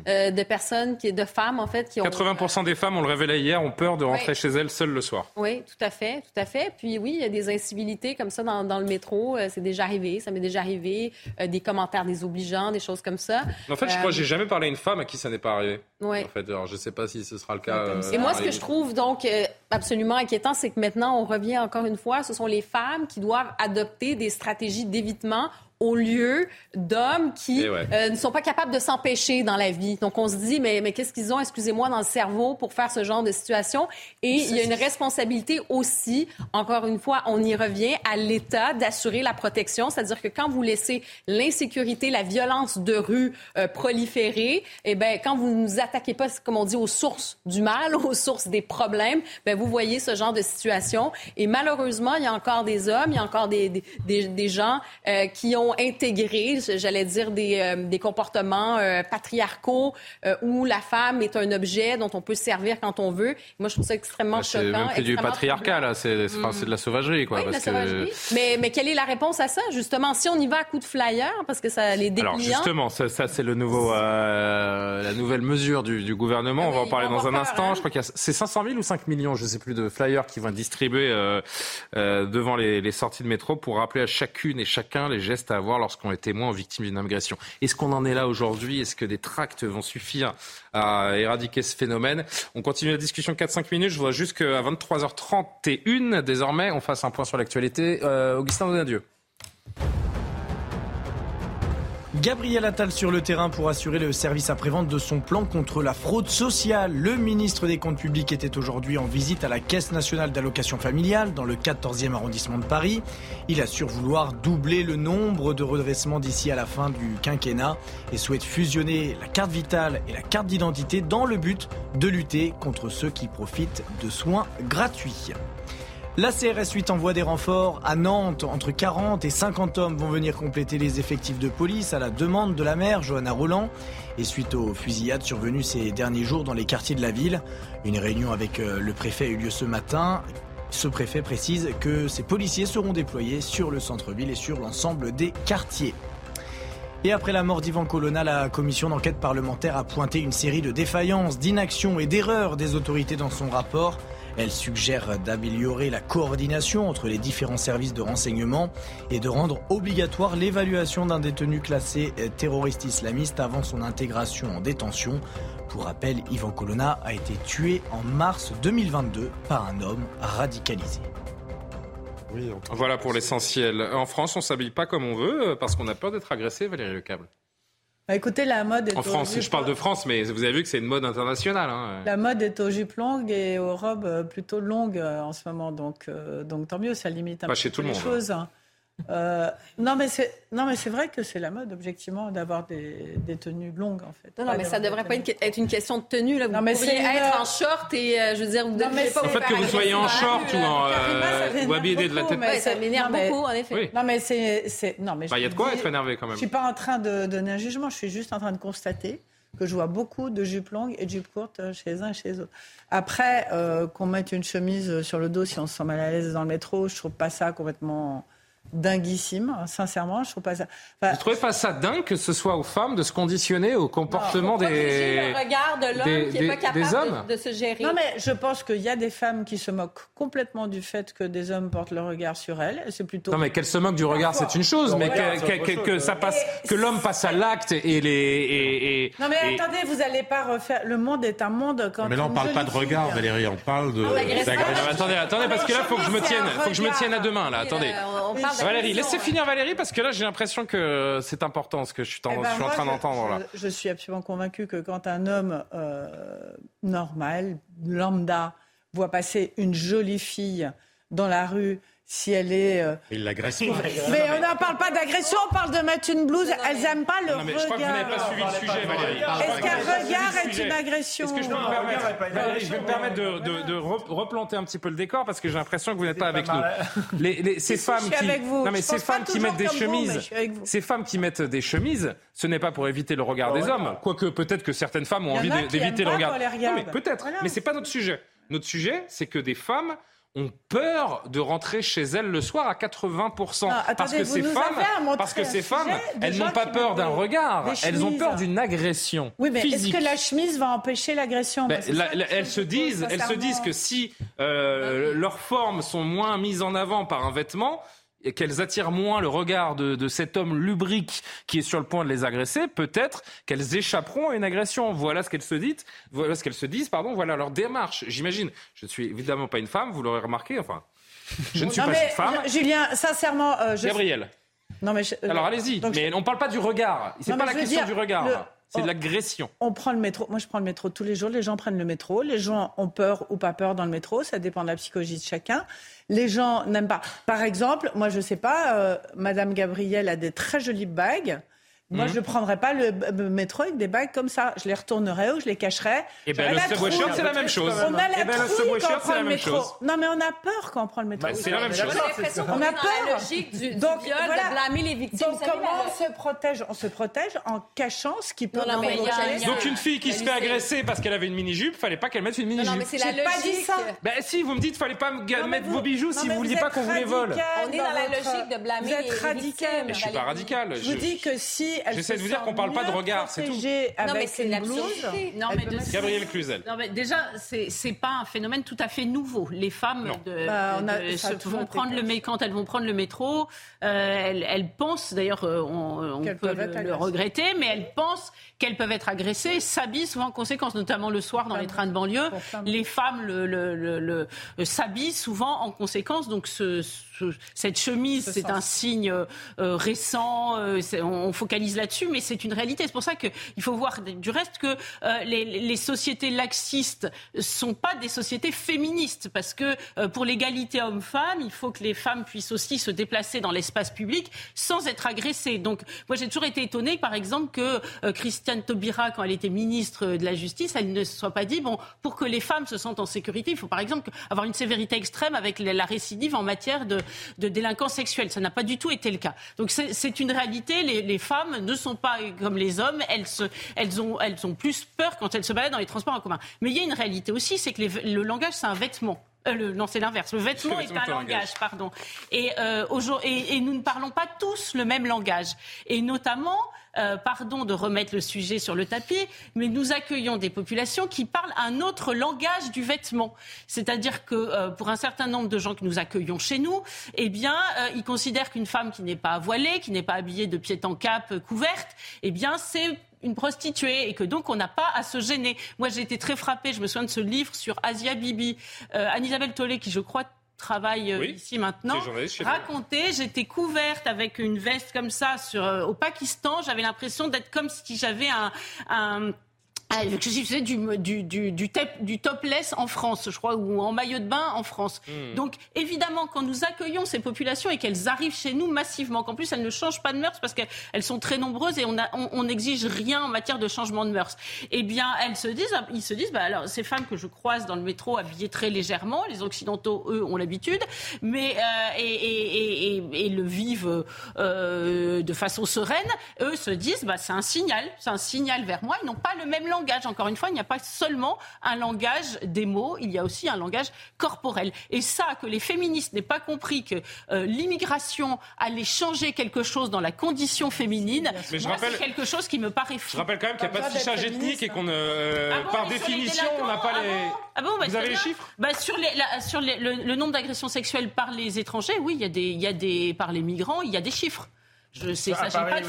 euh, de personnes, qui, de femmes, en fait, qui ont... 80% des femmes, on le révélait hier, ont peur de rentrer chez elles seules le soir. Oui, tout à fait, tout à fait. Puis oui, il y a des incivilités comme ça dans, dans le métro. Euh, c'est déjà arrivé, ça m'est déjà arrivé. Euh, des commentaires désobligeants, des choses comme ça. En fait, je Euh, crois que j'ai jamais parlé à une femme à qui ça n'est pas arrivé. Ouais. En fait, alors je sais pas si ce sera le cas. euh, Et moi, ce que je trouve donc euh, absolument inquiétant, c'est que maintenant, on revient encore une fois, ce sont les femmes qui doivent adopter des stratégies d'évitement au lieu d'hommes qui Eh ouais. euh, ne sont pas capables de s'empêcher dans la vie. Donc, on se dit, mais, mais qu'est-ce qu'ils ont, excusez-moi, dans le cerveau pour faire ce genre de situation? Et il y a une responsabilité aussi, encore une fois, on y revient, à l'État d'assurer la protection. C'est-à-dire que quand vous laissez l'insécurité, la violence de rue euh, proliférer, eh ben, quand vous ne nous attaquez pas, comme on dit, aux sources du mal, aux sources des problèmes, ben, vous voyez ce genre de situation. Et malheureusement, il y a encore des hommes, il y a encore des, des, des, des gens euh, qui ont intégré, j'allais dire, des, euh, des comportements euh, patriarcaux euh, où la femme est un objet dont on peut se servir quand on veut. Moi, je trouve ça extrêmement Bah, C'est choquant. même plus du patriarcat, là. C'est de la sauvagerie, quoi. oui, la sauvagerie. que... Mais, mais quelle est la réponse à ça, justement? Si on y va à coup de flyer, parce que ça les dépliant... Alors justement, ça, ça, c'est le nouveau, la nouvelle mesure du, du gouvernement. on va en parler dans un instant. Je crois qu'il y a c'est 500 000 ou 5 millions, je sais plus, de flyers qui vont être distribués euh, devant les, les sorties de métro pour rappeler à chacune et chacun les gestes à avoir lorsqu'on est témoin ou victime d'une agression. Est-ce qu'on en est là aujourd'hui? Est-ce que des tracts vont suffire à éradiquer ce phénomène? On continue la discussion 4-5 minutes. Je voudrais juste qu'à 23h31, désormais, on fasse un point sur l'actualité. Euh, Augustin Donadieu. Gabriel Attal sur le terrain pour assurer le service après-vente de son plan contre la fraude sociale. Le ministre des Comptes publics était aujourd'hui en visite à la Caisse nationale d'allocation familiale dans le 14e arrondissement de Paris. Il assure vouloir doubler le nombre de redressements d'ici à la fin du quinquennat et souhaite fusionner la carte vitale et la carte d'identité dans le but de lutter contre ceux qui profitent de soins gratuits. La CRS 8 envoie des renforts à Nantes. Entre 40 et 50 hommes vont venir compléter les effectifs de police à la demande de la maire, Johanna Roland. Et suite aux fusillades survenues ces derniers jours dans les quartiers de la ville, une réunion avec euh, le préfet a eu lieu ce matin. Ce préfet précise que ces policiers seront déployés sur le centre-ville et sur l'ensemble des quartiers. Et après la mort d'Ivan Colonna, la commission d'enquête parlementaire a pointé une série de défaillances, d'inactions et d'erreurs des autorités dans son rapport. Elle suggère d'améliorer la coordination entre les différents services de renseignement et de rendre obligatoire l'évaluation d'un détenu classé terroriste islamiste avant son intégration en détention. Pour rappel, Ivan Colonna a été tué en mars 2022 par un homme radicalisé. Voilà pour l'essentiel. En France, on s'habille pas comme on veut euh, parce qu'on a peur d'être agressé, Valérie Le Câble. Bah, écoutez, la mode est En aux France, jupes- je parle de France, mais vous avez vu que c'est une mode internationale. hein. La mode est aux jupes longues et aux robes euh, plutôt longues euh, en ce moment, donc, euh, donc tant mieux, ça limite un Pas petit chez peu le les monde, choses. hein. Euh, non, mais c'est non, mais c'est vrai que c'est la mode, objectivement, d'avoir des, des tenues longues, en fait. Non, non, mais ça devrait pas être être une question de tenue. Là. Vous mais pourriez être en short et, euh, je veux dire, vous Non, mais devriez pas vous fait que vous soyez en short ou, en, ou habillé de la beaucoup, tête. mais Ouais, ça m'énerve non, beaucoup, en effet. Oui. Non, mais c'est. Non, mais Bah, il y a de quoi être énervé quand même. Je suis pas en train de donner un jugement, je suis juste en train de constater que je vois beaucoup de jupes longues et de jupes courtes euh, chez les uns et chez les autres. Après, euh, qu'on mette une chemise sur le dos si on se sent mal à l'aise dans le métro, je trouve pas ça complètement dinguissime, sincèrement, je trouve pas ça. Enfin, Vous trouvez pas ça dingue que ce soit aux femmes de se conditionner au comportement Protéger des... le regard de l'homme qui n'est pas capable des hommes de, de se gérer. Non, mais je pense qu'il y a des femmes qui se moquent complètement du fait que des hommes portent le regard sur elles. C'est plutôt. Non mais qu'elle se moque du regard, c'est une chose, mais regard, que, c'est que- autre que- chose, que ouais. ça passe, que l'homme passe à l'acte et les et, et- Non mais et- attendez, vous n'allez pas refaire. Le monde est un monde quand. Mais là, on une parle pas de regard, fille- Valérie, on parle de. Ah. Non, mais attendez, attendez, parce que là, faut que je me tienne, faut que je me tienne à deux mains, là. Attendez. Valérie, laissez finir Valérie, parce que là, j'ai l'impression que c'est important ce que je suis en, Eh ben, je suis en train d'entendre là. Je, je suis absolument convaincue que quand un homme euh, normal, lambda, voit passer une jolie fille dans la rue, si elle est. euh, Il l'agresse pas. Mais on n'en parle pas d'agression, on parle de mettre une blouse. Elles n'aiment pas le Non, mais je crois que vous regard. n'avez pas suivi le sujet, Valérie. Est-ce qu'un regard est une agression Est-ce que je peux me permettre, Valérie, je vais me permettre de, de- de re- replanter un petit peu le décor parce que j'ai l'impression que vous n'êtes pas avec nous. Les, les- ces femmes je suis qui, avec vous. non mais ces femmes qui mettent des chemises, vous. ces femmes qui mettent des chemises, ce n'est pas pour éviter le regard des hommes. Quoique peut-être que certaines femmes ont envie d'éviter le regard. peut-être. Mais c'est pas notre sujet. Notre sujet, c'est que des femmes ont peur de rentrer chez elles le soir à 80%. Non, parce que ces femmes, parce que ces femmes, elles n'ont pas peur d'un regard, elles ont peur d'une agression Oui, mais est-ce que la chemise va empêcher l'agression? Ben, la- la- elles se disent, elles se disent que si euh, leurs formes sont moins mises en avant par un vêtement qu'elles attirent moins le regard de, de cet homme lubrique qui est sur le point de les agresser, peut-être qu'elles échapperont à une agression. Voilà ce qu'elles se disent. Voilà ce qu'elles se disent. Pardon. Voilà leur démarche. J'imagine. Je ne suis évidemment pas une femme. Vous l'aurez remarqué. Enfin, je ne suis Non, pas mais, une femme. Julien, sincèrement, euh, je... Gabriel. Non, mais je- euh, Alors allez-y. Mais on ne parle pas du regard. C'est pas la question dire, du regard. le- C'est de oh. l'agression. On prend le métro. Moi, je prends le métro tous les jours. Les gens prennent le métro. Les gens ont peur ou pas peur dans le métro. Ça dépend de la psychologie de chacun. Les gens n'aiment pas. Par exemple, moi, je sais pas, euh, Madame Gabrielle a des très jolies bagues. Moi, Mhm. je ne prendrais pas le métro avec des bagues comme ça. Je les retournerais ou je les cacherais. Eh ben, J'aurais le la subway shirt, c'est la même chose. On a la Eh ben, le trouille subway quand on shirt, prend le métro. chose. Non, mais on a peur quand on prend le métro. Bah, c'est la même chose. On a peur. la logique du, du Donc, viol, voilà. de blâmer les victimes. Donc comment on se protège? On se protège en cachant ce qui peut il il Donc une fille qui se fait agresser parce qu'elle avait une mini-jupe, fallait pas qu'elle mette une mini-jupe. Non, mais c'est la pas dit logique. ça. Ben si, vous me dites fallait pas mettre vos bijoux si vous vouliez êtes pas qu'on vous les vole. On est dans la logique de blâmer Vous êtes les- victimes. Mais je suis pas radical. Je vous dis que si elle J'essaie de vous dire qu'on parle pas de regard, c'est tout. Non, mais c'est une blouse, Non, mais de- Gabriel Cluzel. Non, mais déjà, c'est c'est pas un phénomène tout à fait nouveau. Les femmes de, Bah, on a- de- se vont prendre le quand elles vont prendre le métro, euh, elles, elles pensent, d'ailleurs, euh, on, peut le, regretter, mais elles pensent qu'elles peuvent être agressées, s'habillent souvent en conséquence, notamment le soir dans les trains de banlieue. Les femmes le, le- le- le- s'habillent souvent en conséquence, donc cette chemise, c'est un signe euh, récent, euh, on, focalise là-dessus, mais c'est une réalité. C'est pour ça qu'il faut voir du reste que euh, les, les, sociétés laxistes sont pas des sociétés féministes, parce que pour l'égalité homme-femme, il faut que les femmes puissent aussi se déplacer dans l'espace public sans être agressées. Donc, moi, j'ai toujours été étonnée, par exemple, que Christiane Taubira, quand elle était ministre de la Justice, elle ne se soit pas dit, bon, pour que les femmes se sentent en sécurité, il faut par exemple avoir une sévérité extrême avec la récidive en matière de, de délinquance sexuelle. Ça n'a pas du tout été le cas. Donc c'est une réalité. Les, les, femmes ne sont pas comme les hommes. Elles, se, elles, ont, elles ont plus peur quand elles se baladent dans les transports en commun. Mais il y a une réalité aussi, c'est que le langage, c'est un vêtement. Euh, le, non, c'est l'inverse. Le vêtement est un langage, pardon. Et, euh, et, et, nous ne parlons pas tous le même langage. Et notamment, euh, pardon de remettre le sujet sur le tapis, mais nous accueillons des populations qui parlent un autre langage du vêtement. C'est-à-dire que euh, pour un certain nombre de gens que nous accueillons chez nous, eh bien, euh, ils considèrent qu'une femme qui n'est pas voilée, qui n'est pas habillée de pied en cap, couverte, eh bien, c'est une prostituée et que donc on n'a pas à se gêner. Moi, j'ai été très frappée, je me souviens de ce livre sur Asia Bibi, Anne-Isabelle Tollet, qui je crois travaille euh, ici maintenant, raconter, j'étais couverte avec une veste comme ça sur, euh, au Pakistan, j'avais l'impression d'être comme si j'avais un, un ah, je faisais du, du, du, du, du, topless en France, je crois, ou en maillot de bain en France. Hmm. Donc, évidemment, quand nous accueillons ces populations et qu'elles arrivent chez nous massivement, qu'en plus elles ne changent pas de mœurs parce qu'elles sont très nombreuses et on n'exige on, rien en matière de changement de mœurs, eh bien, elles se disent, ils se disent, bah, alors, ces femmes que je croise dans le métro habillées très légèrement, les Occidentaux, eux, ont l'habitude, mais, euh, et, et, et, et, le vivent euh, de façon sereine, eux se disent, bah, c'est un signal, c'est un signal vers moi, ils n'ont pas le même langage. Encore une fois, il n'y a pas seulement un langage des mots, il y a aussi un langage corporel. Et ça, que les féministes n'aient pas compris que euh, l'immigration allait changer quelque chose dans la condition féminine, c'est quelque chose qui me paraît fou. Je rappelle quand même qu'il n'y a pas de fichage ethnique et qu'on, euh, ah par définition, on n'a pas ah les. Ah bon, bah, Vous avez les chiffres bah, Sur, les, sur les, le, nombre d'agressions sexuelles par les étrangers, oui, il y a des, il y a des, par les migrants, il y a des chiffres. Je sais, ça, pas le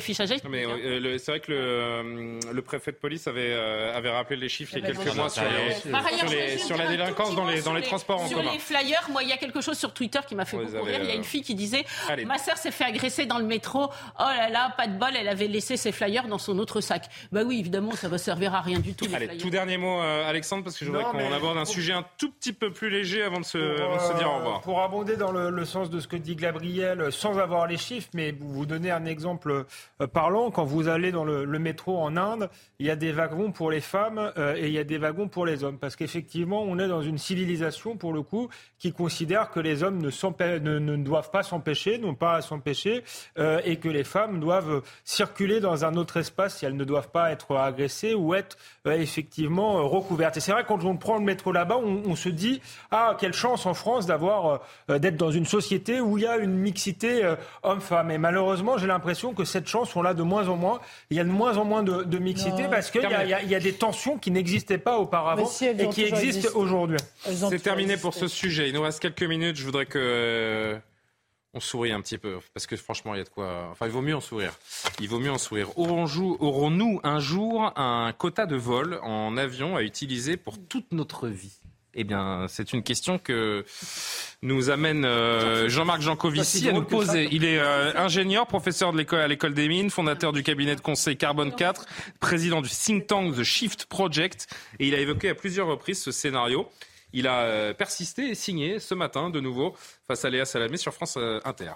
fichage, mais euh, c'est vrai que le, euh, le, préfet de police avait, euh, avait rappelé les chiffres il y a quelques mois sur, les, sur, la délinquance dans les, dans les transports en commun. Sur les flyers, moi, il y a quelque chose sur Twitter qui m'a fait beaucoup rire. Il y a une fille qui disait Ma sœur s'est fait agresser dans le métro. Oh là là, pas de bol, elle avait laissé ses flyers dans son autre sac. Bah oui, évidemment, ça va servir à rien du tout. Allez, tout dernier mot, Alexandre, parce que je voudrais qu'on aborde un sujet un tout petit peu plus léger avant de se, se dire au revoir. Pour abonder dans le, le, sens de ce que dit Gabriel, sans avoir les chiffres, mais vous, vous donnez un exemple euh, parlant, quand vous allez dans le, métro en Inde, il y a des wagons pour les femmes euh, et il y a des wagons pour les hommes. Parce qu'effectivement, on est dans une civilisation, pour le coup, qui considère que les hommes ne, doivent pas s'empêcher, n'ont pas à s'empêcher, euh, et que les femmes doivent circuler dans un autre espace si elles ne doivent pas être agressées ou être effectivement recouvertes. Et c'est vrai, quand on prend le métro là-bas, on, on, se dit, ah, quelle chance en France d'avoir, d'être dans une société où il y a une mixité homme-femme. Et malheureusement, j'ai l'impression que cette chance, on l'a de moins en moins. Il y a de moins en moins de, mixité parce qu'il y, y, a des tensions qui n'existaient pas auparavant et qui existent aujourd'hui. C'est terminé pour ce sujet. Il nous reste quelques minutes. Je voudrais que euh, on sourit un petit peu parce que franchement, il y a de quoi. Enfin, il vaut mieux en sourire. Il vaut mieux en sourire. Aurons-nous un jour un quota de vol en avion à utiliser pour toute notre vie? Eh bien, c'est une question que nous amène euh, Jean-Marc Jancovici à nous poser. Il est euh, ingénieur, professeur de l'école à l'école des mines, fondateur du cabinet de conseil Carbone 4, président du think tank The Shift Project, et il a évoqué à plusieurs reprises ce scénario. Il a euh, persisté et signé ce matin de nouveau face à Léa Salamé sur France Inter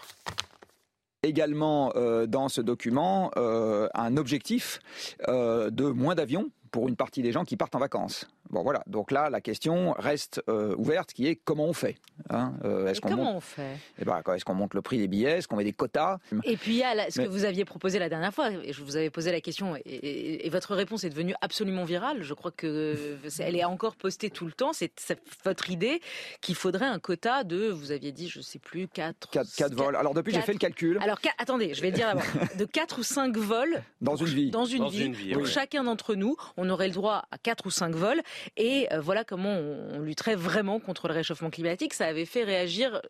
également dans ce document un objectif de moins d'avions pour une partie des gens qui partent en vacances. Bon voilà, donc là la question reste euh, ouverte, qui est comment on fait hein euh, est-ce Comment on fait? Eh ben, Est-ce qu'on monte le prix des billets? Est-ce qu'on met des quotas? Et puis il y a ce que vous aviez proposé la dernière fois, et je vous avais posé la question, et, votre réponse est devenue absolument virale. Je crois que elle est encore postée tout le temps. C'est votre idée qu'il faudrait un quota de, vous aviez dit, je ne sais plus, 4... 4, vols. Alors depuis j'ai fait le calcul. Alors attendez, je vais dire d'abord, de 4 ou 5 vols dans une vie. Dans une, vie, pour chacun d'entre nous, on aurait le droit à 4 ou 5 vols. Et euh, voilà comment on, lutterait vraiment contre le réchauffement climatique. Ça avait fait réagir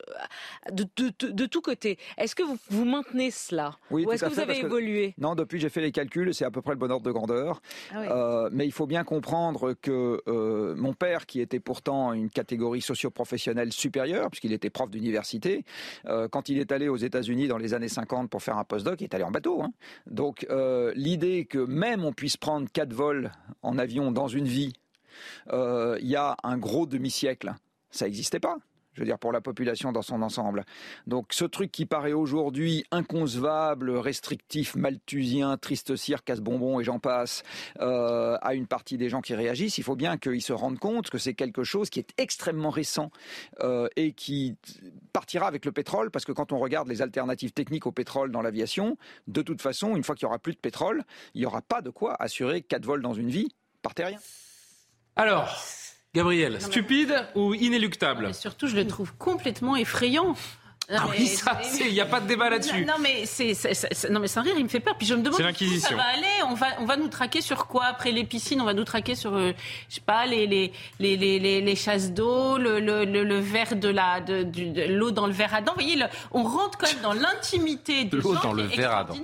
de, de, tous côtés. Est-ce que vous, vous maintenez cela oui, Ou est-ce que vous avez évolué? Non, depuis j'ai fait les calculs, c'est à peu près le bon ordre de grandeur. Ah mais il faut bien comprendre que mon père, qui était pourtant une catégorie socio-professionnelle supérieure, puisqu'il était prof d'université, quand il est allé aux États-Unis dans les années 50 pour faire un postdoc, il est allé en bateau. Hein. Donc l'idée que même on puisse prendre quatre vols en avion dans une vie, il y a un gros demi-siècle, ça n'existait pas je veux dire, pour la population dans son ensemble. Donc ce truc qui paraît aujourd'hui inconcevable, restrictif, malthusien, triste cire, casse-bonbon et j'en passe, euh, à une partie des gens qui réagissent, il faut bien qu'ils se rendent compte que c'est quelque chose qui est extrêmement récent euh, et qui partira avec le pétrole, parce que quand on regarde les alternatives techniques au pétrole dans l'aviation, de toute façon, une fois qu'il n'y aura plus de pétrole, il n'y aura pas de quoi assurer quatre vols dans une vie par terrien. Alors, Gabriel, stupide ou inéluctable Surtout, je le trouve complètement effrayant. Ah oui, ça, il n'y a pas de débat là-dessus. Non, mais c'est, non, mais sans rire, il me fait peur. Puis je me demande où ça va aller. On va, on va nous traquer sur quoi après les piscines? On va nous traquer sur, euh, je sais pas, les, les, les, les, les chasses d'eau, le, le, le, verre de la, de, l'eau dans le verre à dents. Vous voyez, on rentre quand même dans l'intimité de l'eau dans le verre à dents.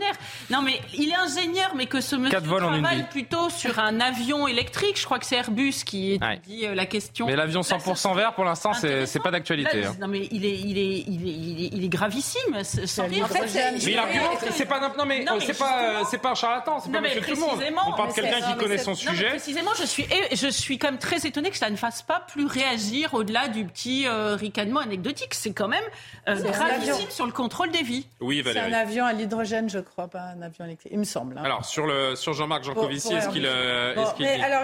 Non, mais il est ingénieur, mais que ce monsieur travaille plutôt sur un avion électrique. Je crois que c'est Airbus qui étudie ouais. Euh, la question. Mais l'avion 100% vert, pour l'instant, c'est, c'est pas d'actualité. Hein. Non, mais il est, il est, il est il est, gravissime. Sans rire. En fait, mais il argumente, c'est pas non mais, c'est pas c'est pas un charlatan, c'est pas monsieur tout le monde. On parle de quelqu'un qui connaît son sujet. Précisément, je suis je suis quand même très étonné que ça ne fasse pas plus réagir au-delà du petit euh, ricanement anecdotique. C'est quand même euh, gravissime sur le contrôle des vies. Oui, C'est un avion à l'hydrogène, je crois, pas un avion électrique. Il me semble. Hein. Alors sur le sur Jean-Marc Jancovici, est-ce qu'il euh, alors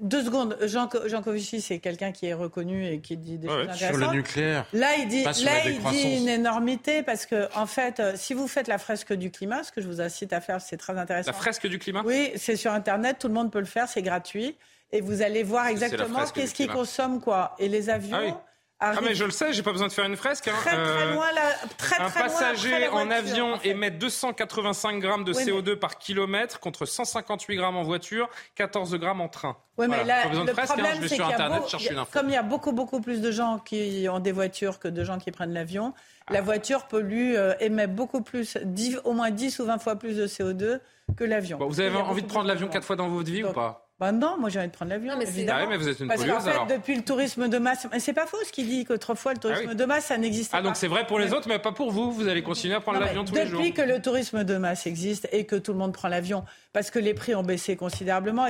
deux secondes. Jean Jancovici, c'est quelqu'un qui est reconnu et qui dit des choses intéressantes. Sur le nucléaire. Là, il dit là il dit une énormité parce que, en fait, euh, si vous faites la fresque du climat, ce que je vous incite à faire, c'est très intéressant. La fresque du climat? Oui, c'est sur Internet, tout le monde peut le faire, c'est gratuit. Et vous allez voir exactement qu'est-ce qui consomme quoi. Et les avions. Ah mais je le sais, j'ai pas besoin de faire une fresque. Hein. Très, très euh, loin, très, un passager en avion émet 285 grammes de CO2 par kilomètre contre 158 grammes en voiture, 14 grammes en train. Oui, mais là, le problème, c'est qu'il comme il y a beaucoup, beaucoup plus de gens qui ont des voitures que de gens qui prennent l'avion, la voiture pollue, euh, émet beaucoup plus, au moins 10 ou 20 fois plus de CO2 que l'avion. vous avez envie de prendre l'avion quatre fois dans votre vie ou pas? Bah non, moi j'ai envie de prendre l'avion. évidemment. Ah mais vous êtes une Parce qu'en fait, depuis le tourisme de masse, mais c'est pas faux ce qu'il dit qu'autrefois le tourisme ah de masse ça n'existait pas. Ah donc c'est vrai pour les autres, mais pas pour vous. Vous allez continuer à prendre l'avion tous les jours. Depuis que le tourisme de masse existe et que tout le monde prend l'avion, parce que les prix ont baissé considérablement,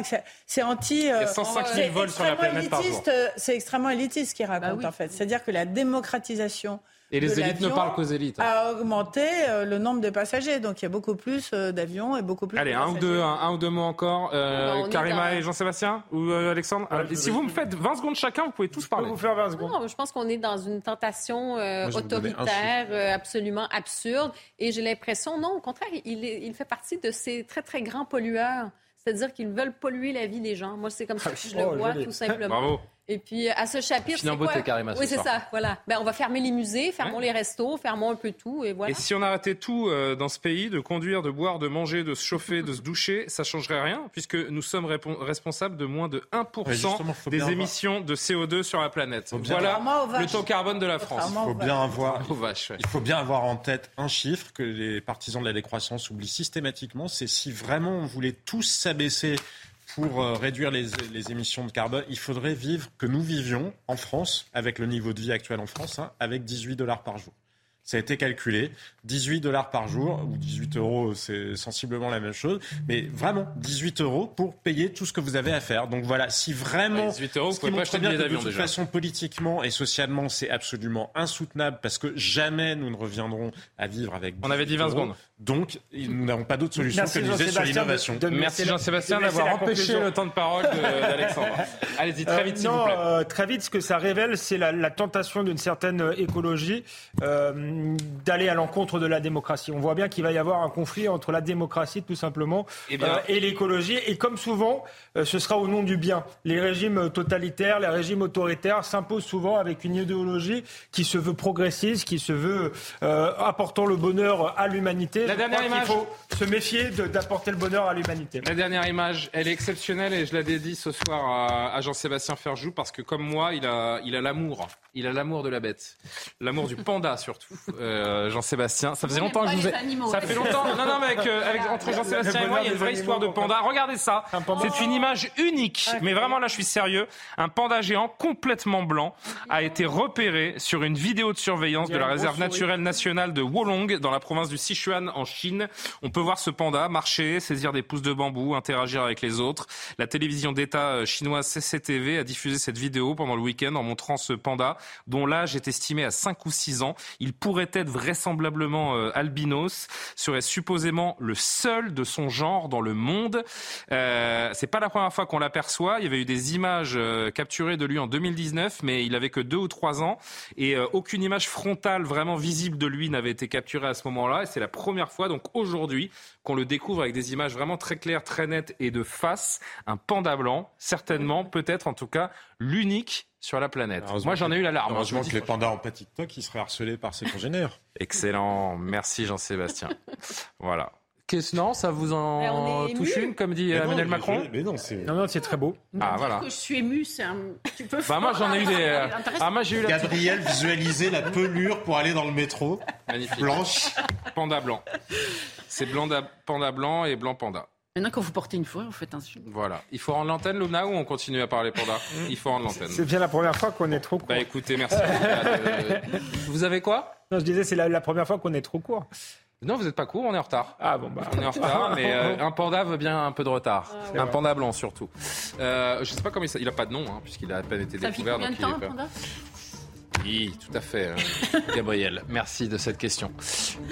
c'est anti. Il y a 105 000 vols sur la planète par jour. Euh, c'est extrêmement élitiste ce qu'il raconte bah en fait. C'est-à-dire que la démocratisation et les élites ne parlent qu'aux élites. A augmenté euh, le nombre de passagers. Donc il y a beaucoup plus euh, d'avions et beaucoup plus Allez, un ou, deux, un, ou deux mots encore. Euh, Karima et Jean-Sébastien Ou Alexandre? Si vous me faites 20 secondes chacun, vous pouvez tous parler. vous faire 20 secondes. Non, je pense qu'on est dans une tentation autoritaire absolument absurde. Et j'ai l'impression, non, au contraire, il, il fait partie de ces très, très grands pollueurs. C'est-à-dire qu'ils veulent polluer la vie des gens. Moi, c'est comme ça que je le vois, tout simplement. Bravo. Et puis à ce chapitre, c'est quoi Oui, c'est ça. Voilà. Ben, on va fermer les musées, fermons les restos, fermons un peu tout, et voilà. Et si on arrêtait tout euh, dans ce pays, de conduire, de boire, de manger, de se chauffer, de se doucher, ça changerait rien, puisque nous sommes responsables de moins de 1% des émissions de CO2 sur la planète. Voilà le taux carbone de la France. Il faut bien avoir, il faut bien avoir en tête un chiffre que les partisans de la décroissance oublient systématiquement, c'est si vraiment on voulait tous s'abaisser pour euh, réduire les, émissions de carbone, il faudrait vivre que nous vivions en France, avec le niveau de vie actuel en France, hein, avec 18 dollars par jour. Ça a été calculé. 18 dollars par jour, ou 18 euros, c'est sensiblement la même chose. Mais vraiment, 18 euros pour payer tout ce que vous avez à faire. Donc voilà, si vraiment. 18 euros, vous pouvez pas acheter bien De toute façon, politiquement et socialement, c'est absolument insoutenable parce que jamais nous ne reviendrons à vivre avec. On avait dit 20 secondes. Donc, nous n'avons pas d'autre solution que de miser sur l'innovation. Merci Jean-Sébastien d'avoir empêché le temps de parole d'Alexandre. Allez-y, très vite, s'il vous plaît. Euh, très vite, ce que ça révèle, c'est la, tentation d'une certaine écologie. Euh, d'aller à l'encontre de la démocratie. On voit bien qu'il va y avoir un conflit entre la démocratie, tout simplement, Eh bien- euh, et l'écologie. Et comme souvent, euh, ce sera au nom du bien. Les régimes totalitaires, les régimes autoritaires s'imposent souvent avec une idéologie qui se veut progressiste, qui se veut euh, apportant le bonheur à l'humanité. La Je dernière crois image. faut se méfier de- d'apporter le bonheur à l'humanité. La dernière image, elle est exceptionnelle et je la dédie ce soir à, à Jean-Sébastien Ferjou parce que comme moi, il a, il a l'amour. Il a l'amour de la bête. L'amour du panda surtout. Euh, Jean-Sébastien, ça faisait Il longtemps que je vous ai... animaux. Ça fait longtemps. Non, non, mais avec, euh, avec- entre Jean-Sébastien et moi, il y a une vraie histoire de panda. Regardez ça. C'est une image unique. Mais vraiment, là, je suis sérieux. Un panda géant complètement blanc a été repéré sur une vidéo de surveillance de la réserve naturelle nationale de Wolong dans la province du Sichuan en Chine. On peut voir ce panda marcher, saisir des pousses de bambou, interagir avec les autres. La télévision d'État euh, chinoise CCTV a diffusé cette vidéo pendant le week-end en montrant ce panda dont l'âge est estimé à 5 ou 6 ans. Il pourrait être vraisemblablement euh, albinos, serait supposément le seul de son genre dans le monde. Euh, c'est pas la première fois qu'on l'aperçoit. Il y avait eu des images euh, capturées de lui en 2019, mais il avait que 2 ou 3 ans et aucune image frontale vraiment visible de lui n'avait été capturée à ce moment-là. C'est la première fois, donc aujourd'hui, qu'on le découvre avec des images vraiment très claires, très nettes et de face. Un panda blanc, certainement, peut-être en tout cas, l'unique sur la planète. Moi, j'en ai eu l'alarme. hein, je Heureusement que les pandas ont pas TikTok, ils seraient harcelés par ses congénères. Excellent, merci Jean-Sébastien. voilà. Qu'est-ce non, ça vous en touche une, comme dit Mais Emmanuel Macron mais non, c'est. Non, non, c'est très beau. Ah voilà. Que je suis ému, c'est un. Tu peux Bah moi j'en ai eu des. euh, Ah moi j'ai eu la Gabriel visualisait la pelure pour aller dans le métro. Magnifique. Blanche. Panda blanc. C'est blanc da- panda blanc et blanc panda. Maintenant, quand vous portez une fourrure, vous faites un film. Voilà. Il faut rendre l'antenne, Luna, ou on continue à parler panda? Il faut rendre l'antenne. C'est bien la première fois qu'on est trop court. Bah écoutez, merci. Vous avez quoi? Non, je disais, c'est la, la première fois qu'on est trop court. Non, vous n'êtes pas court, on est en retard. Ah bon, bah. On est en retard, mais euh, un panda veut bien un peu de retard. ouais. Un panda blanc surtout. Euh, je sais pas comment il s'appelle. Il a pas de nom, hein, puisqu'il a à peine été Ça fait découvert. combien de donc il est temps, pas- panda? Oui, tout à fait. euh, Gabriel, merci de cette question.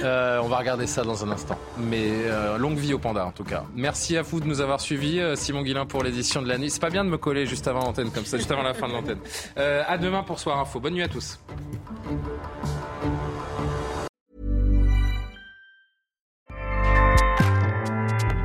Euh, on va regarder ça dans un instant. Mais euh, longue vie au panda en tout cas. Merci à vous de nous avoir suivis, Simon Guillain pour l'édition de la nuit. C'est pas bien de me coller juste avant l'antenne comme ça, juste avant la fin de l'antenne. Euh, à demain pour Soir Info. Bonne nuit à tous.